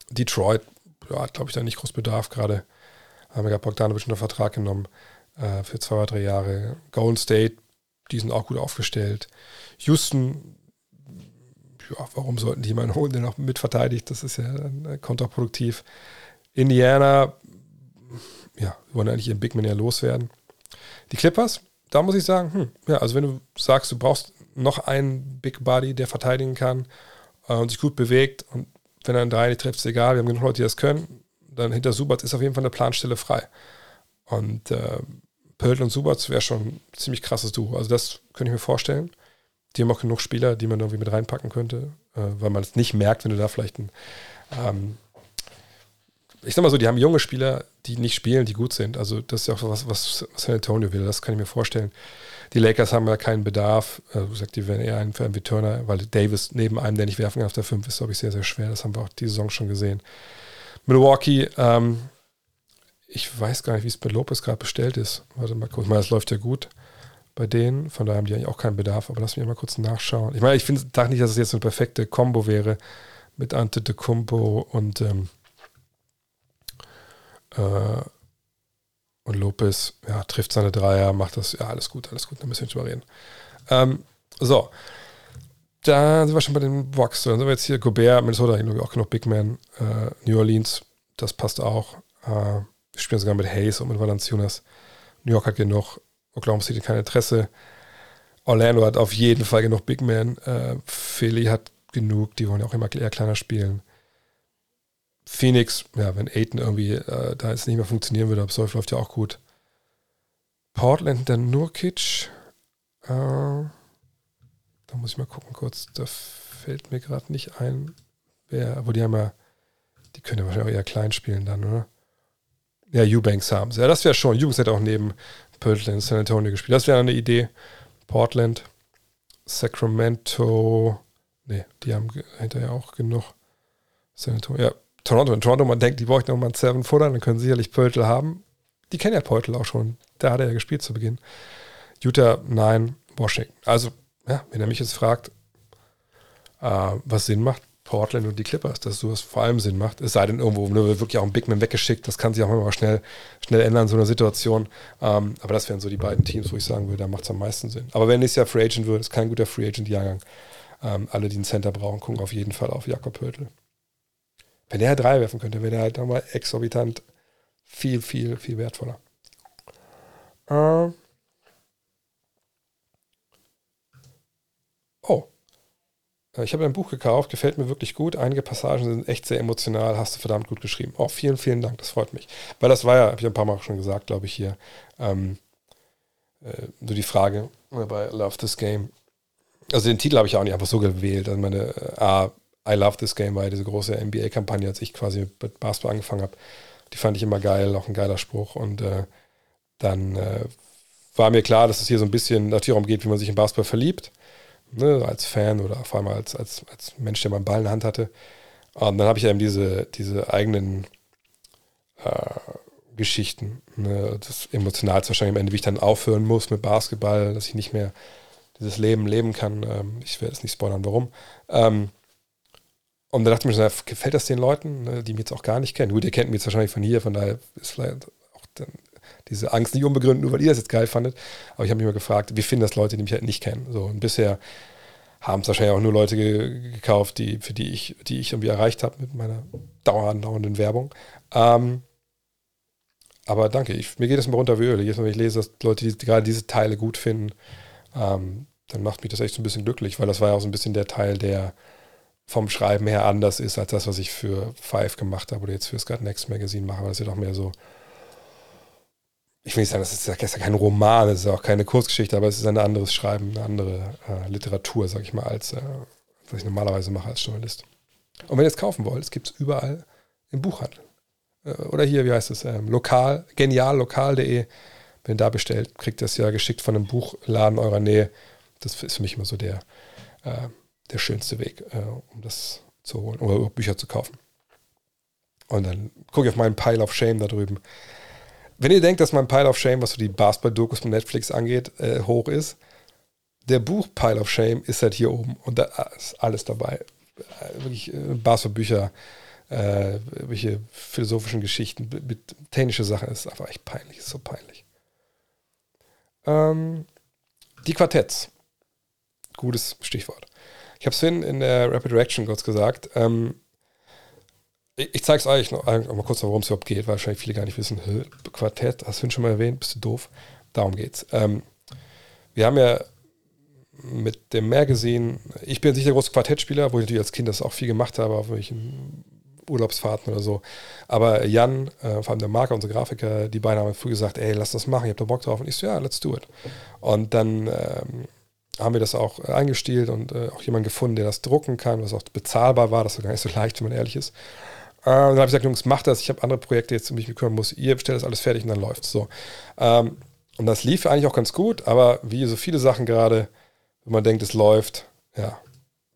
Detroit ja, hat, glaube ich, da nicht groß Bedarf gerade. Haben wir ja Bogdanovic unter Vertrag genommen äh, für zwei oder drei Jahre. Golden State, die sind auch gut aufgestellt. Houston ja, warum sollten die jemanden holen, der noch mitverteidigt? Das ist ja äh, kontraproduktiv. Indiana, ja, wollen eigentlich ihren Big Man ja loswerden. Die Clippers, da muss ich sagen, hm, ja, also wenn du sagst, du brauchst noch einen Big Body, der verteidigen kann äh, und sich gut bewegt und wenn er einen Drei nicht trifft, ist egal, wir haben genug Leute, die das können, dann hinter Subatz ist auf jeden Fall eine Planstelle frei. Und äh, Pöltl und Subatz wäre schon ein ziemlich krasses Duo. Also das könnte ich mir vorstellen. Die haben auch genug Spieler, die man irgendwie mit reinpacken könnte, äh, weil man es nicht merkt, wenn du da vielleicht ein. Ähm, ich sag mal so, die haben junge Spieler, die nicht spielen, die gut sind. Also, das ist ja auch was, was San Antonio will. Das kann ich mir vorstellen. Die Lakers haben ja keinen Bedarf. Du sagst, die werden eher einen für einen Turner, weil Davis neben einem, der nicht werfen kann auf der 5, ist, glaube ich, sehr, sehr schwer. Das haben wir auch die Saison schon gesehen. Milwaukee, ähm, ich weiß gar nicht, wie es bei Lopez gerade bestellt ist. Warte mal kurz, mal, das läuft ja gut bei denen. Von daher haben die eigentlich auch keinen Bedarf. Aber lass mich mal kurz nachschauen. Ich meine, ich finde, dachte nicht, dass es jetzt eine perfekte Combo wäre mit Ante de Kumpo und, ähm, äh, und Lopez. Ja, trifft seine Dreier, macht das. Ja, alles gut, alles gut. Da müssen wir nicht drüber reden. Ähm, so. Da sind wir schon bei den Box. Dann sind wir jetzt hier Gobert, Minnesota, auch genug Big Man. Äh, New Orleans, das passt auch. Äh, wir spielen sogar mit Hayes und mit Valanciunas. New York hat genug. Oklahoma City kein Interesse. Orlando hat auf jeden Fall genug Big Men. Äh, Philly hat genug, die wollen ja auch immer eher kleiner spielen. Phoenix, ja, wenn Aiden irgendwie äh, da jetzt nicht mehr funktionieren würde, aber läuft ja auch gut. Portland, dann Nurkic. Äh, da muss ich mal gucken kurz. Da fällt mir gerade nicht ein, wer, aber die haben ja, die können ja wahrscheinlich auch eher klein spielen dann, oder? Ja, Eubanks haben sie. Ja, das wäre schon. Eubanks hätte auch neben Portland, San Antonio gespielt. Das wäre eine Idee. Portland, Sacramento, nee, die haben hinterher auch genug. San Antonio, ja, Toronto. In Toronto, man denkt, die bräuchten nochmal einen Seven Footer, dann können sie sicherlich Pöltl haben. Die kennen ja Pöltl auch schon. Da hat er ja gespielt zu Beginn. Utah, nein, Washington. Also, ja, wenn er mich jetzt fragt, äh, was Sinn macht, Portland und die Clippers, dass sowas vor allem Sinn macht. Es sei denn, irgendwo ne, wirklich auch ein Big Man weggeschickt. Das kann sich auch immer schnell, schnell ändern, so eine Situation. Ähm, aber das wären so die beiden Teams, wo ich sagen würde, da macht es am meisten Sinn. Aber wenn nächstes Jahr Free Agent wird, ist kein guter Free Agent-Jahrgang. Ähm, alle, die einen Center brauchen, gucken auf jeden Fall auf Jakob Pörtl. Wenn der drei werfen könnte, wäre der halt nochmal exorbitant viel, viel, viel wertvoller. Ähm. Oh, äh, ich habe ein Buch gekauft, gefällt mir wirklich gut. Einige Passagen sind echt sehr emotional, hast du verdammt gut geschrieben. Oh, vielen, vielen Dank, das freut mich. Weil das war ja, habe ich ein paar Mal schon gesagt, glaube ich, hier, ähm, äh, so die Frage bei Love This Game. Also den Titel habe ich auch nicht einfach so gewählt. Also meine, äh, I Love This Game war ja diese große NBA-Kampagne, als ich quasi mit Basketball angefangen habe. Die fand ich immer geil, auch ein geiler Spruch. Und äh, dann äh, war mir klar, dass es hier so ein bisschen natürlich darum geht, wie man sich in Basketball verliebt ne, als Fan oder vor allem als, als, als Mensch, der mal einen Ball in der Hand hatte. Und dann habe ich eben diese, diese eigenen äh, Geschichten. Ne, das emotional wahrscheinlich am Ende, wie ich dann aufhören muss mit Basketball, dass ich nicht mehr dieses Leben leben kann. Ähm, ich werde es nicht spoilern, warum. Ähm, und da dachte ich mir, gefällt das den Leuten, ne, die mich jetzt auch gar nicht kennen? Gut, ihr kennt mich jetzt wahrscheinlich von hier, von daher ist vielleicht auch dann diese Angst nicht unbegründet, nur weil ihr das jetzt geil fandet. Aber ich habe mich mal gefragt, wie finden das Leute, die mich halt nicht kennen? So, und bisher haben es wahrscheinlich auch nur Leute ge gekauft, die, für die ich, die ich irgendwie erreicht habe mit meiner dauernden Werbung. Ähm, aber danke, ich, mir geht es immer runter wie Öl. Jedes Mal, wenn ich lese, dass Leute die, gerade diese Teile gut finden, ähm, dann macht mich das echt so ein bisschen glücklich, weil das war ja auch so ein bisschen der Teil, der vom Schreiben her anders ist als das, was ich für Five gemacht habe oder jetzt für Scott Next Magazine mache, weil das ja doch mehr so ich will nicht sagen, das ist ja kein Roman, das ist auch keine Kurzgeschichte, aber es ist ein anderes Schreiben, eine andere äh, Literatur, sag ich mal, als äh, was ich normalerweise mache als Journalist. Und wenn ihr es kaufen wollt, es gibt es überall im Buchhandel. Äh, oder hier, wie heißt es, ähm, lokal, geniallokal.de. Wenn ihr da bestellt, kriegt ihr es ja geschickt von einem Buchladen eurer Nähe. Das ist für mich immer so der, äh, der schönste Weg, äh, um das zu holen oder Bücher zu kaufen. Und dann gucke ich auf meinen Pile of Shame da drüben wenn ihr denkt, dass mein Pile of Shame, was so die Basketball-Dokus von Netflix angeht, äh, hoch ist, der Buch Pile of Shame ist halt hier oben und da ist alles dabei. Äh, wirklich äh, Basketball-Bücher, äh, welche philosophischen Geschichten, mit technische Sachen, ist einfach echt peinlich, ist so peinlich. Ähm, die Quartetts. Gutes Stichwort. Ich habe es vorhin in der Rapid Reaction kurz gesagt. Ähm, ich zeige es euch noch mal kurz, worum es überhaupt geht, weil wahrscheinlich viele gar nicht wissen. Quartett, hast du schon mal erwähnt? Bist du doof? Darum geht's. Ähm, wir haben ja mit dem Magazine, ich bin sicher der große Quartettspieler, wo ich natürlich als Kind das auch viel gemacht habe, auf welchen Urlaubsfahrten oder so. Aber Jan, äh, vor allem der Marker, unser Grafiker, die beiden haben früh gesagt, ey, lass das machen, ich hab da Bock drauf. Und ich so, ja, let's do it. Und dann ähm, haben wir das auch eingestielt und äh, auch jemanden gefunden, der das drucken kann, was auch bezahlbar war. Das war gar nicht so leicht, wenn man ehrlich ist. Äh, dann habe ich gesagt, Jungs, macht das. Ich habe andere Projekte jetzt, um mich kümmern muss. Ihr bestellt das alles fertig und dann läuft es so. Ähm, und das lief eigentlich auch ganz gut, aber wie so viele Sachen gerade, wenn man denkt, es läuft, ja,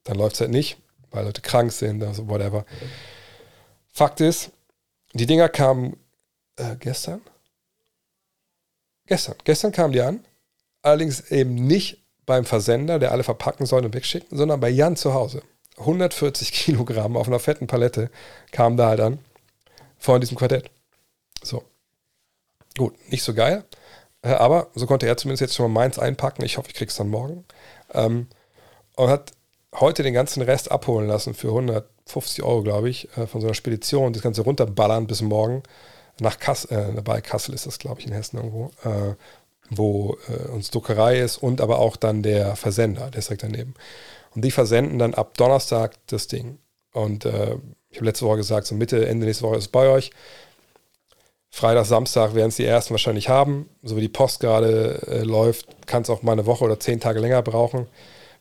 dann läuft es halt nicht, weil Leute krank sind, also whatever. Fakt ist, die Dinger kamen äh, gestern? Gestern. Gestern kamen die an. Allerdings eben nicht beim Versender, der alle verpacken soll und wegschicken, sondern bei Jan zu Hause. 140 Kilogramm auf einer fetten Palette kam da halt an von diesem Quartett. So. Gut, nicht so geil. Äh, aber so konnte er zumindest jetzt schon mal meins einpacken. Ich hoffe, ich krieg's dann morgen. Ähm, und hat heute den ganzen Rest abholen lassen für 150 Euro, glaube ich, äh, von so einer Spedition. Das Ganze runterballern bis morgen nach Kassel, äh, bei Kassel ist das, glaube ich, in Hessen irgendwo, äh, wo äh, uns Druckerei ist und aber auch dann der Versender, der ist direkt daneben. Und die versenden dann ab Donnerstag das Ding. Und äh, ich habe letzte Woche gesagt, so Mitte, Ende nächste Woche ist es bei euch. Freitag, Samstag werden es die ersten wahrscheinlich haben. So wie die Post gerade äh, läuft, kann es auch mal eine Woche oder zehn Tage länger brauchen.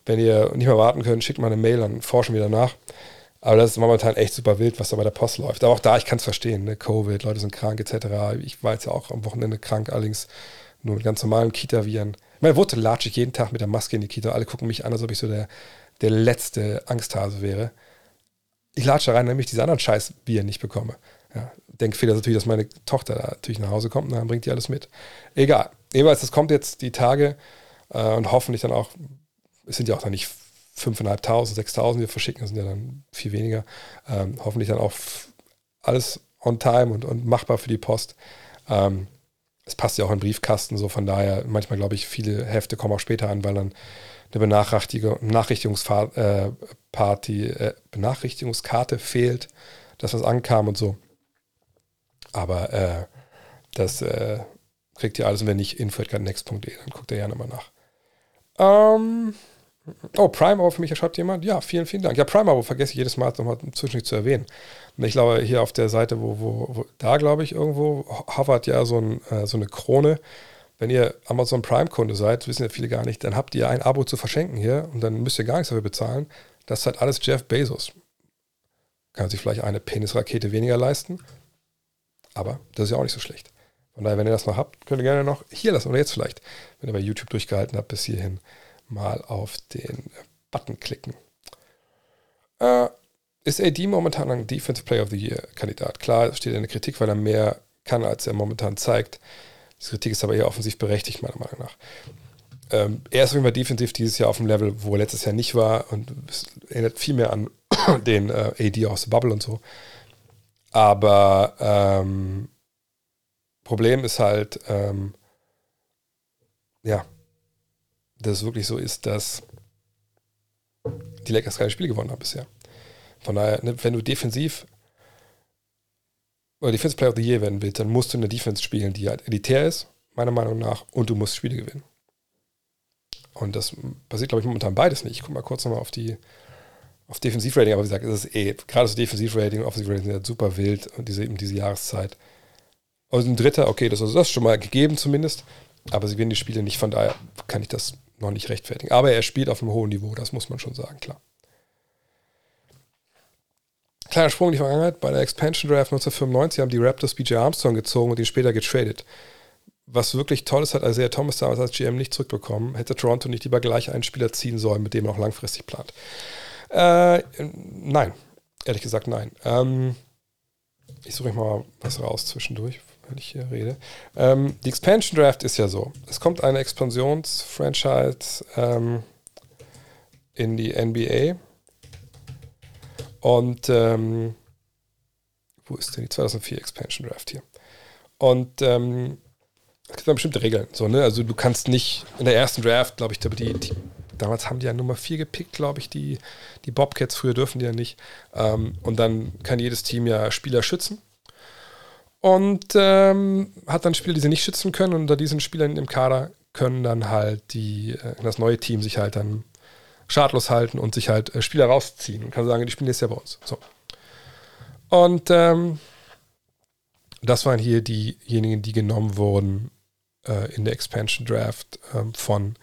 Wenn ihr nicht mehr warten könnt, schickt mal eine Mail, dann forschen wir danach. Aber das ist momentan echt super wild, was da bei der Post läuft. Aber auch da, ich kann es verstehen, ne? Covid, Leute sind krank etc. Ich war jetzt ja auch am Wochenende krank, allerdings nur mit ganz normalen Kita-Viren. Meine Wurzel latsche ich jeden Tag mit der Maske in die Kita. Alle gucken mich an, als ob ich so der der letzte Angsthase wäre. Ich latsche rein, damit ich diese anderen Scheißbier nicht bekomme. Ja, Denkfehler ist natürlich, dass meine Tochter da natürlich nach Hause kommt und dann bringt die alles mit. Egal. Jeweils, das kommt jetzt die Tage äh, und hoffentlich dann auch, es sind ja auch dann nicht 5.500, 6.000, die wir verschicken, das sind ja dann viel weniger. Ähm, hoffentlich dann auch alles on time und, und machbar für die Post. Ähm, es passt ja auch in Briefkasten, so von daher, manchmal glaube ich, viele Hefte kommen auch später an, weil dann eine Benachrichtigungsparty, äh, Benachrichtigungskarte fehlt, dass was ankam und so. Aber äh, das äh, kriegt ihr alles, wenn nicht, info.next.de, dann guckt ihr gerne mal nach. Ähm, oh, Prime-Abo für mich, schreibt jemand. Ja, vielen, vielen Dank. Ja, Prime-Abo vergesse ich jedes Mal nochmal zwischendurch zu erwähnen. Und ich glaube, hier auf der Seite, wo, wo, wo da glaube ich irgendwo, hovert ja so, ein, äh, so eine Krone wenn ihr Amazon Prime-Kunde seid, wissen ja viele gar nicht, dann habt ihr ein Abo zu verschenken hier und dann müsst ihr gar nichts dafür bezahlen. Das ist halt alles Jeff Bezos. Kann sich vielleicht eine Penisrakete weniger leisten, aber das ist ja auch nicht so schlecht. Von daher, wenn ihr das noch habt, könnt ihr gerne noch hier lassen oder jetzt vielleicht, wenn ihr bei YouTube durchgehalten habt bis hierhin, mal auf den Button klicken. Äh, ist AD momentan ein Defensive Player of the Year Kandidat? Klar, steht in der Kritik, weil er mehr kann, als er momentan zeigt. Die Kritik ist aber eher offensiv berechtigt, meiner Meinung nach. Ähm, er ist auf jeden Fall defensiv dieses Jahr auf dem Level, wo er letztes Jahr nicht war und es erinnert viel mehr an den äh, AD aus der Bubble und so. Aber ähm, Problem ist halt, ähm, ja, dass es wirklich so ist, dass die Lakers keine Spiele gewonnen haben bisher. Von daher, ne, wenn du defensiv oder Defensive Player of the Year werden willst, dann musst du eine Defense spielen, die halt elitär ist, meiner Meinung nach, und du musst Spiele gewinnen. Und das passiert, glaube ich, momentan beides nicht. Ich gucke mal kurz nochmal auf die auf Defensivrating, aber wie gesagt, es ist eh, gerade das Defensivrating und Offensivrating sind halt super wild und diese, eben diese Jahreszeit. Also ein Dritter, okay, das ist schon mal gegeben zumindest, aber sie gewinnen die Spiele nicht, von daher kann ich das noch nicht rechtfertigen. Aber er spielt auf einem hohen Niveau, das muss man schon sagen, klar. Kleiner Sprung in die Vergangenheit. Bei der Expansion Draft 1995 haben die Raptors BJ Armstrong gezogen und ihn später getradet. Was wirklich toll ist, hat Isaiah Thomas damals als GM nicht zurückbekommen. Hätte Toronto nicht lieber gleich einen Spieler ziehen sollen, mit dem er auch langfristig plant. Äh, nein, ehrlich gesagt nein. Ähm, ich suche mal was raus zwischendurch, wenn ich hier rede. Ähm, die Expansion Draft ist ja so. Es kommt eine Expansionsfranchise ähm, in die NBA. Und ähm, wo ist denn die 2004 Expansion Draft hier? Und ähm, es gibt dann bestimmte Regeln. So, ne? Also du kannst nicht in der ersten Draft, glaube ich, die, die damals haben die ja Nummer 4 gepickt, glaube ich, die, die Bobcats. Früher dürfen die ja nicht. Ähm, und dann kann jedes Team ja Spieler schützen. Und ähm, hat dann Spieler, die sie nicht schützen können. Und unter diesen Spielern im Kader können dann halt die, äh, das neue Team sich halt dann schadlos halten und sich halt äh, Spieler rausziehen und kann sagen, die spielen jetzt ja bei uns. So. Und ähm, das waren hier diejenigen, die genommen wurden äh, in der Expansion Draft ähm, von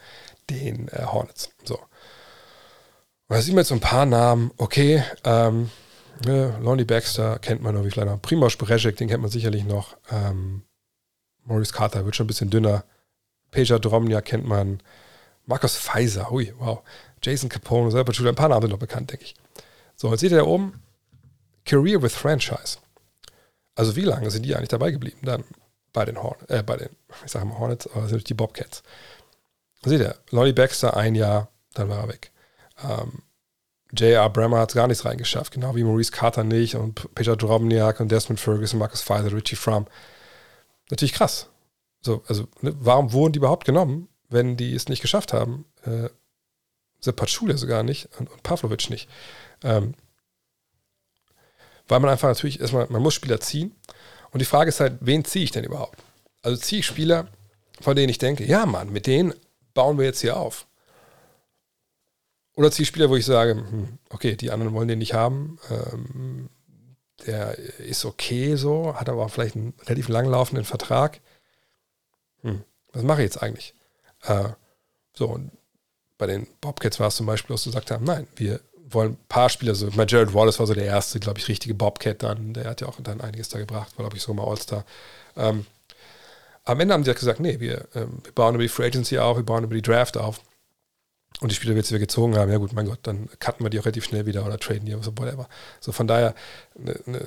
den äh, Hornets. So. Und da sieht man jetzt so ein paar Namen. Okay, ähm, ne, Lonnie Baxter kennt man irgendwie kleiner. Primoz Brezek, den kennt man sicherlich noch. Ähm, Maurice Carter wird schon ein bisschen dünner. Peja Dromnia kennt man. Markus Pfizer, ui, wow. Jason Capone, selber Julia, ein paar Namen sind noch bekannt, denke ich. So, jetzt seht ihr da oben, Career with Franchise. Also wie lange sind die eigentlich dabei geblieben dann bei den Hornets, äh, bei den, ich sage mal Hornets, aber sind die Bobcats. Seht ihr, Lonnie Baxter ein Jahr, dann war er weg. Ähm, J.R. Bremer hat es gar nichts reingeschafft, genau wie Maurice Carter nicht und Peter Drobniak und Desmond Ferguson, Marcus Pfizer, Richie Fromm. Natürlich krass. So, also, ne, warum wurden die überhaupt genommen, wenn die es nicht geschafft haben? Äh, Sepp Patschule sogar nicht und, und Pavlovic nicht. Ähm, weil man einfach natürlich erstmal, man muss Spieler ziehen. Und die Frage ist halt, wen ziehe ich denn überhaupt? Also ziehe ich Spieler, von denen ich denke, ja Mann, mit denen bauen wir jetzt hier auf? Oder ziehe ich Spieler, wo ich sage, hm, okay, die anderen wollen den nicht haben, ähm, der ist okay so, hat aber auch vielleicht einen relativ langlaufenden Vertrag. Hm, was mache ich jetzt eigentlich? Äh, so, und bei den Bobcats war es zum Beispiel, dass du gesagt haben, nein, wir wollen ein paar Spieler, so, mein Jared Wallace war so der erste, glaube ich, richtige Bobcat dann, der hat ja auch dann einiges da gebracht, war, glaube ich, so mal All-Star. Ähm, am Ende haben sie gesagt, nee, wir, ähm, wir bauen über die Free Agency auf, wir bauen über die Draft auf. Und die Spieler, die wir gezogen haben, ja gut, mein Gott, dann cutten wir die auch relativ schnell wieder oder traden die oder so, whatever. So von daher, eine, eine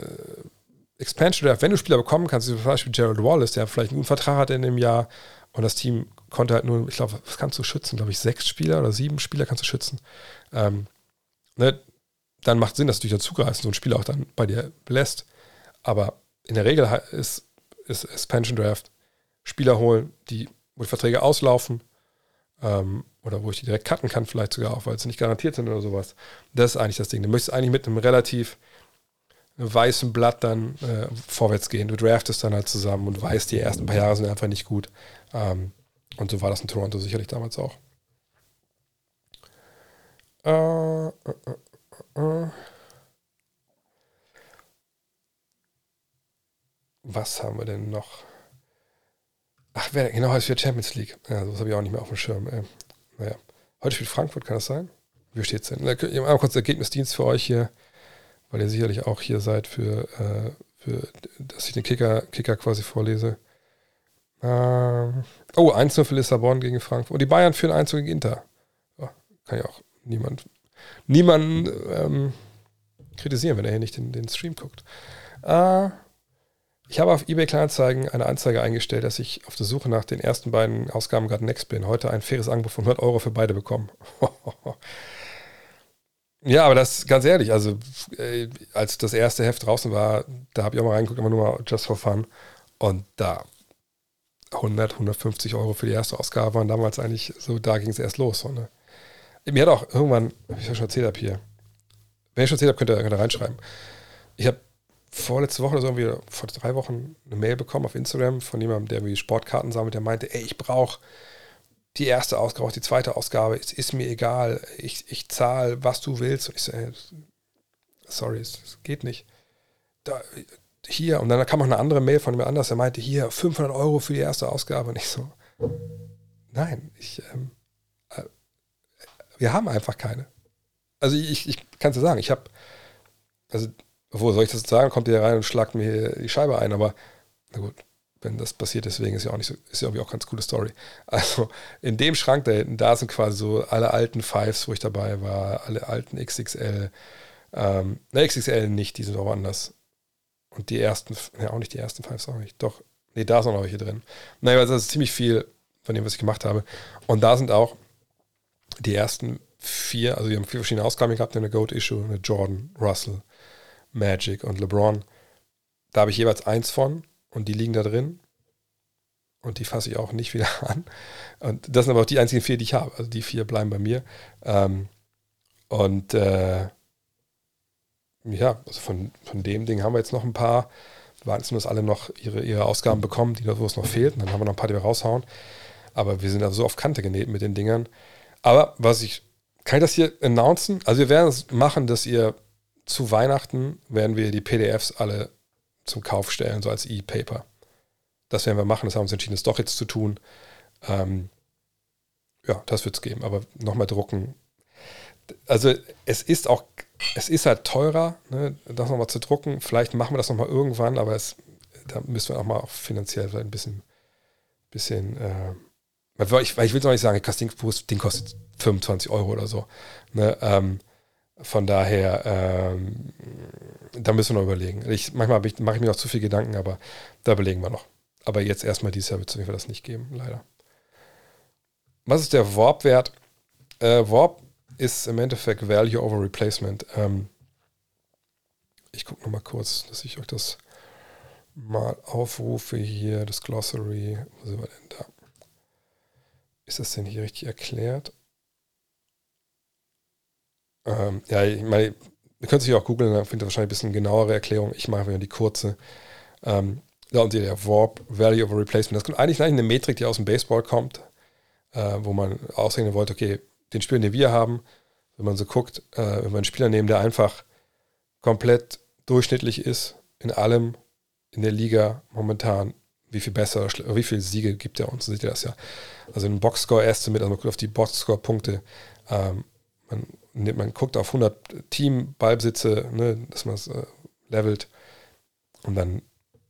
Expansion Draft, wenn du Spieler bekommen kannst, zum Beispiel Gerald Wallace, der vielleicht einen guten Vertrag hat in dem Jahr und das Team konnte halt nur, ich glaube, was kannst du schützen? Glaube ich, sechs Spieler oder sieben Spieler kannst du schützen. Ähm, ne? Dann macht Sinn, dass du dich dazu greifst und so einen Spieler auch dann bei dir belässt. Aber in der Regel ist, ist Expansion Draft Spieler holen, die, wo die Verträge auslaufen ähm, oder wo ich die direkt cutten kann, vielleicht sogar auch, weil sie nicht garantiert sind oder sowas. Das ist eigentlich das Ding. Du möchtest eigentlich mit einem relativ weißen Blatt dann äh, vorwärts gehen. Du draftest dann halt zusammen und weißt, die ersten paar Jahre sind einfach nicht gut. Ähm, und so war das in Toronto sicherlich damals auch. Äh, äh, äh, äh. Was haben wir denn noch? Ach, wer, genau, heute spielt Champions League. Ja, das habe ich auch nicht mehr auf dem Schirm. Ey. Naja. Heute spielt Frankfurt, kann das sein? Wie steht es denn? Ich habe einmal kurz Ergebnisdienst für euch hier, weil ihr sicherlich auch hier seid, für, äh, für dass ich den Kicker, Kicker quasi vorlese. Ähm, oh, 1-0 für Lissabon gegen Frankfurt. Und die Bayern führen 1 gegen Inter. kann ja auch niemand, niemanden ähm, kritisieren, wenn er hier nicht den, den Stream guckt. Äh, ich habe auf eBay Kleinanzeigen eine Anzeige eingestellt, dass ich auf der Suche nach den ersten beiden Ausgaben gerade Next bin. Heute ein faires Angebot von 100 Euro für beide bekommen. ja, aber das ganz ehrlich, also äh, als das erste Heft draußen war, da habe ich auch mal reingeguckt, immer nur mal just for fun. Und da 100, 150 Euro für die erste Ausgabe waren damals eigentlich so, da ging es erst los. So, ne? Mir hat auch irgendwann, wie ich schon erzählt habe hier, wenn ich schon erzählt habe, könnt ihr, könnt ihr reinschreiben. Ich habe vorletzte Woche oder so irgendwie vor drei Wochen eine Mail bekommen auf Instagram von jemandem, der irgendwie Sportkarten sammelt, der meinte, ey, ich brauche die erste Ausgabe, auch die zweite Ausgabe, es ist mir egal, ich, ich zahle, was du willst. Und ich so, ey, sorry, es geht nicht. Da, hier, und dann kam auch eine andere Mail von jemand anders, der meinte, hier, 500 Euro für die erste Ausgabe. Und ich so, nein, ich, ähm, äh, wir haben einfach keine. Also ich, ich kann es dir sagen, ich habe, also wo soll ich das sagen? Kommt ihr rein und schlagt mir die Scheibe ein, aber na gut, wenn das passiert, deswegen ist ja auch nicht so, ist ja irgendwie auch ganz coole Story. Also in dem Schrank da hinten, da sind quasi so alle alten Fives, wo ich dabei war, alle alten XXL, ähm, ne, XXL nicht, die sind auch anders. Und die ersten, ja auch nicht die ersten auch nicht. Doch, nee, da sind noch welche drin. Naja, also das ist ziemlich viel von dem, was ich gemacht habe. Und da sind auch die ersten vier, also wir haben vier verschiedene Ausgaben gehabt, eine Goat Issue, eine Jordan, Russell, Magic und LeBron. Da habe ich jeweils eins von und die liegen da drin. Und die fasse ich auch nicht wieder an. Und das sind aber auch die einzigen vier, die ich habe. Also die vier bleiben bei mir. Ähm, und äh, ja, also von, von dem Ding haben wir jetzt noch ein paar. Wir warten nur, dass alle noch ihre, ihre Ausgaben bekommen, die wo es noch fehlt. Und dann haben wir noch ein paar, die wir raushauen. Aber wir sind also so auf Kante genäht mit den Dingern. Aber was ich, kann ich das hier announcen? Also wir werden es machen, dass ihr zu Weihnachten werden wir die PDFs alle zum Kauf stellen, so als E-Paper. Das werden wir machen, das haben wir uns entschieden, das doch jetzt zu tun. Ähm, ja, das wird es geben, aber nochmal drucken. Also es ist auch, es ist halt teurer, ne, das nochmal zu drucken. Vielleicht machen wir das nochmal irgendwann, aber es, da müssen wir auch mal finanziell ein bisschen, bisschen äh, weil ich, weil ich will es noch nicht sagen, das Ding kostet 25 Euro oder so. Ne, ähm, von daher, ähm, da müssen wir noch überlegen. Ich, manchmal mache ich mir noch zu viel Gedanken, aber da überlegen wir noch. Aber jetzt erstmal dieses Jahr wird es das nicht geben, leider. Was ist der Warp-Wert? Äh, Warp ist im Endeffekt Value over Replacement. Ähm, ich gucke nochmal kurz, dass ich euch das mal aufrufe hier, das Glossary. Wo sind wir denn da? Ist das denn hier richtig erklärt? Ähm, ja, ich meine, ihr könnt es auch googeln, da findet ihr wahrscheinlich ein bisschen genauere Erklärung. Ich mache wieder die kurze. Ähm, da unten der Warp Value a Replacement. Das ist eigentlich eine Metrik, die aus dem Baseball kommt, äh, wo man ausrechnen wollte, okay, den Spieler, den wir haben, wenn man so guckt, äh, wenn wir einen Spieler nehmen, der einfach komplett durchschnittlich ist in allem in der Liga momentan, wie viel besser, wie viele Siege gibt er uns, seht ihr das ja. Also ein Boxscore-Estimate, also man guckt auf die Boxscore-Punkte, ähm, man man guckt auf 100 Team-Ballbesitze, ne, dass man es äh, levelt und dann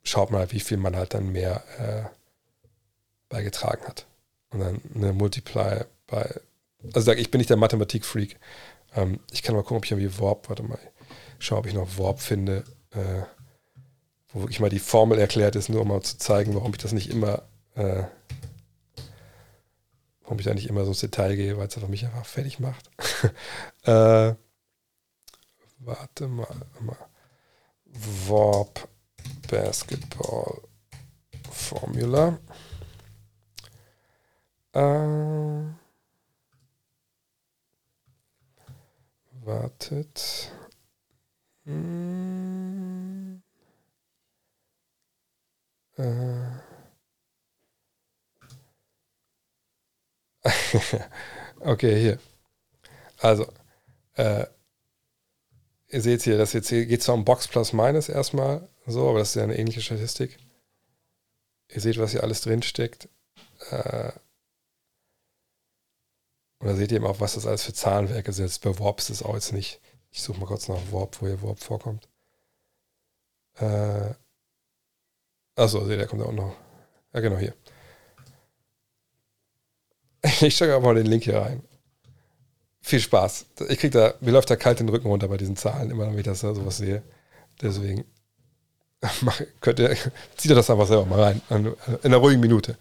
schaut man halt, wie viel man halt dann mehr äh, beigetragen hat. Und dann eine Multiply bei, also ich bin nicht der Mathematik-Freak. Ähm, ich kann mal gucken, ob ich irgendwie Warp, warte mal, schaue, ob ich noch Warp finde, äh, wo wirklich mal die Formel erklärt ist, nur um mal zu zeigen, warum ich das nicht immer äh, warum ich da nicht immer so ins Detail gehe, weil es einfach mich einfach fertig macht. äh, warte mal, mal. Warp Basketball Formula. Äh, wartet. Hm. Äh. okay, hier. Also, äh, ihr seht hier, das jetzt hier geht zwar um Box plus minus erstmal, so, aber das ist ja eine ähnliche Statistik. Ihr seht, was hier alles drin steckt. Äh, und da seht ihr eben auch, was das alles für Zahlenwerke sind. Bei Warp ist das auch jetzt nicht. Ich suche mal kurz nach Warp, wo hier Warp vorkommt. Äh, achso, seht ihr, der kommt auch noch. Ja, genau hier. Ich stecke mal den Link hier rein. viel Spaß. Ich krieg da, mir läuft da kalt den Rücken runter bei diesen Zahlen, immer wenn ich das sowas sehe. Deswegen mach, könnt ihr, zieht ihr das einfach selber mal rein, in einer ruhigen Minute.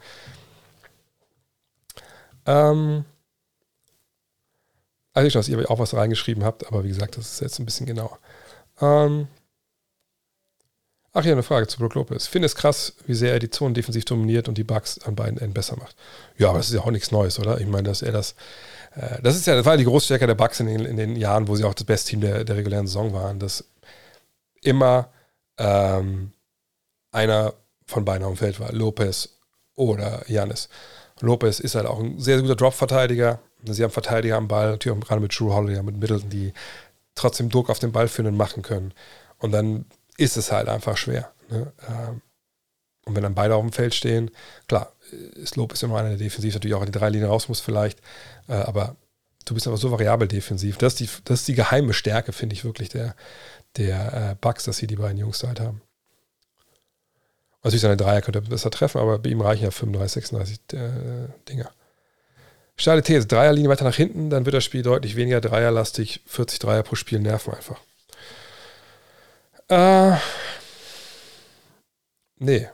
Ähm, also ich dass ihr auch was reingeschrieben habt, aber wie gesagt, das ist jetzt ein bisschen genauer. Ähm, ach ja, eine Frage zu Brook Lopez. Finde es krass, wie sehr er die Zonen defensiv dominiert und die Bugs an beiden Enden besser macht. Ja, aber das ist ja auch nichts Neues, oder? Ich meine, dass er das, äh, das ist ja, das war die Großstärke der Bugs in den, in den Jahren, wo sie auch das beste Team der, der regulären Saison waren, dass immer ähm, einer von beiden auf dem Feld war, Lopez oder Janis. Lopez ist halt auch ein sehr guter Drop-Verteidiger. Sie haben Verteidiger am Ball, natürlich auch gerade mit Drew Holiday, mit Middleton, die trotzdem Druck auf den Ball führen und machen können. Und dann ist es halt einfach schwer. Ne? Ähm, und wenn dann beide auf dem Feld stehen, klar, ist Lopez immer einer, der defensiv natürlich auch in die drei Linien raus muss vielleicht, äh, aber du bist einfach so variabel defensiv. Das ist die, das ist die geheime Stärke, finde ich wirklich, der, der äh, Bugs, dass sie die beiden Jungs halt haben. Natürlich seine Dreier könnte er besser treffen, aber bei ihm reichen ja 35, 36 äh, Dinger. Steile These, Dreierlinie weiter nach hinten, dann wird das Spiel deutlich weniger Dreierlastig, 40 Dreier pro Spiel nerven einfach. Äh, nee.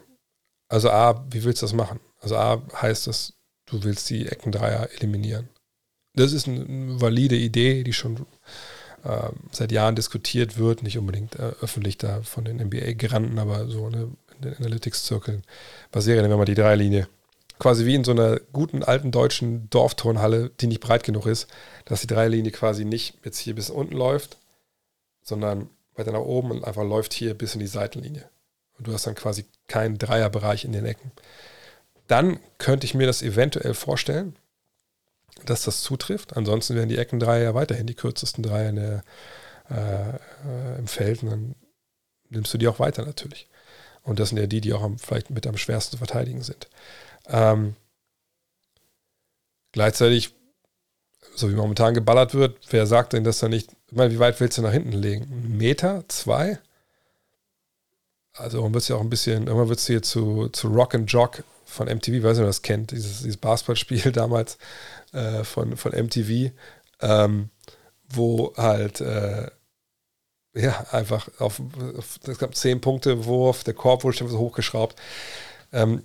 Also A, wie willst du das machen? Also A heißt das, du willst die Eckendreier eliminieren. Das ist eine valide Idee, die schon äh, seit Jahren diskutiert wird, nicht unbedingt äh, öffentlich da von den NBA-Granten, aber so eine, in den Analytics-Zirkeln. Was wäre denn, wenn man die Dreierlinie quasi wie in so einer guten alten deutschen Dorfturnhalle, die nicht breit genug ist, dass die Dreierlinie quasi nicht jetzt hier bis unten läuft, sondern weiter nach oben und einfach läuft hier bis in die Seitenlinie. Und du hast dann quasi keinen Dreierbereich in den Ecken. Dann könnte ich mir das eventuell vorstellen, dass das zutrifft. Ansonsten werden die Eckendreier ja weiterhin die kürzesten Dreier der, äh, äh, im Feld und dann nimmst du die auch weiter natürlich. Und das sind ja die, die auch am, vielleicht mit am schwersten zu verteidigen sind. Ähm, gleichzeitig, so wie momentan geballert wird, wer sagt denn, dass da nicht, ich meine, wie weit willst du nach hinten legen? Ein Meter? Zwei? Also irgendwann wird es ja auch ein bisschen, irgendwann wird es hier zu, zu Rock and Jock von MTV, weiß nicht, ihr das kennt, dieses, dieses Basketballspiel damals äh, von, von MTV, ähm, wo halt äh, ja, einfach auf, es gab zehn Punkte Wurf, der Korb wurde schon so hochgeschraubt. Ähm,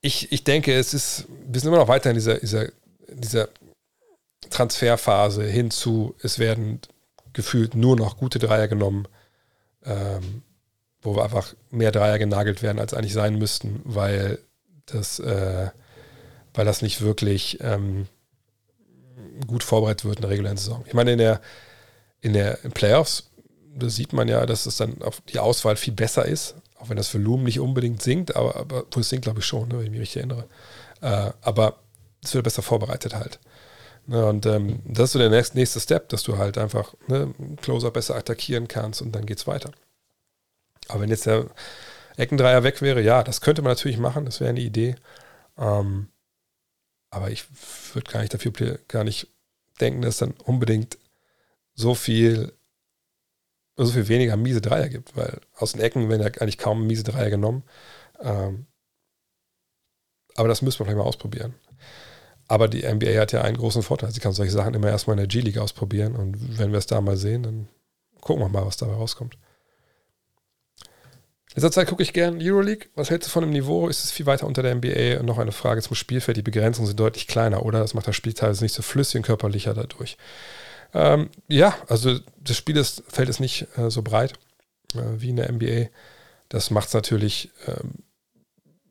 ich, ich denke, es ist, wir sind immer noch weiter in dieser, dieser, dieser Transferphase hinzu, es werden gefühlt nur noch gute Dreier genommen, ähm, wo wir einfach mehr Dreier genagelt werden, als eigentlich sein müssten, weil das, äh, weil das nicht wirklich ähm, gut vorbereitet wird in der regulären Saison. Ich meine, in der, in der in Playoffs, da sieht man ja, dass es dann auf die Auswahl viel besser ist. Auch wenn das Volumen nicht unbedingt sinkt, aber, aber wo es sinkt, glaube ich schon, ne, wenn ich mich richtig erinnere. Äh, aber es wird besser vorbereitet halt. Ne, und ähm, das ist so der nächste, nächste Step, dass du halt einfach ne, Closer besser attackieren kannst und dann geht es weiter. Aber wenn jetzt der Eckendreier weg wäre, ja, das könnte man natürlich machen, das wäre eine Idee. Ähm, aber ich würde gar nicht dafür gar nicht denken, dass dann unbedingt so viel so viel weniger miese Dreier gibt, weil aus den Ecken werden ja eigentlich kaum miese Dreier genommen. Ähm, aber das müssen wir vielleicht mal ausprobieren. Aber die NBA hat ja einen großen Vorteil. Sie kann solche Sachen immer erstmal in der G-League ausprobieren und wenn wir es da mal sehen, dann gucken wir mal, was dabei rauskommt. In letzter Zeit gucke ich gern Euroleague. Was hältst du von dem Niveau? Ist es viel weiter unter der NBA? Und noch eine Frage zum Spielfeld. Die Begrenzungen sind deutlich kleiner, oder? Das macht das Spiel teilweise nicht so flüssig und körperlicher dadurch. Ähm, ja, also das Spielfeld ist nicht äh, so breit äh, wie in der NBA. Das macht es natürlich ähm,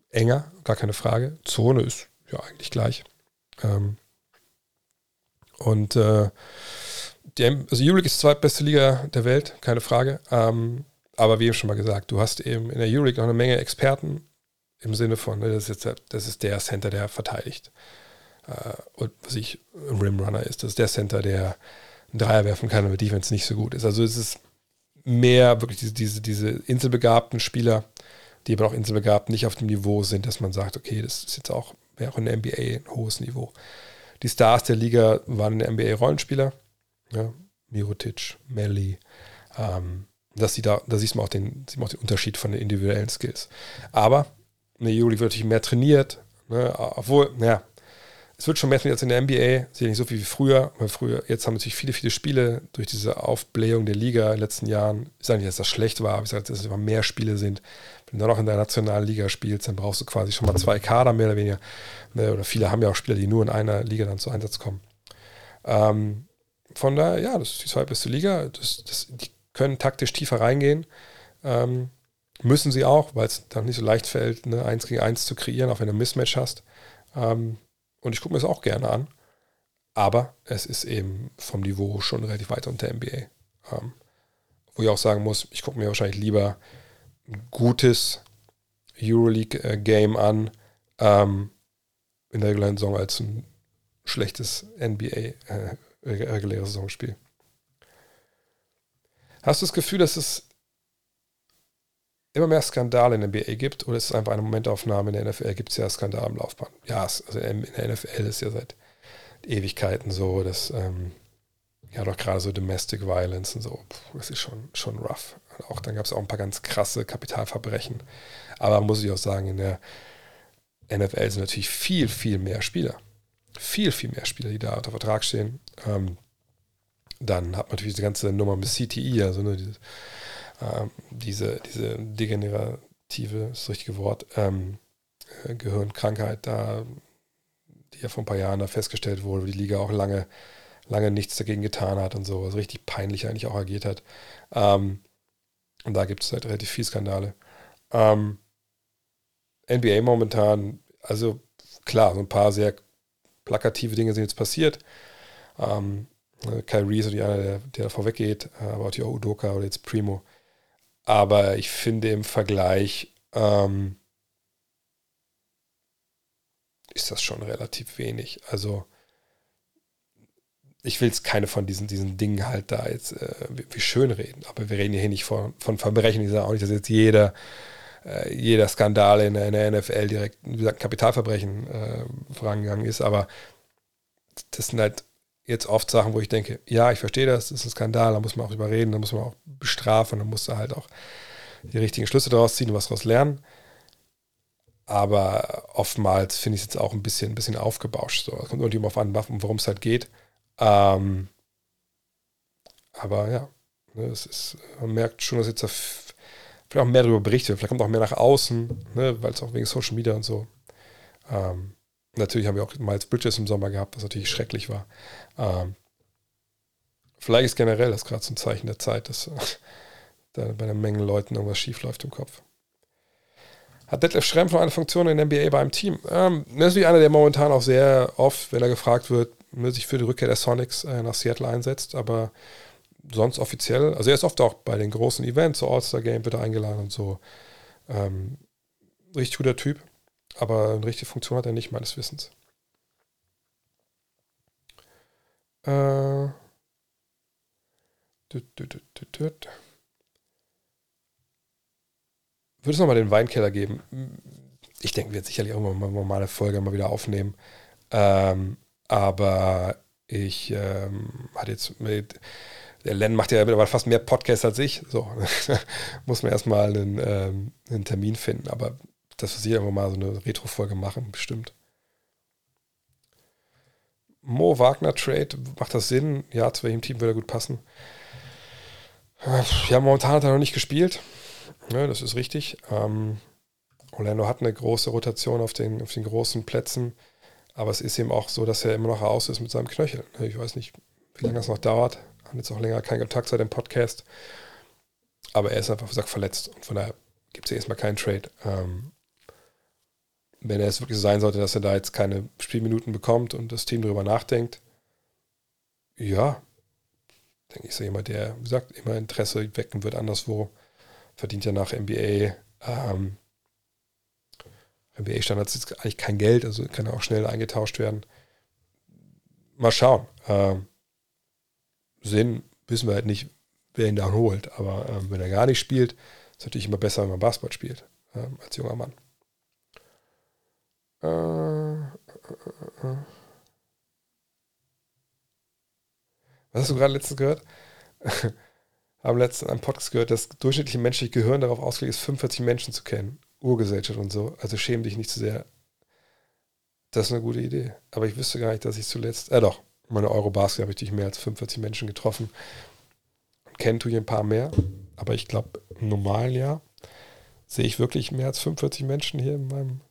enger, gar keine Frage. Zone ist ja eigentlich gleich. Ähm, und äh, die, also Euroleague ist die zweitbeste Liga der Welt, keine Frage. Ähm, aber wie eben schon mal gesagt, du hast eben in der Euroleague noch eine Menge Experten im Sinne von, ne, das, ist jetzt der, das ist der Center, der verteidigt. Äh, und was ich Rimrunner ist, das ist der Center, der einen Dreier werfen kann, aber Defense nicht so gut ist. Also es ist mehr wirklich diese, diese, diese inselbegabten Spieler, die aber auch inselbegabt nicht auf dem Niveau sind, dass man sagt, okay, das ist jetzt auch, wäre auch in der NBA ein hohes Niveau. Die Stars der Liga waren in der NBA Rollenspieler, ja, Mirotic, Melly, ähm, dass sie da, da siehst man auch den, sieht man auch den Unterschied von den individuellen Skills. Aber eine Juli wird natürlich mehr trainiert, ne, obwohl, naja, es wird schon mehr als in der NBA, sicher nicht so viel wie früher, weil früher, jetzt haben natürlich viele, viele Spiele durch diese Aufblähung der Liga in den letzten Jahren. Ich sage nicht, dass das schlecht war, aber ich sage, dass es immer mehr Spiele sind. Wenn du dann auch in der nationalen Liga spielst, dann brauchst du quasi schon mal zwei Kader mehr oder weniger. Ne, oder viele haben ja auch Spieler, die nur in einer Liga dann zu Einsatz kommen. Ähm, von daher, ja, das ist die zweitbeste Liga. Das, das, die können taktisch tiefer reingehen. Ähm, müssen sie auch, weil es dann nicht so leicht fällt, eine 1 gegen 1 zu kreieren, auch wenn du ein Mismatch hast. Ähm, und ich gucke mir das auch gerne an. Aber es ist eben vom Niveau schon relativ weit unter NBA. Ähm, wo ich auch sagen muss, ich gucke mir wahrscheinlich lieber ein gutes Euroleague-Game an ähm, in der regulären Saison als ein schlechtes NBA äh, Saisonspiel. Hast du das Gefühl, dass es immer mehr Skandale in der NBA gibt oder ist es einfach eine Momentaufnahme? In der NFL gibt es ja Skandale im Laufbahn. Ja, also in der NFL ist ja seit Ewigkeiten so, dass ähm, ja doch gerade so Domestic Violence und so, puh, das ist schon, schon rough. Auch dann gab es auch ein paar ganz krasse Kapitalverbrechen. Aber muss ich auch sagen, in der NFL sind natürlich viel, viel mehr Spieler. Viel, viel mehr Spieler, die da unter Vertrag stehen. Ähm, dann hat man natürlich die ganze Nummer mit CTI, e, also ne, diese, ähm, diese, diese degenerative, das richtige Wort, ähm, äh, Gehirnkrankheit da, die ja vor ein paar Jahren da festgestellt wurde, die Liga auch lange, lange nichts dagegen getan hat und so, also richtig peinlich eigentlich auch agiert hat. Ähm, und da gibt es halt relativ viel Skandale. Ähm, NBA momentan, also klar, so ein paar sehr plakative Dinge sind jetzt passiert. Ähm, äh, Kyrie ist die einer, der, der da vorweggeht, aber auch Udoka oder jetzt Primo. Aber ich finde im Vergleich ähm, ist das schon relativ wenig. Also ich will jetzt keine von diesen, diesen Dingen halt da jetzt äh, wie, schön reden, aber wir reden hier nicht von, von Verbrechen. Ich sage auch nicht, dass jetzt jeder, äh, jeder Skandal in in der, NFL direkt, wie gesagt, Kapitalverbrechen äh, vorangegangen ist, aber das sind halt jetzt oft Sachen, wo ich denke, ja, ich verstehe das, das ist ein Skandal, da muss man auch überreden, da muss man auch bestrafen, da muss man halt auch die richtigen Schlüsse daraus ziehen und was daraus lernen. Aber oftmals finde ich es jetzt auch ein bisschen, ein bisschen aufgebauscht. So. Es kommt irgendwie auf an, worum es halt geht. Ähm, aber ja, ne, es ist, man merkt schon, dass jetzt vielleicht auch mehr darüber berichtet vielleicht kommt auch mehr nach außen, ne, weil es auch wegen Social Media und so. Ähm, Natürlich haben wir auch Miles Bridges im Sommer gehabt, was natürlich schrecklich war. Ähm, vielleicht ist generell das gerade so ein Zeichen der Zeit, dass äh, da bei einer Menge Leuten irgendwas schief läuft im Kopf. Hat Detlef Schrempf noch eine Funktion in der NBA beim Team? Ähm, das ist natürlich einer, der momentan auch sehr oft, wenn er gefragt wird, sich für die Rückkehr der Sonics äh, nach Seattle einsetzt, aber sonst offiziell, also er ist oft auch bei den großen Events, so All-Star Game wird er eingeladen und so. Ähm, richtig guter Typ. Aber eine richtige Funktion hat er nicht, meines Wissens. Äh. Würde es nochmal den Weinkeller geben? Ich denke, wir werden sicherlich irgendwann mal, eine Folge mal wieder aufnehmen. Ähm, aber ich ähm, hatte jetzt mit, der Len macht ja mittlerweile fast mehr Podcasts als ich. So, muss man erstmal einen, ähm, einen Termin finden. Aber dass wir sicher mal so eine Retro-Folge machen, bestimmt. Mo Wagner Trade, macht das Sinn? Ja, zu welchem Team würde er gut passen? Ja, momentan hat er noch nicht gespielt. Ja, das ist richtig. Ähm, Orlando hat eine große Rotation auf den, auf den großen Plätzen, aber es ist eben auch so, dass er immer noch aus ist mit seinem Knöchel. Ich weiß nicht, wie lange das noch dauert. Haben jetzt auch länger keinen Kontakt seit dem Podcast. Aber er ist einfach, wie gesagt, verletzt. Und von daher gibt es ja erstmal keinen Trade. Ähm, wenn er es wirklich sein sollte, dass er da jetzt keine Spielminuten bekommt und das Team darüber nachdenkt, ja, denke ich, so jemand, der, wie gesagt, immer Interesse wecken wird anderswo, verdient ja nach NBA, ähm, NBA-Standards ist eigentlich kein Geld, also kann auch schnell eingetauscht werden. Mal schauen. Ähm, Sinn wissen wir halt nicht, wer ihn da holt, aber ähm, wenn er gar nicht spielt, ist es natürlich immer besser, wenn man Basketball spielt, ähm, als junger Mann. Äh, äh, äh, Was hast du gerade letztens gehört? Haben letztens einen Podcast gehört, dass durchschnittliche menschliche Gehirn darauf ausgelegt ist, 45 Menschen zu kennen. Urgesellschaft und so. Also schäme dich nicht zu sehr. Das ist eine gute Idee. Aber ich wüsste gar nicht, dass ich zuletzt, äh doch, meine Eurobasket habe ich durch mehr als 45 Menschen getroffen. Kennen tue ich ein paar mehr, aber ich glaube, im normalen Jahr sehe ich wirklich mehr als 45 Menschen hier in meinem,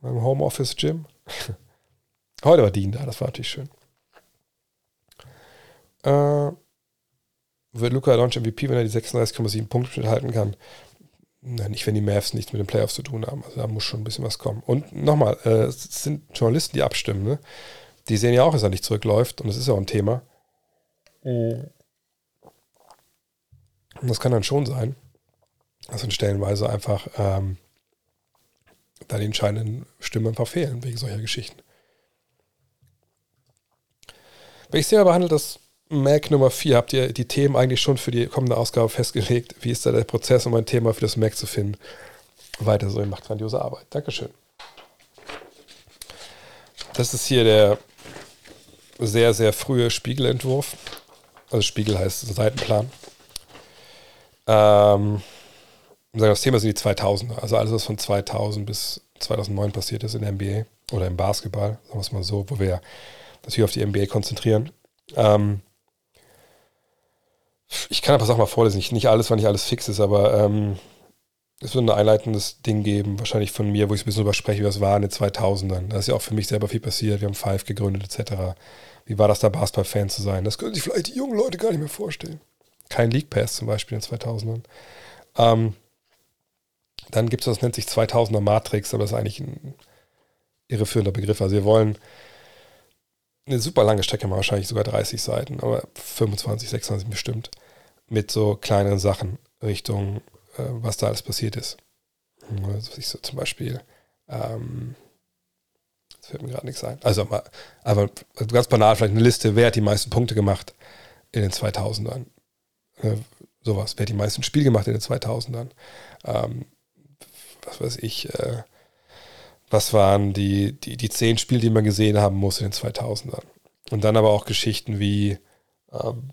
meinem Homeoffice-Gym. Heute war Dean da, das war natürlich schön. Äh, wird Luca Doncic MVP, wenn er die 36,7 Punkte halten kann? Nein, nicht, wenn die Mavs nichts mit den Playoffs zu tun haben. Also da muss schon ein bisschen was kommen. Und nochmal, äh, es sind Journalisten, die abstimmen. Ne? Die sehen ja auch, dass er nicht zurückläuft. Und das ist ja auch ein Thema. Und das kann dann schon sein, dass in Stellenweise einfach ähm, da die entscheidenden Stimmen einfach fehlen wegen solcher Geschichten. Welches Thema behandelt das Mac Nummer 4? Habt ihr die Themen eigentlich schon für die kommende Ausgabe festgelegt? Wie ist da der Prozess, um ein Thema für das Mac zu finden? Weiter so, ihr macht grandiose Arbeit. Dankeschön. Das ist hier der sehr, sehr frühe Spiegelentwurf. Also Spiegel heißt Seitenplan. Ähm, das Thema sind die 2000er. Also alles, was von 2000 bis 2009 passiert ist in der NBA oder im Basketball, sagen wir es mal so, wo wir natürlich auf die NBA konzentrieren. Ähm, ich kann aber Sachen mal vorlesen. Nicht alles, weil nicht alles fix ist, aber ähm, es wird ein einleitendes Ding geben, wahrscheinlich von mir, wo ich ein bisschen drüber spreche, wie das war in den 2000ern. Da ist ja auch für mich selber viel passiert. Wir haben Five gegründet, etc. Wie war das da, Basketball-Fan zu sein? Das können sich vielleicht die jungen Leute gar nicht mehr vorstellen. Kein League Pass zum Beispiel in den 2000ern. Ähm, dann gibt es, das nennt sich 2000er Matrix, aber das ist eigentlich ein irreführender Begriff. Also wir wollen eine super lange Strecke mal wahrscheinlich sogar 30 Seiten, aber 25, 26 bestimmt, mit so kleineren Sachen Richtung, äh, was da alles passiert ist. Also ich so zum Beispiel, ähm, das fällt mir gerade nichts ein. Also, aber ganz banal, vielleicht eine Liste, wer hat die meisten Punkte gemacht in den 2000ern? Äh, sowas, wer hat die meisten Spiele gemacht in den 2000ern? Ähm, was weiß ich, äh, was waren die, die, die zehn Spiele, die man gesehen haben muss in den 2000ern. Und dann aber auch Geschichten wie, ähm,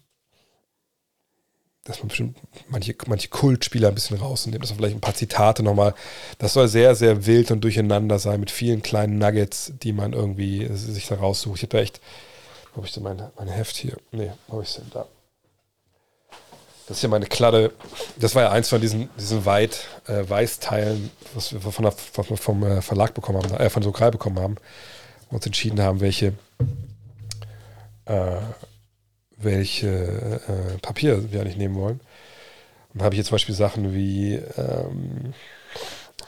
dass man bestimmt manche, manche Kultspieler ein bisschen rausnimmt, dass man vielleicht ein paar Zitate nochmal, das soll sehr, sehr wild und durcheinander sein mit vielen kleinen Nuggets, die man irgendwie sich da raussucht. Ich habe da echt, habe ich denn mein, mein Heft hier? Nee, habe ich es denn da? Das ist ja meine Kladde. Das war ja eins von diesen, diesen Weit, äh, Weißteilen, was wir, von der, wir vom äh, Verlag bekommen haben, äh, von Sokral bekommen haben. Und uns entschieden haben, welche, äh, welche äh, Papier wir eigentlich nehmen wollen. Und habe ich jetzt zum Beispiel Sachen wie ähm,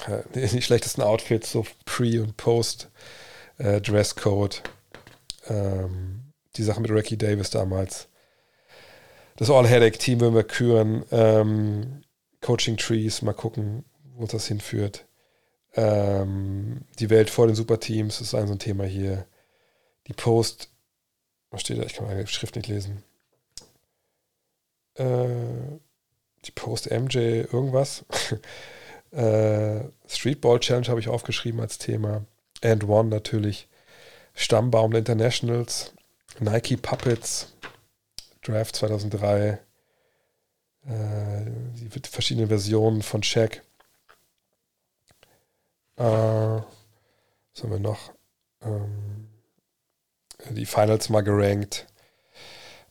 äh, die schlechtesten Outfits, so Pre- und Post-Dresscode. Ähm, die Sache mit Ricky Davis damals das All-Headache-Team würden wir küren. Ähm, Coaching Trees, mal gucken, wo uns das hinführt. Ähm, die Welt vor den Superteams ist ein so ein Thema hier. Die Post, was steht da? Ich kann meine Schrift nicht lesen. Äh, die Post MJ irgendwas. äh, Streetball Challenge habe ich aufgeschrieben als Thema. And One natürlich. Stammbaum der Internationals. Nike Puppets. Draft 2003, äh, die verschiedenen Versionen von Shaq. Äh, was haben wir noch? Ähm, die Finals mal gerankt.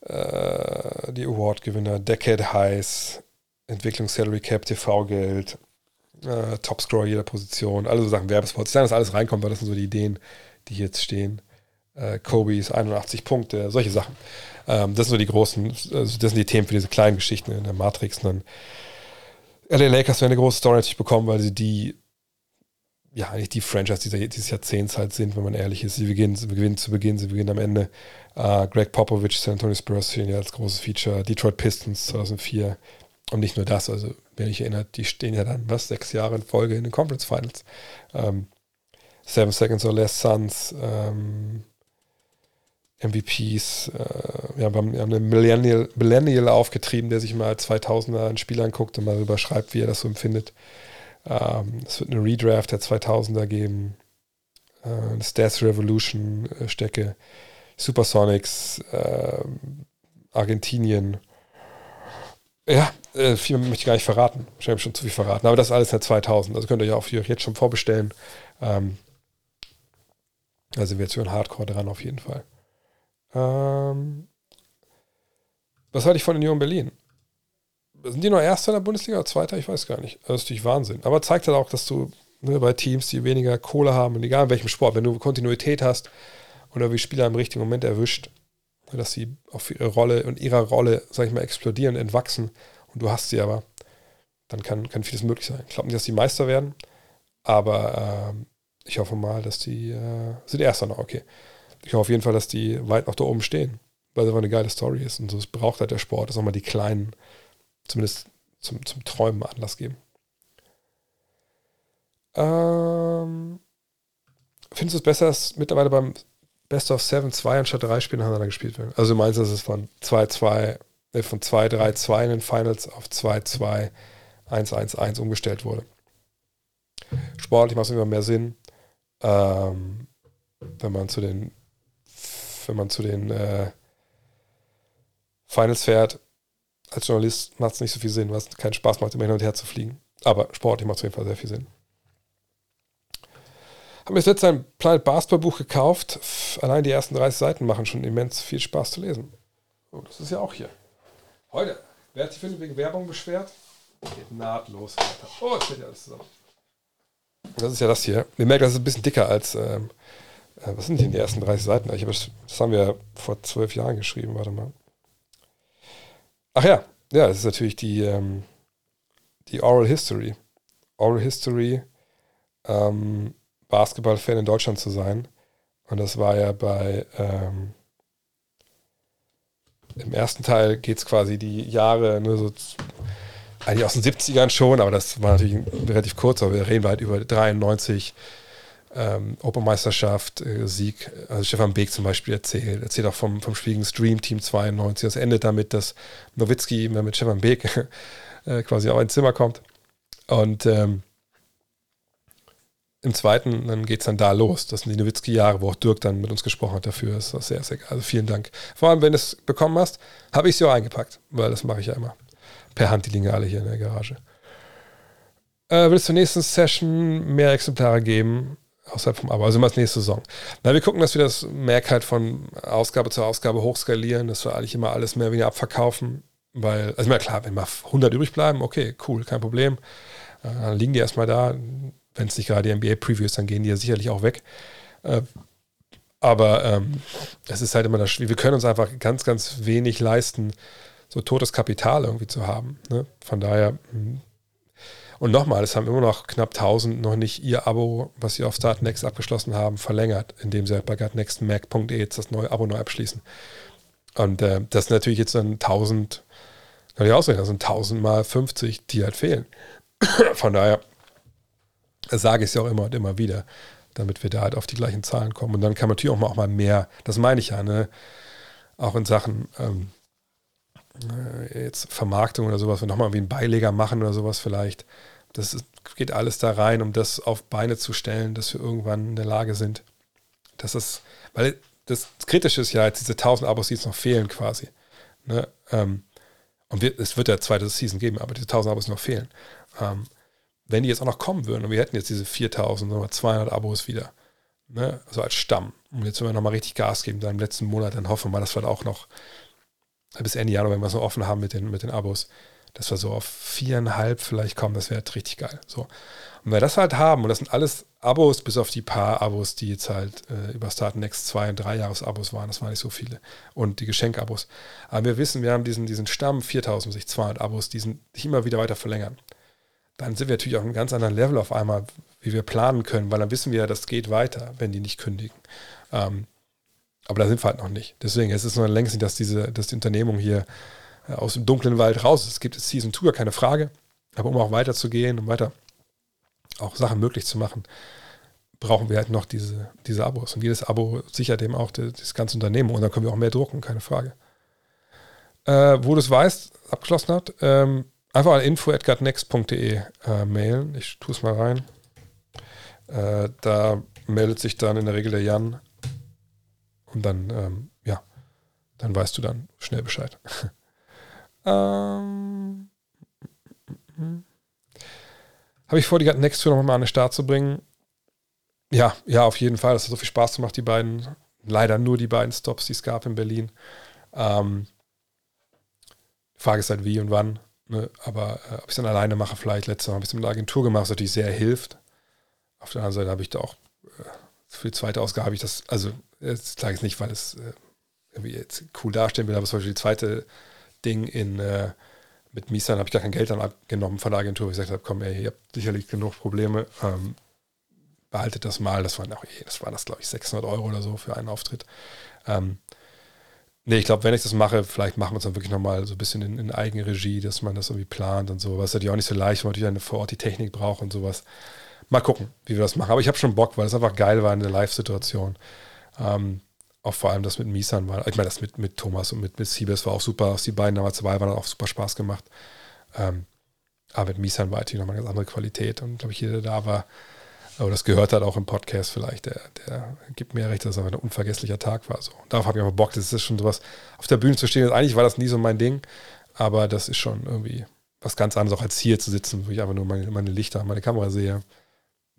Äh, die Award-Gewinner, Decade Highs, Entwicklung Salary Cap, TV-Geld, äh, Topscorer jeder Position, alle so Sachen, Werbespots. Ich sage, dass alles reinkommt, weil das sind so die Ideen, die jetzt stehen. Äh, Kobe's 81 Punkte, solche Sachen. Ähm, das sind so die großen, also das sind die Themen für diese kleinen Geschichten in der Matrix. Und dann LA Lakers werden eine große Story natürlich bekommen, weil sie die, ja, eigentlich die Franchise dieser, dieses Jahrzehnts halt sind, wenn man ehrlich ist. Sie beginnen, sie beginnen zu Beginn, sie beginnen am Ende. Uh, Greg Popovich, San Antonio Spurs stehen ja als großes Feature. Detroit Pistons 2004. Und nicht nur das, also wenn ich erinnert, die stehen ja dann, was, sechs Jahre in Folge in den Conference Finals. Ähm, Seven Seconds or Less Suns, ähm, MVPs. Äh, wir haben, wir haben einen Millennial, Millennial aufgetrieben, der sich mal 2000er ein Spiel anguckt und mal darüber schreibt, wie er das so empfindet. Ähm, es wird eine Redraft der 2000er geben. Äh, eine Stats Revolution äh, Stecke. Supersonics, äh, Argentinien. Ja, äh, viel möchte ich gar nicht verraten. Ich habe schon zu viel verraten. Aber das ist alles der 2000. Also könnt ihr ja auch jetzt schon vorbestellen. Ähm, Da sind wir jetzt für ein Hardcore dran auf jeden Fall. Ähm, was halte ich von Union Berlin? Sind die noch Erster in der Bundesliga oder Zweiter? Ich weiß gar nicht. Das ist natürlich Wahnsinn. Aber zeigt halt auch, dass du ne, bei Teams, die weniger Kohle haben, und egal in welchem Sport, wenn du Kontinuität hast oder wie Spieler im richtigen Moment erwischt, ne, dass sie auf ihre Rolle und ihrer Rolle, sag ich mal, explodieren, entwachsen und du hast sie aber, dann kann, kann vieles möglich sein. Ich glaube nicht, dass die Meister werden, aber äh, ich hoffe mal, dass die äh, sind Erster noch, okay. Ich hoffe auf jeden Fall, dass die weit noch da oben stehen, weil es einfach eine geile Story ist und so es braucht halt der Sport, dass auch mal die Kleinen zumindest zum, zum Träumen Anlass geben. Ähm, findest du es besser, dass mittlerweile beim Best of Seven zwei anstatt drei Spiele nacheinander gespielt werden? Also du meinst, dass es von 2-2, äh, von 2-3-2 in den Finals auf 2-2-1-1-1 umgestellt wurde? Sportlich macht es immer mehr Sinn, ähm, wenn man zu den wenn man zu den äh, Finals fährt, als Journalist macht es nicht so viel Sinn, was keinen Spaß macht, immer hin und her zu fliegen. Aber sportlich macht es auf jeden Fall sehr viel Sinn. Haben mir jetzt ein Planet Basketball Buch gekauft. Allein die ersten 30 Seiten machen schon immens viel Spaß zu lesen. Oh, das ist ja auch hier. Heute. Wer hat sich wegen Werbung beschwert? Geht nahtlos weiter. Oh, jetzt steht ja alles zusammen. Das ist ja das hier. Wir merken, das ist ein bisschen dicker als. Ähm, äh, was sind denn die ersten 30 Seiten? Ich hab das, haben wir vor zwölf Jahren geschrieben. Warte mal. Ach ja, ja, das ist natürlich die, ähm, die Oral History. Oral History, ähm, Basketball-Fan in Deutschland zu sein. Und das war ja bei, ähm, im ersten Teil geht es quasi die Jahre, nur so eigentlich aus den 70ern schon, aber das war natürlich relativ kurz, aber wir reden halt über 93, ähm, Opermeisterschaft, äh, Sieg, also Stefan Beek zum Beispiel erzählt, erzählt auch vom, vom Spiel Stream Team 92. Das endet damit, dass Nowitzki mit Stefan Beek äh, quasi auf ein Zimmer kommt. Und ähm, im zweiten, dann geht es dann da los. Das sind die Nowitzki-Jahre, wo auch Dirk dann mit uns gesprochen hat dafür. Das ist sehr, sehr geil. Also vielen Dank. Vor allem, wenn du es bekommen hast, habe ich sie auch eingepackt, weil das mache ich ja immer. Per Hand die Dinge alle hier in der Garage. Äh, wird es zur nächsten Session mehr Exemplare geben? Außerhalb vom Abo, also immer als nächste Saison. Na, wir gucken, dass wir das Merk halt von Ausgabe zu Ausgabe hochskalieren, dass wir eigentlich immer alles mehr oder weniger abverkaufen, weil, also immer klar, wenn mal 100 übrig bleiben, okay, cool, kein Problem. Äh, dann liegen die erstmal da. Wenn es nicht gerade die NBA-Preview ist, dann gehen die ja sicherlich auch weg. Äh, aber ähm, es ist halt immer das Spiel. Wir können uns einfach ganz, ganz wenig leisten, so totes Kapital irgendwie zu haben. Ne? Von daher hm, und nochmal, es haben immer noch knapp 1000 noch nicht ihr Abo, was sie auf Startnext abgeschlossen haben, verlängert, indem sie halt bei gutnextmac.de jetzt das neue Abo neu abschließen. Und äh, das sind natürlich jetzt dann 1000, kann ich ausrechnen, das sind 1000 mal 50, die halt fehlen. Von daher sage ich es ja auch immer und immer wieder, damit wir da halt auf die gleichen Zahlen kommen. Und dann kann man natürlich auch mal, auch mal mehr, das meine ich ja, ne? auch in Sachen ähm, äh, jetzt Vermarktung oder sowas, nochmal wie einen Beileger machen oder sowas vielleicht. Das ist, geht alles da rein, um das auf Beine zu stellen, dass wir irgendwann in der Lage sind. Das ist, weil das Kritische ist ja jetzt diese 1000 Abos, die jetzt noch fehlen quasi. Ne? Ähm, und wir, es wird ja zweite Season geben, aber diese 1000 Abos noch fehlen. Ähm, wenn die jetzt auch noch kommen würden und wir hätten jetzt diese 4000, 200 Abos wieder, ne? also als Stamm, und jetzt würden wir nochmal richtig Gas geben, dann im letzten Monat, dann hoffen wir mal, dass wir da auch noch bis Ende Januar, wenn wir es noch offen haben mit den, mit den Abos, dass wir so auf viereinhalb vielleicht kommen, das wäre richtig geil. So. Und wenn wir das halt haben, und das sind alles Abos, bis auf die paar Abos, die jetzt halt äh, über Start Next zwei und drei Jahres-Abos waren, das waren nicht so viele. Und die Geschenkabos. Aber wir wissen, wir haben diesen, diesen Stamm 4200 Abos, die sich immer wieder weiter verlängern. Dann sind wir natürlich auf einem ganz anderen Level auf einmal, wie wir planen können, weil dann wissen wir, das geht weiter, wenn die nicht kündigen. Ähm, aber da sind wir halt noch nicht. Deswegen es ist noch längst nicht, dass diese, dass die Unternehmung hier äh, aus dem dunklen Wald raus ist. Es gibt Season 2, keine Frage. Aber um auch weiterzugehen, um weiter auch Sachen möglich zu machen, brauchen wir halt noch diese, diese Abos. Und jedes Abo sichert eben auch die, das ganze Unternehmen. Und dann können wir auch mehr drucken, keine Frage. Äh, wo du es weißt, abgeschlossen hat, ähm, einfach an info.gutnext.de äh, mailen. Ich tue es mal rein. Äh, da meldet sich dann in der Regel der Jan und dann, ähm, ja, dann weißt du dann schnell Bescheid. ähm, Habe ich vor, die Next Tour nochmal an den Start zu bringen. Ja, ja, auf jeden Fall. Es hat so viel Spaß gemacht, die beiden, leider nur die beiden Stops, die es gab in Berlin. Ähm, Frage ist halt wie und wann. Ne? Aber äh, ob ich es dann alleine mache, vielleicht letztes Mal habe ich es mit einer Agentur gemacht, was natürlich sehr hilft. Auf der anderen Seite habe ich da auch äh, für die zweite Ausgabe habe ich das, also jetzt sage ich es nicht, weil es äh, irgendwie jetzt cool dastehen will, aber zum Beispiel die zweite Ding in äh, mit Misan habe ich gar kein Geld dann abgenommen von der Agentur. Ich gesagt habe, komm, ey, ihr habt sicherlich genug Probleme. Ähm, behaltet das mal. Das waren auch eh, das waren das, glaube ich, 600 Euro oder so für einen Auftritt. Ähm, nee, ich glaube, wenn ich das mache, vielleicht machen wir es dann wirklich nochmal so ein bisschen in, in Eigenregie, dass man das irgendwie plant und so. Was ist natürlich auch nicht so leicht, weil man natürlich vor Ort die Technik braucht und sowas. Mal gucken, wie wir das machen. Aber ich habe schon Bock, weil es einfach geil war in der Live-Situation. Ähm, auch vor allem das mit Misan war. Ich meine, das mit, mit Thomas und mit, mit Siebes war auch super. Die beiden damals dabei waren, hat auch super Spaß gemacht. Ähm, aber mit Misan war natürlich nochmal eine ganz andere Qualität. Und glaube ich, jeder, der da war, aber das gehört halt auch im Podcast vielleicht, der, der gibt mir recht, dass es ein unvergesslicher Tag war. So. darauf habe ich aber Bock, das ist schon sowas, auf der Bühne zu stehen. Eigentlich war das nie so mein Ding, aber das ist schon irgendwie was ganz anderes, auch als hier zu sitzen, wo ich einfach nur meine, meine Lichter, meine Kamera sehe.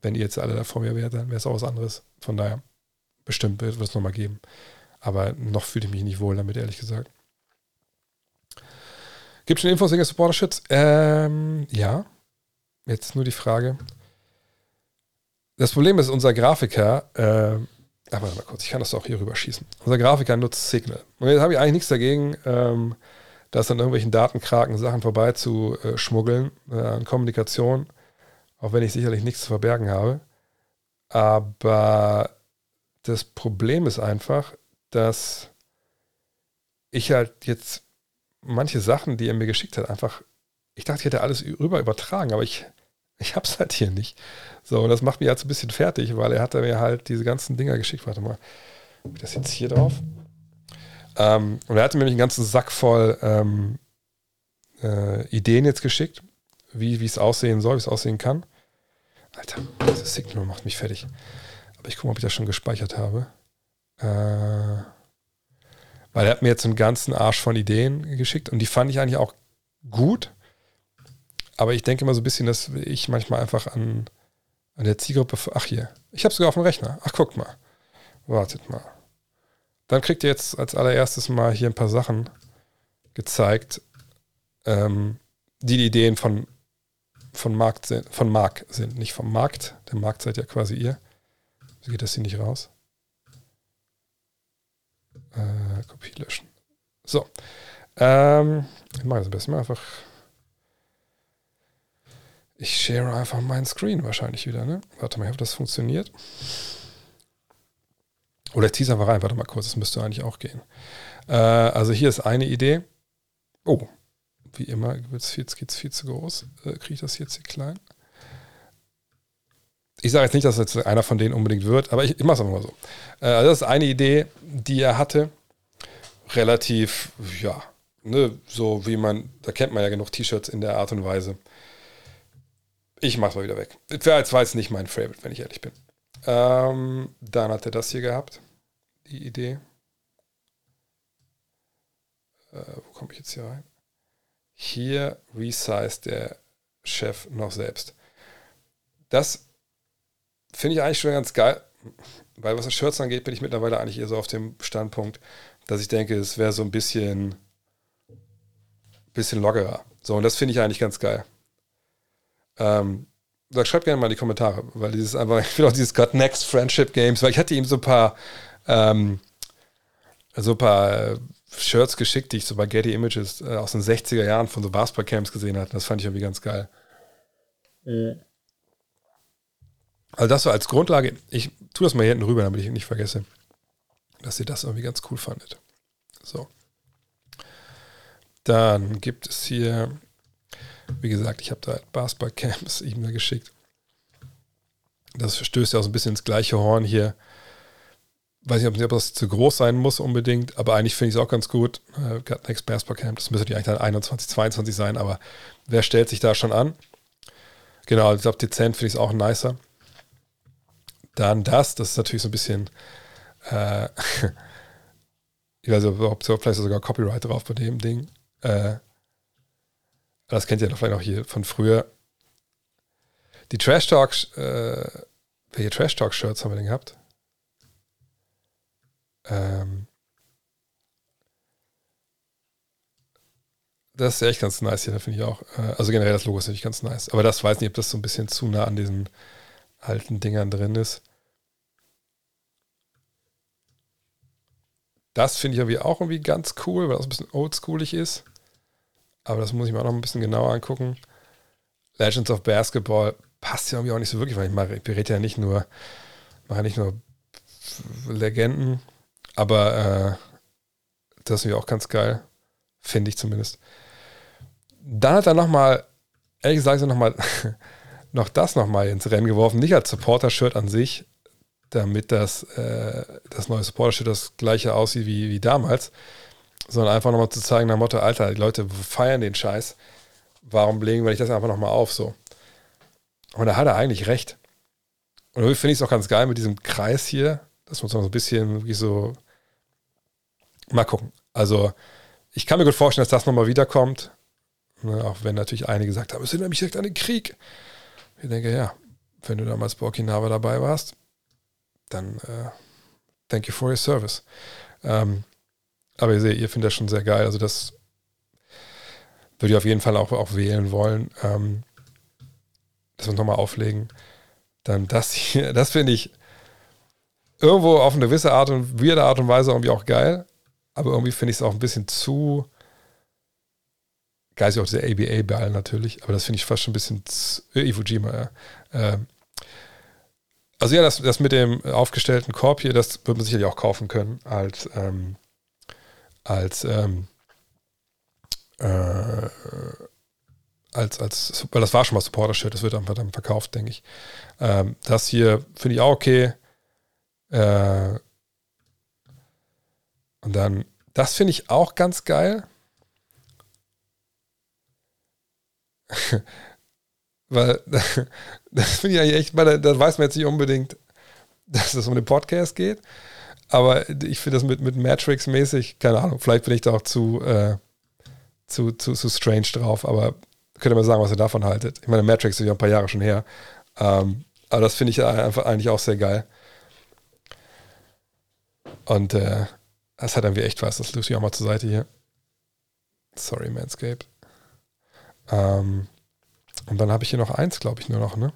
Wenn ihr jetzt alle da vor mir wärt, dann wäre es auch was anderes. Von daher, bestimmt wird es nochmal geben. Aber noch fühle ich mich nicht wohl damit, ehrlich gesagt. Gibt schon Infos wegen Supporter-Schutz? Ähm, ja. Jetzt nur die Frage, das Problem ist, unser Grafiker, äh, aber mal kurz, ich kann das auch hier rüber schießen. Unser Grafiker nutzt Signal. Und jetzt habe ich eigentlich nichts dagegen, ähm, dass an irgendwelchen Datenkraken Sachen vorbei zu äh, schmuggeln äh, an Kommunikation, auch wenn ich sicherlich nichts zu verbergen habe. Aber das Problem ist einfach, dass ich halt jetzt manche Sachen, die er mir geschickt hat, einfach, ich dachte, ich hätte alles rüber übertragen, aber ich ich hab's halt hier nicht. So, das macht mich halt so ein bisschen fertig, weil er hat mir halt diese ganzen Dinger geschickt. Warte mal, habe ich das jetzt hier drauf? Ähm, und er hatte mir nämlich einen ganzen Sack voll ähm, äh, Ideen jetzt geschickt, wie es aussehen soll, wie es aussehen kann. Alter, dieses Signal macht mich fertig. Ich gucke mal, ob ich das schon gespeichert habe. Äh, weil er hat mir jetzt einen ganzen Arsch von Ideen geschickt und die fand ich eigentlich auch gut. Aber ich denke immer so ein bisschen, dass ich manchmal einfach an, an der Zielgruppe. Ach hier, ich habe sogar auf dem Rechner. Ach, guck mal. Wartet mal. Dann kriegt ihr jetzt als allererstes mal hier ein paar Sachen gezeigt, ähm, die die Ideen von, von, Markt sind, von Mark sind, nicht vom Markt. Der Markt seid ja quasi ihr. Geht das hier nicht raus? Äh, Kopie löschen. So. Ähm, ich mache das am besten mal einfach ich share einfach meinen Screen wahrscheinlich wieder, ne? Warte mal, ich hoffe, das funktioniert. Oder ich ziehe es einfach rein. Warte mal kurz, das müsste eigentlich auch gehen. Äh, also hier ist eine Idee. Oh, wie immer, geht es viel zu groß. Äh, Kriege ich das jetzt hier klein? Ich sage jetzt nicht, dass jetzt einer von denen unbedingt wird, aber ich, ich mache es einfach mal so. Äh, also das ist eine Idee, die er hatte. Relativ, ja, ne, so wie man, da kennt man ja genug T-Shirts in der Art und Weise. Ich mach's mal wieder weg. Das war jetzt nicht mein Favorite, wenn ich ehrlich bin. Ähm, dann hat er das hier gehabt. Die Idee. Äh, wo komme ich jetzt hier rein? Hier resized der Chef noch selbst. Das finde ich eigentlich schon ganz geil, weil was das Shirts angeht, bin ich mittlerweile eigentlich eher so auf dem Standpunkt, dass ich denke, es wäre so ein bisschen, bisschen lockerer. So, und das finde ich eigentlich ganz geil. Ähm, sag, schreibt gerne mal in die Kommentare, weil dieses einfach, ich will auch dieses God Next Friendship Games, weil ich hatte ihm so ein paar, ähm, so ein paar äh, Shirts geschickt, die ich so bei Getty Images äh, aus den 60er Jahren von so Basketball-Camps gesehen hatte. Das fand ich irgendwie ganz geil. Mhm. Also das so als Grundlage. Ich tue das mal hier hinten rüber, damit ich nicht vergesse, dass ihr das irgendwie ganz cool fandet. So. Dann gibt es hier wie gesagt, ich habe da Basketball-Camps ihm da geschickt. Das stößt ja auch so ein bisschen ins gleiche Horn hier. Weiß nicht, ob das zu groß sein muss unbedingt, aber eigentlich finde ich es auch ganz gut. Äh, Next Basketball Camp, das müsste ja eigentlich dann 21, 22 sein, aber wer stellt sich da schon an? Genau, ich glaube, dezent finde ich es auch nicer. Dann das, das ist natürlich so ein bisschen, äh, ich weiß nicht, ob vielleicht sogar Copyright drauf bei dem Ding. Äh, das kennt ihr doch vielleicht auch hier von früher. Die Trash Talk äh, welche Trash Talk Shirts haben wir denn gehabt? Ähm, das ist echt ganz nice hier, finde ich auch. Äh, also generell das Logo ist natürlich ganz nice. Aber das weiß nicht, ob das so ein bisschen zu nah an diesen alten Dingern drin ist. Das finde ich irgendwie auch irgendwie ganz cool, weil das ein bisschen oldschoolig ist. Aber das muss ich mir auch noch ein bisschen genauer angucken. Legends of Basketball passt ja irgendwie auch nicht so wirklich, weil ich mache, ich rede ja nicht nur, mache nicht nur Legenden, aber äh, das ist irgendwie auch ganz geil. Finde ich zumindest. Dann hat er nochmal, ehrlich gesagt, nochmal noch das nochmal ins Rennen geworfen. Nicht als Supporter-Shirt an sich, damit das, äh, das neue Supporter-Shirt das gleiche aussieht wie, wie damals, sondern einfach nochmal zu zeigen, nach Motto, Alter, die Leute feiern den Scheiß. Warum legen wir nicht das einfach nochmal auf so? Und da hat er eigentlich recht. Und irgendwie finde ich es auch ganz geil mit diesem Kreis hier, dass man so ein bisschen wie so. Mal gucken. Also, ich kann mir gut vorstellen, dass das nochmal wiederkommt. Ne, auch wenn natürlich einige gesagt haben, es erinnert mich direkt an den Krieg. Ich denke, ja, wenn du damals bei Okinawa dabei warst, dann äh, thank you for your service. Ähm, aber ihr seht, ihr findet das schon sehr geil. Also das würde ich auf jeden Fall auch, auch wählen wollen. Ähm, dass wir nochmal auflegen. Dann das hier, das finde ich irgendwo auf eine gewisse Art und weirde Art und Weise irgendwie auch geil. Aber irgendwie finde ich es auch ein bisschen zu geil ist auch dieser ABA-Ball natürlich, aber das finde ich fast schon ein bisschen zu, äh, Iwo Jima, ja. Ähm, also ja, das, das mit dem aufgestellten Korb hier, das wird man sicherlich auch kaufen können als, ähm, als, ähm, äh, als, als, weil das war schon mal Supporter-Shirt, das wird einfach dann verkauft, denke ich. Ähm, das hier finde ich auch okay. Äh, und dann, das finde ich auch ganz geil. weil das finde ich eigentlich echt, weil da weiß man jetzt nicht unbedingt, dass es um den Podcast geht. Aber ich finde das mit, mit Matrix-mäßig, keine Ahnung, vielleicht bin ich da auch zu, äh, zu, zu, zu strange drauf, aber könnt ihr mal sagen, was ihr davon haltet. Ich meine, Matrix ist ja ein paar Jahre schon her. Ähm, aber das finde ich einfach eigentlich auch sehr geil. Und äh, das hat irgendwie echt was. Das löse ich auch mal zur Seite hier. Sorry, Manscaped. Ähm, und dann habe ich hier noch eins, glaube ich, nur noch, ne?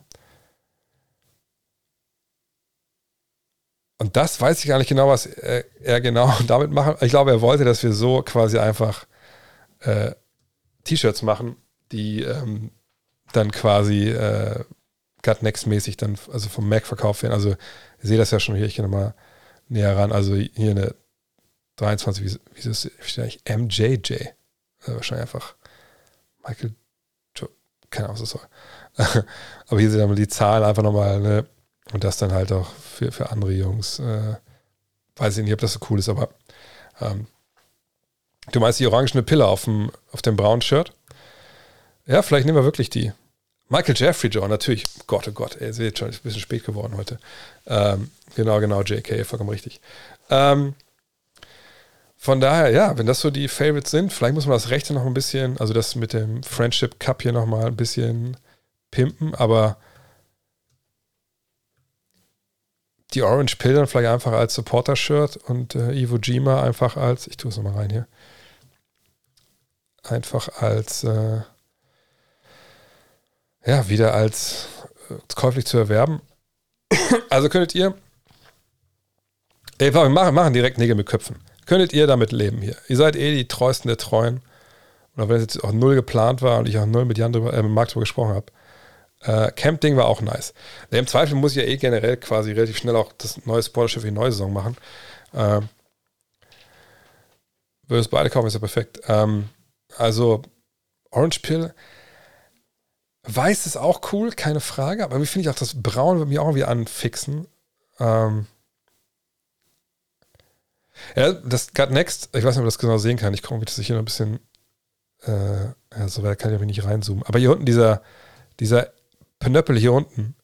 Und das weiß ich gar nicht genau, was er, er genau damit machen. Ich glaube, er wollte, dass wir so quasi einfach äh, T-Shirts machen, die ähm, dann quasi äh, Gut Next mäßig dann also vom Mac verkauft werden. Also ihr seht das ja schon hier, ich gehe nochmal näher ran. Also hier eine 23, wie, wie ist das? MJJ. Also wahrscheinlich einfach Michael, keine Ahnung, was das soll. Aber hier sind dann die Zahlen einfach nochmal, ne? Und das dann halt auch für, für andere Jungs. Äh, weiß ich nicht, ob das so cool ist, aber ähm, du meinst die orangene Pille auf dem, auf dem braunen Shirt? Ja, vielleicht nehmen wir wirklich die. Michael Jeffrey, John, natürlich. Gott, oh Gott, ihr seht schon, ist ein bisschen spät geworden heute. Ähm, genau, genau, JK, vollkommen richtig. Ähm, von daher, ja, wenn das so die Favorites sind, vielleicht muss man das rechte noch ein bisschen, also das mit dem Friendship Cup hier nochmal ein bisschen pimpen, aber die Orange Pill dann vielleicht einfach als Supporter-Shirt und äh, Iwo Jima einfach als, ich tue es nochmal rein hier, einfach als äh, ja, wieder als äh, käuflich zu erwerben. also könntet ihr, ey, wir machen, machen direkt Nägel mit Köpfen. Könntet ihr damit leben hier? Ihr seid eh die treuesten der Treuen. Und wenn es jetzt auch null geplant war und ich auch null mit Jan drüber, äh, mit Marc drüber gesprochen habe. Äh, Camp-Ding war auch nice. Im Zweifel muss ich ja eh generell quasi relativ schnell auch das neue Sporterschiff für die neue Saison machen. Ähm, würde es beide kaufen, ist ja perfekt. Ähm, also Orange Pill, Weiß ist auch cool, keine Frage, aber wie finde ich auch das Braun wird mich auch irgendwie anfixen. Ähm ja, das Gut Next, ich weiß nicht, ob man das genau sehen kann. Ich komme, das hier noch ein bisschen, äh, ja, so weit kann ich nicht reinzoomen. Aber hier unten, dieser, dieser Penöppel hier unten,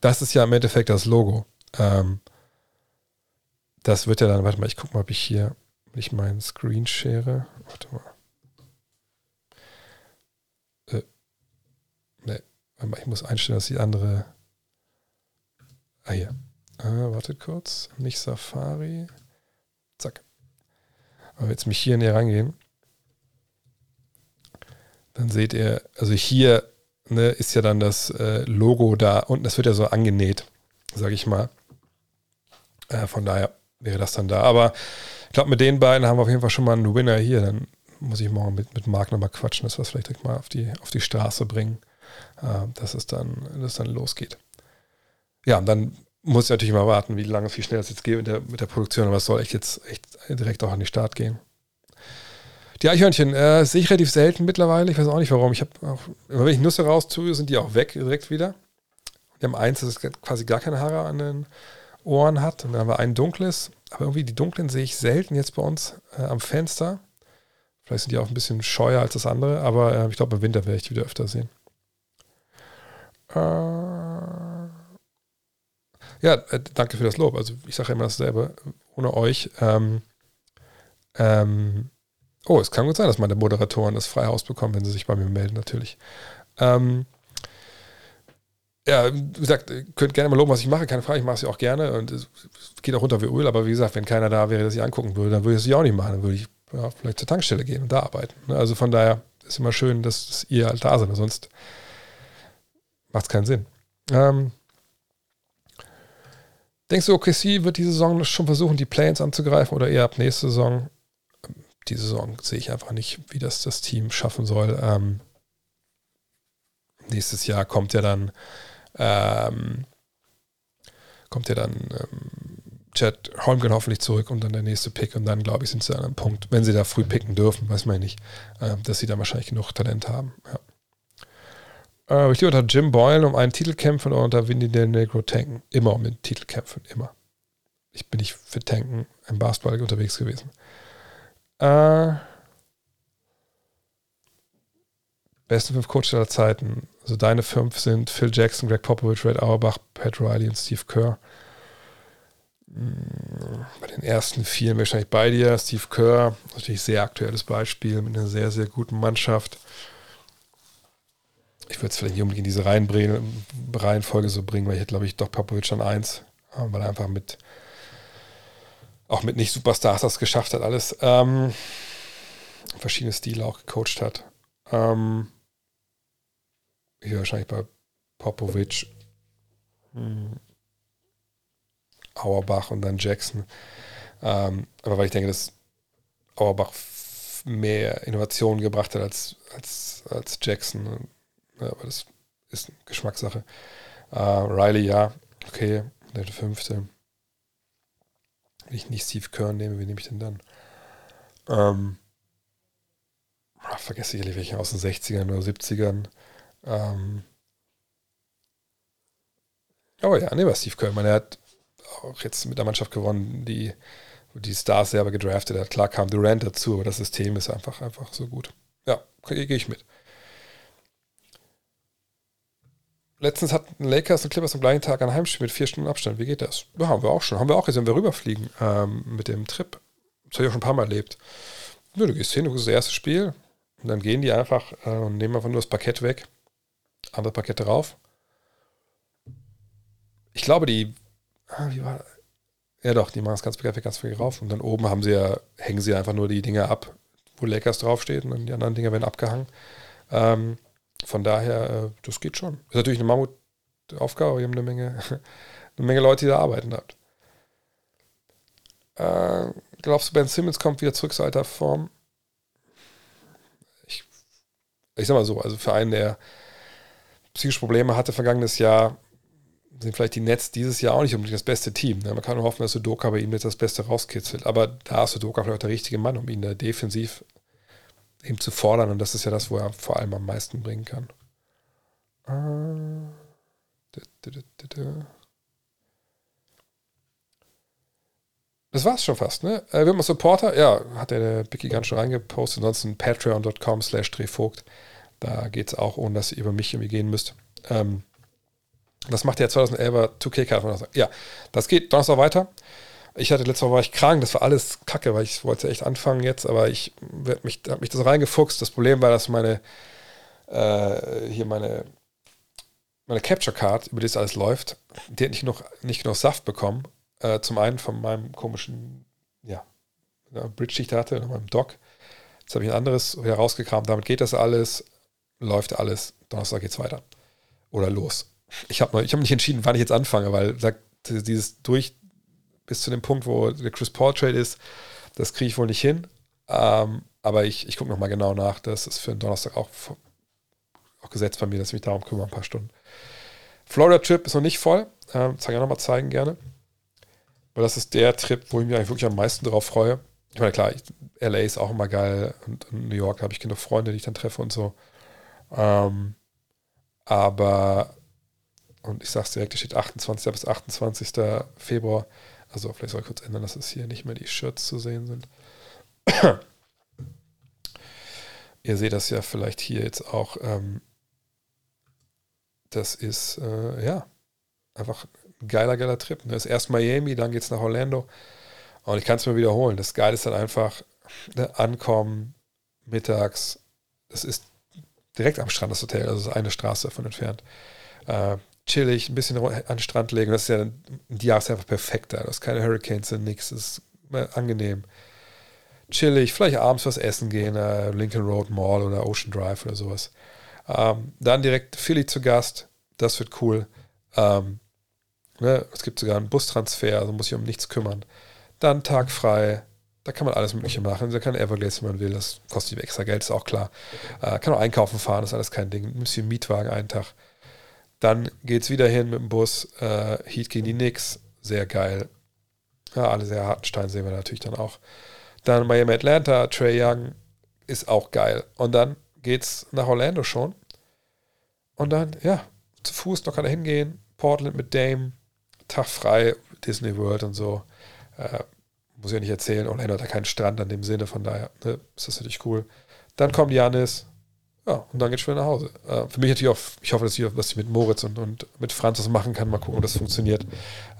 das ist ja im Endeffekt das Logo. Ähm das wird ja dann, warte mal, ich gucke mal, ob ich hier, nicht meinen Screen share. Warte mal. ich muss einstellen, dass die andere Ah, hier. Äh, wartet kurz. Nicht Safari. Zack. Aber jetzt mich hier näher rangehen, dann seht ihr, also hier ne, ist ja dann das äh, Logo da und das wird ja so angenäht, sage ich mal. Äh, von daher wäre das dann da. Aber ich glaube, mit den beiden haben wir auf jeden Fall schon mal einen Winner hier. Dann muss ich morgen mit, mit Marc nochmal quatschen, dass wir es vielleicht direkt mal auf die, auf die Straße bringen, äh, dass es dann, dass es dann losgeht. Ja, und dann muss ich natürlich mal warten, wie lange, wie schnell das jetzt geht mit der, mit der Produktion, aber es soll echt jetzt echt direkt auch an den Start gehen. Die Eichhörnchen äh, sehe ich relativ selten mittlerweile. Ich weiß auch nicht warum. Ich habe immer wenn ich Nüsse raus tue, sind die auch weg direkt wieder. Wir haben eins, das quasi gar keine Haare an den Ohren hat. Und dann haben wir ein dunkles. Aber irgendwie die dunklen sehe ich selten jetzt bei uns äh, am Fenster. Vielleicht sind die auch ein bisschen scheuer als das andere, aber äh, ich glaube, im Winter werde ich die wieder öfter sehen. Äh, ja, äh, danke für das Lob. Also ich sage immer dasselbe. Ohne euch ähm, ähm, Oh, es kann gut sein, dass meine Moderatoren das frei Haus bekommen, wenn sie sich bei mir melden, natürlich. Ähm, ja, wie gesagt, könnt gerne mal loben, was ich mache, keine Frage, ich mache es ja auch gerne und es geht auch runter wie Öl, aber wie gesagt, wenn keiner da wäre, der sich angucken würde, dann würde ich es ja auch nicht machen, dann würde ich ja, vielleicht zur Tankstelle gehen und da arbeiten. Ne? Also von daher ist es immer schön, dass, dass ihr halt da seid, sonst macht es keinen Sinn. Ähm, denkst du, OKC wird diese Saison schon versuchen, die Planes anzugreifen oder eher ab nächste Saison? die Saison sehe ich einfach nicht, wie das das Team schaffen soll. Ähm, nächstes Jahr kommt ja dann ähm, kommt ja dann ähm, Chad Holmgren hoffentlich zurück und dann der nächste Pick und dann glaube ich sind sie an einem Punkt, wenn sie da früh picken dürfen, weiß man nicht, äh, dass sie da wahrscheinlich genug Talent haben. Ja. Äh, ich lieber unter Jim Boyle um einen Titel kämpfen oder unter Winnie Del Negro tanken. Immer um den Titel kämpfen, immer. Ich bin nicht für Tanken im Basketball unterwegs gewesen. Äh, besten fünf Coaches aller Zeiten. Also deine fünf sind Phil Jackson, Greg Popovich, Red Auerbach, Pat Riley und Steve Kerr. Hm, bei den ersten vier wahrscheinlich bei dir. Steve Kerr, natürlich sehr aktuelles Beispiel mit einer sehr, sehr guten Mannschaft. Ich würde es vielleicht nicht unbedingt in diese Reihenfolge so bringen, weil ich hätte, glaube ich, doch Popovich an eins, weil er einfach mit auch mit nicht Superstars das geschafft hat, alles. Ähm, verschiedene Stile auch gecoacht hat. Ähm, hier wahrscheinlich bei Popovic, hm, Auerbach und dann Jackson. Ähm, aber weil ich denke, dass Auerbach mehr Innovationen gebracht hat als, als, als Jackson. Aber das ist Geschmackssache. Äh, Riley, ja, okay, der fünfte. Wenn ich nicht Steve Kern nehme, wie nehme ich denn dann? Ähm, ach, vergesse ich welche aus den 60ern oder 70ern. Ähm, oh ja, nehmen wir Steve Kern. meine, er hat auch jetzt mit der Mannschaft gewonnen, die die Stars selber gedraftet hat. Klar kam Durant dazu, aber das System ist einfach, einfach so gut. Ja, gehe ich mit. Letztens hatten Lakers und Clippers am gleichen Tag ein Heimspiel mit vier Stunden Abstand. Wie geht das? Ja, haben wir auch schon. Haben wir auch gesehen, wenn wir rüberfliegen ähm, mit dem Trip. Das habe ich auch schon ein paar Mal erlebt. Nö, du gehst hin, du guckst das erste Spiel und dann gehen die einfach äh, und nehmen einfach nur das Parkett weg, andere Parkett drauf. Ich glaube, die, ah, wie war das? Ja doch, die machen es ganz begrifflich ganz viel rauf und dann oben haben sie ja, hängen sie einfach nur die Dinge ab, wo Lakers draufsteht und dann die anderen Dinge werden abgehangen. Ähm, von daher, äh, das geht schon. Ist natürlich eine Mammutaufgabe, wir haben eine Menge, eine Menge Leute, die da arbeiten hat. Äh, glaubst du, Ben Simmons kommt wieder zurück zu alter Form? Ich, ich sag mal so, also für einen, der psychische Probleme hatte vergangenes Jahr, sind vielleicht die Nets dieses Jahr auch nicht unbedingt das beste Team. Ne? Man kann nur hoffen, dass Sudoka bei ihm jetzt das Beste rauskitzelt. Aber da ist Sudoka vielleicht der richtige Mann, um ihn da defensiv eben zu fordern. Und das ist ja das, wo er vor allem am meisten bringen kann. Das war's schon fast, ne? Äh, wird man Supporter? Ja, hat der Bicky ganz schon reingepostet. Ansonsten patreon.com slash drehvogt. Da geht's auch, ohne dass ihr über mich irgendwie gehen müsst. Ähm, das macht der 2011er 2K-Karte. Ja, das geht Donnerstag weiter. Ich hatte letzte Woche war ich krank, das war alles kacke, weil ich wollte echt anfangen jetzt, aber ich mich, habe mich das reingefuchst. Das Problem war, dass meine äh, hier meine meine Capture Card, über die das alles läuft, die hat nicht genug, nicht genug Saft bekommen. Äh, zum einen von meinem komischen, ja, Bridge, die ich da hatte, in meinem Dock. Jetzt habe ich ein anderes wieder rausgekramt. Damit geht das alles, läuft alles. Donnerstag geht's weiter. Oder los. Ich habe hab nicht entschieden, wann ich jetzt anfange, weil dieses durch bis zu dem Punkt, wo der Chris Paul Trade ist, das kriege ich wohl nicht hin. Ähm, aber ich, ich gucke nochmal genau nach. Das ist für den Donnerstag auch, auch gesetzt bei mir, dass ich mich darum kümmere, ein paar Stunden. Florida Trip ist noch nicht voll. Ähm, kann ich auch nochmal zeigen gerne. Weil das ist der Trip, wo ich mich eigentlich wirklich am meisten darauf freue. Ich meine, klar, ich, LA ist auch immer geil und in New York habe ich genug Freunde, die ich dann treffe und so. Ähm, aber, und ich sage es direkt, es steht 28. bis 28. Februar. Also vielleicht soll ich kurz ändern, dass es hier nicht mehr die Shirts zu sehen sind. Ihr seht das ja vielleicht hier jetzt auch. Ähm, das ist, äh, ja, einfach ein geiler, geiler Trip. Das ne? ist erst Miami, dann geht es nach Orlando. Und ich kann es mir wiederholen. Das Geile ist dann einfach ne, ankommen, mittags. Das ist direkt am Strand das Hotel, also eine Straße davon entfernt. Äh, chillig, ein bisschen an den Strand legen. Das ist ja die Jahreszeit einfach perfekt da. Das ist keine Hurricanes, nichts. Das ist angenehm chillig, vielleicht abends was essen gehen, äh, Lincoln Road Mall oder Ocean Drive oder sowas. Ähm, dann direkt Philly zu Gast, das wird cool. Ähm, ne, es gibt sogar einen Bustransfer, also muss ich um nichts kümmern. Dann Tag frei, da kann man alles Mögliche machen. Da kann Everglades, wenn man will, das kostet extra Geld, ist auch klar. Äh, kann auch einkaufen fahren, ist alles kein Ding. Du einen Mietwagen einen Tag. Dann geht es wieder hin mit dem Bus. Äh, Heat gegen die Knicks, sehr geil. Ja, alle sehr harten Steine sehen wir natürlich dann auch. Dann Miami Atlanta, Trey Young ist auch geil. Und dann geht's nach Orlando schon. Und dann, ja, zu Fuß noch kann er hingehen. Portland mit Dame, Tag frei, Disney World und so. Äh, muss ich ja nicht erzählen. Orlando hat ja keinen Strand in dem Sinne, von daher ne, ist das natürlich cool. Dann kommt Janis, ja, und dann geht's schon nach Hause. Äh, für mich natürlich auch, ich hoffe, dass ich, was ich mit Moritz und, und mit Franz was machen kann. Mal gucken, ob das funktioniert.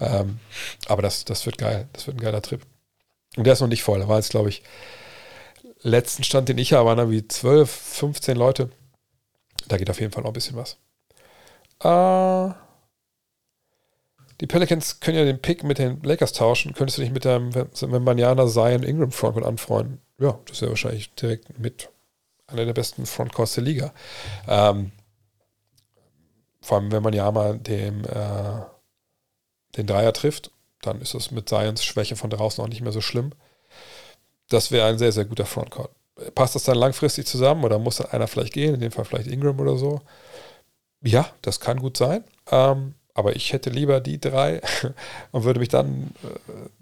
Ähm, aber das, das wird geil. Das wird ein geiler Trip. Und der ist noch nicht voll. Da war jetzt, glaube ich, letzten Stand, den ich habe, waren da wie 12, 15 Leute. Da geht auf jeden Fall noch ein bisschen was. Äh, die Pelicans können ja den Pick mit den Lakers tauschen. Könntest du dich mit deinem Wembanyama Zion Ingram Frontcourt anfreunden? Ja, das wäre wahrscheinlich direkt mit einer der besten Frontcourts der Liga. Ähm, vor allem, wenn man ja mal dem, äh, den Dreier trifft dann ist es mit Zions Schwäche von draußen auch nicht mehr so schlimm. Das wäre ein sehr, sehr guter Frontcourt. Passt das dann langfristig zusammen oder muss dann einer vielleicht gehen, in dem Fall vielleicht Ingram oder so? Ja, das kann gut sein. Ähm, aber ich hätte lieber die drei und würde mich dann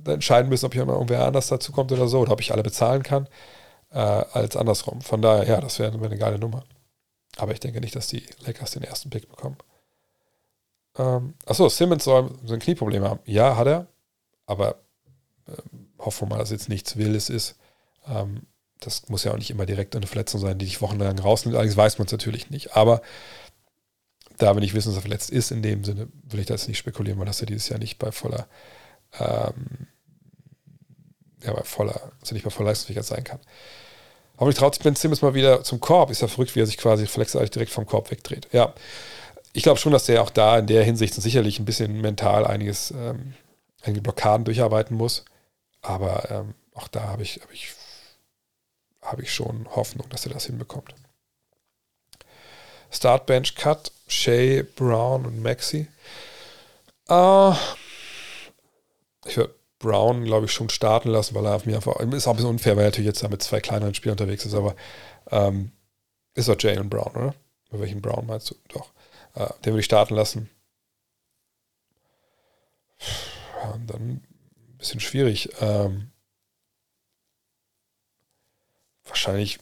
äh, entscheiden müssen, ob jemand irgendwer anders dazu kommt oder so, oder ob ich alle bezahlen kann, äh, als andersrum. Von daher, ja, das wäre eine geile Nummer. Aber ich denke nicht, dass die Lakers den ersten Pick bekommen. Ähm, achso, Simmons soll so ein Knieproblem haben. Ja, hat er. Aber äh, hoffen wir mal, dass jetzt nichts Wildes ist. Ähm, das muss ja auch nicht immer direkt eine Verletzung sein, die dich wochenlang rausnimmt. Allerdings weiß man es natürlich nicht. Aber da wir nicht wissen, dass er verletzt ist, in dem Sinne will ich das nicht spekulieren, weil das ja dieses Jahr nicht bei voller, ähm, ja, bei voller, also nicht bei voller Leistungsfähigkeit sein kann. Hoffentlich traut sich Ben Simmons mal wieder zum Korb. Ist ja verrückt, wie er sich quasi verletzungsartig direkt vom Korb wegdreht. Ja, ich glaube schon, dass der auch da in der Hinsicht sicherlich ein bisschen mental einiges, ähm, einige Blockaden durcharbeiten muss. Aber ähm, auch da habe ich, hab ich, hab ich schon Hoffnung, dass er das hinbekommt. Startbench Cut, Shay, Brown und Maxi. Uh, ich würde Brown, glaube ich, schon starten lassen, weil er auf mir einfach. Ist auch ein bisschen unfair, weil er natürlich jetzt da mit zwei kleineren Spielern unterwegs ist, aber ähm, ist doch Jalen Brown, oder? Mit welchen Brown meinst du? Doch. Äh, den würde ich starten lassen. Ja, dann ein bisschen schwierig. Ähm, wahrscheinlich,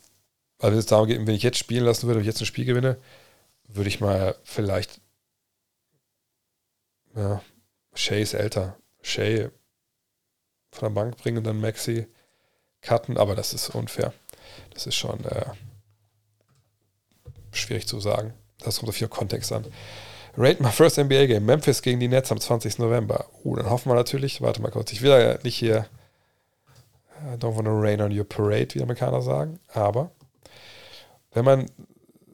also wenn es darum geht, wenn ich jetzt spielen lassen würde, wenn ich jetzt ein Spiel gewinne, würde ich mal vielleicht. Ja, Shay ist älter. Shay von der Bank bringen und dann Maxi cutten, aber das ist unfair. Das ist schon äh, schwierig zu sagen. Das kommt auf viel Kontext an. Rate my first NBA Game. Memphis gegen die Nets am 20. November. Uh, dann hoffen wir natürlich, warte mal kurz, ich will ja nicht hier I don't want to rain on your parade, wie Amerikaner sagen, aber wenn man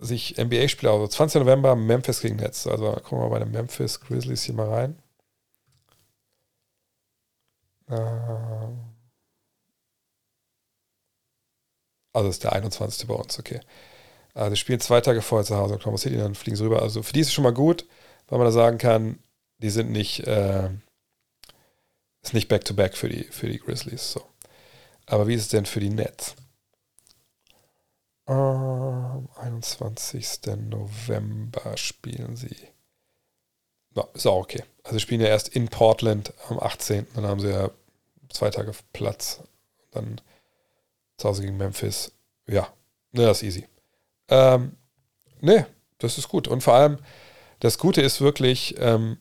sich NBA-Spieler, also 20. November Memphis gegen Nets. Also gucken wir mal bei den Memphis Grizzlies hier mal rein. Ähm, also ist der 21. bei uns, okay. Also die spielen zwei Tage vorher zu Hause, Oklahoma City, dann fliegen sie rüber. Also für die ist es schon mal gut, weil man da sagen kann, die sind nicht, äh, ist nicht back-to-back -back für die, für die Grizzlies. So. Aber wie ist es denn für die Nets? Am 21. November spielen sie. Ja, ist auch okay. Also spielen ja erst in Portland am 18. Dann haben sie ja zwei Tage Platz. Dann zu Hause gegen Memphis. Ja, ne, das ist easy. Ähm, ne, das ist gut. Und vor allem, das Gute ist wirklich, ähm,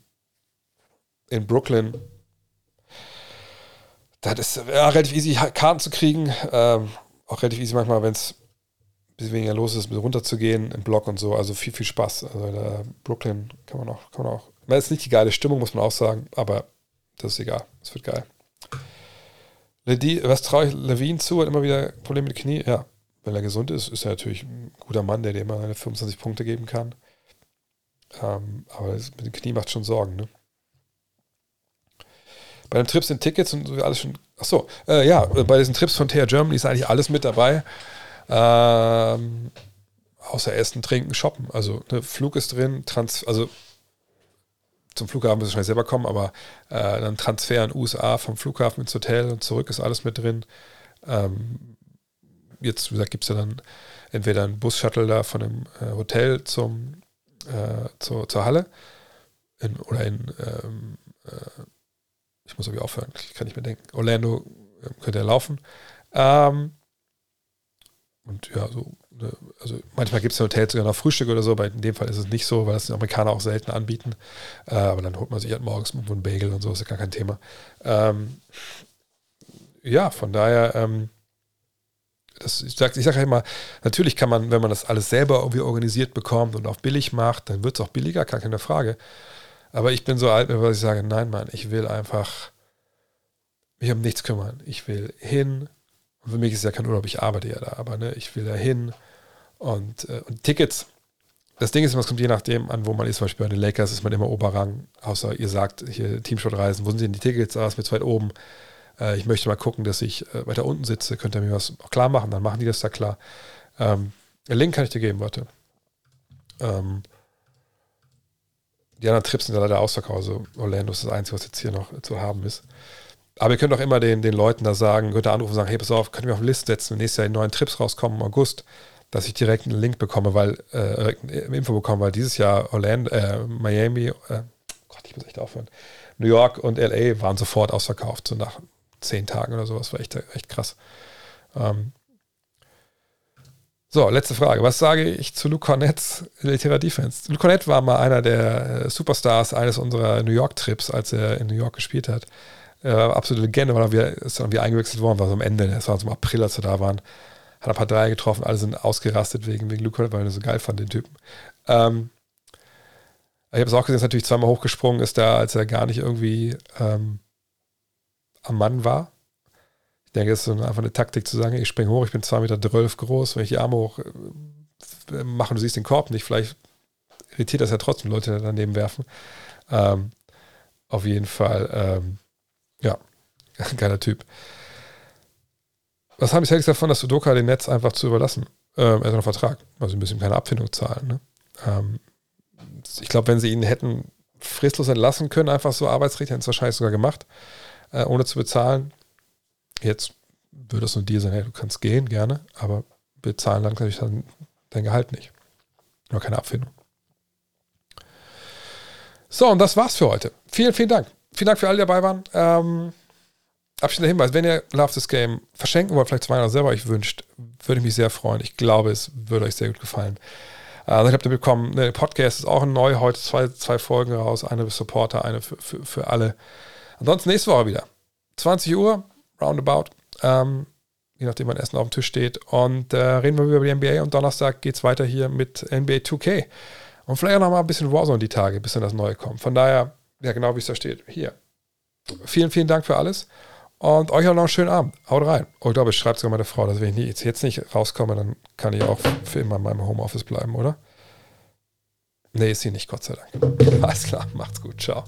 in Brooklyn, das ist ja, relativ easy, Karten zu kriegen. Ähm, auch relativ easy manchmal, wenn es ein bisschen weniger los ist, runterzugehen im Block und so. Also viel, viel Spaß. Also Brooklyn kann man auch, kann man auch. Das ist nicht die geile Stimmung, muss man auch sagen, aber das ist egal. Es wird geil. Ledi, was traue ich Levine zu? Hat immer wieder Probleme mit Knie. Ja, wenn er gesund ist, ist er natürlich ein guter Mann, der dir immer 25 Punkte geben kann. Ähm, aber das mit dem Knie macht schon Sorgen, ne? Bei den Trips sind Tickets und so alles schon. Achso, äh, ja, bei diesen Trips von TR Germany ist eigentlich alles mit dabei. Ähm, außer Essen, Trinken, Shoppen. Also ne, Flug ist drin, Trans also zum Flughafen müssen wir schnell selber kommen, aber äh, dann Transfer in USA vom Flughafen ins Hotel und zurück ist alles mit drin. Ähm, jetzt, wie gesagt, gibt es ja dann entweder einen Bus-Shuttle da von dem äh, Hotel zum, äh, zur, zur Halle in, oder in, ähm, äh, ich muss irgendwie aufhören, ich kann nicht mehr denken, Orlando äh, könnte er laufen. Ähm, und ja, so, also manchmal gibt es in Hotels sogar noch Frühstück oder so, aber in dem Fall ist es nicht so, weil das die Amerikaner auch selten anbieten. Äh, aber dann holt man sich halt morgens irgendwo einen Bagel und so, ist ja gar kein Thema. Ähm, ja, von daher, ähm, das, ich sage ich sag halt immer, natürlich kann man, wenn man das alles selber irgendwie organisiert bekommt und auch billig macht, dann wird es auch billiger, gar keine Frage. Aber ich bin so alt, dass ich sage, nein, Mann, ich will einfach mich um nichts kümmern. Ich will hin, und für mich ist ja kein Urlaub, ich arbeite ja da, aber ne, ich will da hin. Und, äh, und Tickets, das Ding ist, es kommt je nachdem an, wo man ist. Zum Beispiel bei den Lakers ist man immer Oberrang, außer ihr sagt, hier Teamshot-Reisen, wo sind denn die Tickets? Ah, ist mir zu weit oben. Äh, ich möchte mal gucken, dass ich äh, weiter unten sitze. Könnt ihr mir was klar machen? Dann machen die das da klar. Ähm, den Link kann ich dir geben, warte. Ähm, die anderen Trips sind ja leider ausverkauft. Also Orlando ist das Einzige, was jetzt hier noch zu haben ist. Aber ihr könnt auch immer den, den Leuten da sagen, könnt ihr anrufen und sagen, hey, pass auf, könnt ihr mir auf eine Liste setzen, wenn nächstes Jahr die neuen Trips rauskommen im August, dass ich direkt einen Link bekomme, weil, äh, eine Info bekomme, weil dieses Jahr Orlando, äh, Miami, äh, Gott, ich muss echt aufhören, New York und LA waren sofort ausverkauft, so nach zehn Tagen oder sowas, war echt, echt krass. Ähm, so, letzte Frage. Was sage ich zu Luke Cornett's Litera Defense? Luke Cornett war mal einer der äh, Superstars eines unserer New York-Trips, als er in New York gespielt hat äh, absolute Legende, weil er ist dann wieder eingewechselt worden, war so am Ende, das war so im April, als wir da waren. Hat ein paar Dreier getroffen, alle sind ausgerastet wegen, wegen Luke, weil er so geil fand, den Typen. Ähm, ich habe es auch gesehen, ist natürlich zweimal hochgesprungen ist, da, als er gar nicht irgendwie ähm, am Mann war. Ich denke, es ist einfach eine Taktik zu sagen, ich springe hoch, ich bin 2,12 Meter groß, wenn ich die Arme hoch äh, mache und du siehst den Korb nicht, vielleicht irritiert das ja trotzdem Leute, daneben werfen. Ähm, auf jeden Fall ähm, ja, geiler Typ. Was haben die Celtics davon, dass Sudoka den Netz einfach zu überlassen? Ähm, hat noch Vertrag. Also ein bisschen keine Abfindung zahlen. Ne? Ähm, ich glaube, wenn sie ihn hätten fristlos entlassen können, einfach so Arbeitsrecht, hätten es wahrscheinlich sogar gemacht, äh, ohne zu bezahlen. Jetzt würde es nur dir sein, hey, du kannst gehen, gerne, aber bezahlen dann natürlich dann dein Gehalt nicht. Nur keine Abfindung. So, und das war's für heute. Vielen, vielen Dank vielen Dank für alle, die dabei waren. Ähm, abschließender Hinweis, wenn ihr Love This Game verschenken wollt, vielleicht zu Weihnachten selber euch wünscht, würde ich mich sehr freuen. Ich glaube, es würde euch sehr gut gefallen. Also ich ihr bekommen, der Podcast ist auch neu, heute zwei, zwei Folgen raus, eine für Supporter, eine für, für, für alle. Ansonsten nächste Woche wieder. 20 Uhr, roundabout. Ähm, je nachdem, wann Essen auf dem Tisch steht. Und äh, reden wir über die NBA und Donnerstag geht es weiter hier mit NBA 2K. Und vielleicht auch noch mal ein bisschen Warzone die Tage, bis dann das Neue kommt. Von daher ja, genau wie es da steht. Hier. Vielen, vielen Dank für alles. Und euch auch noch einen schönen Abend. Haut rein. Oh, ich glaube, ich schreibe sogar meine Frau, dass wenn ich jetzt nicht rauskomme, dann kann ich auch für immer in meinem Homeoffice bleiben, oder? Nee, ist sie nicht, Gott sei Dank. Alles klar, macht's gut. Ciao.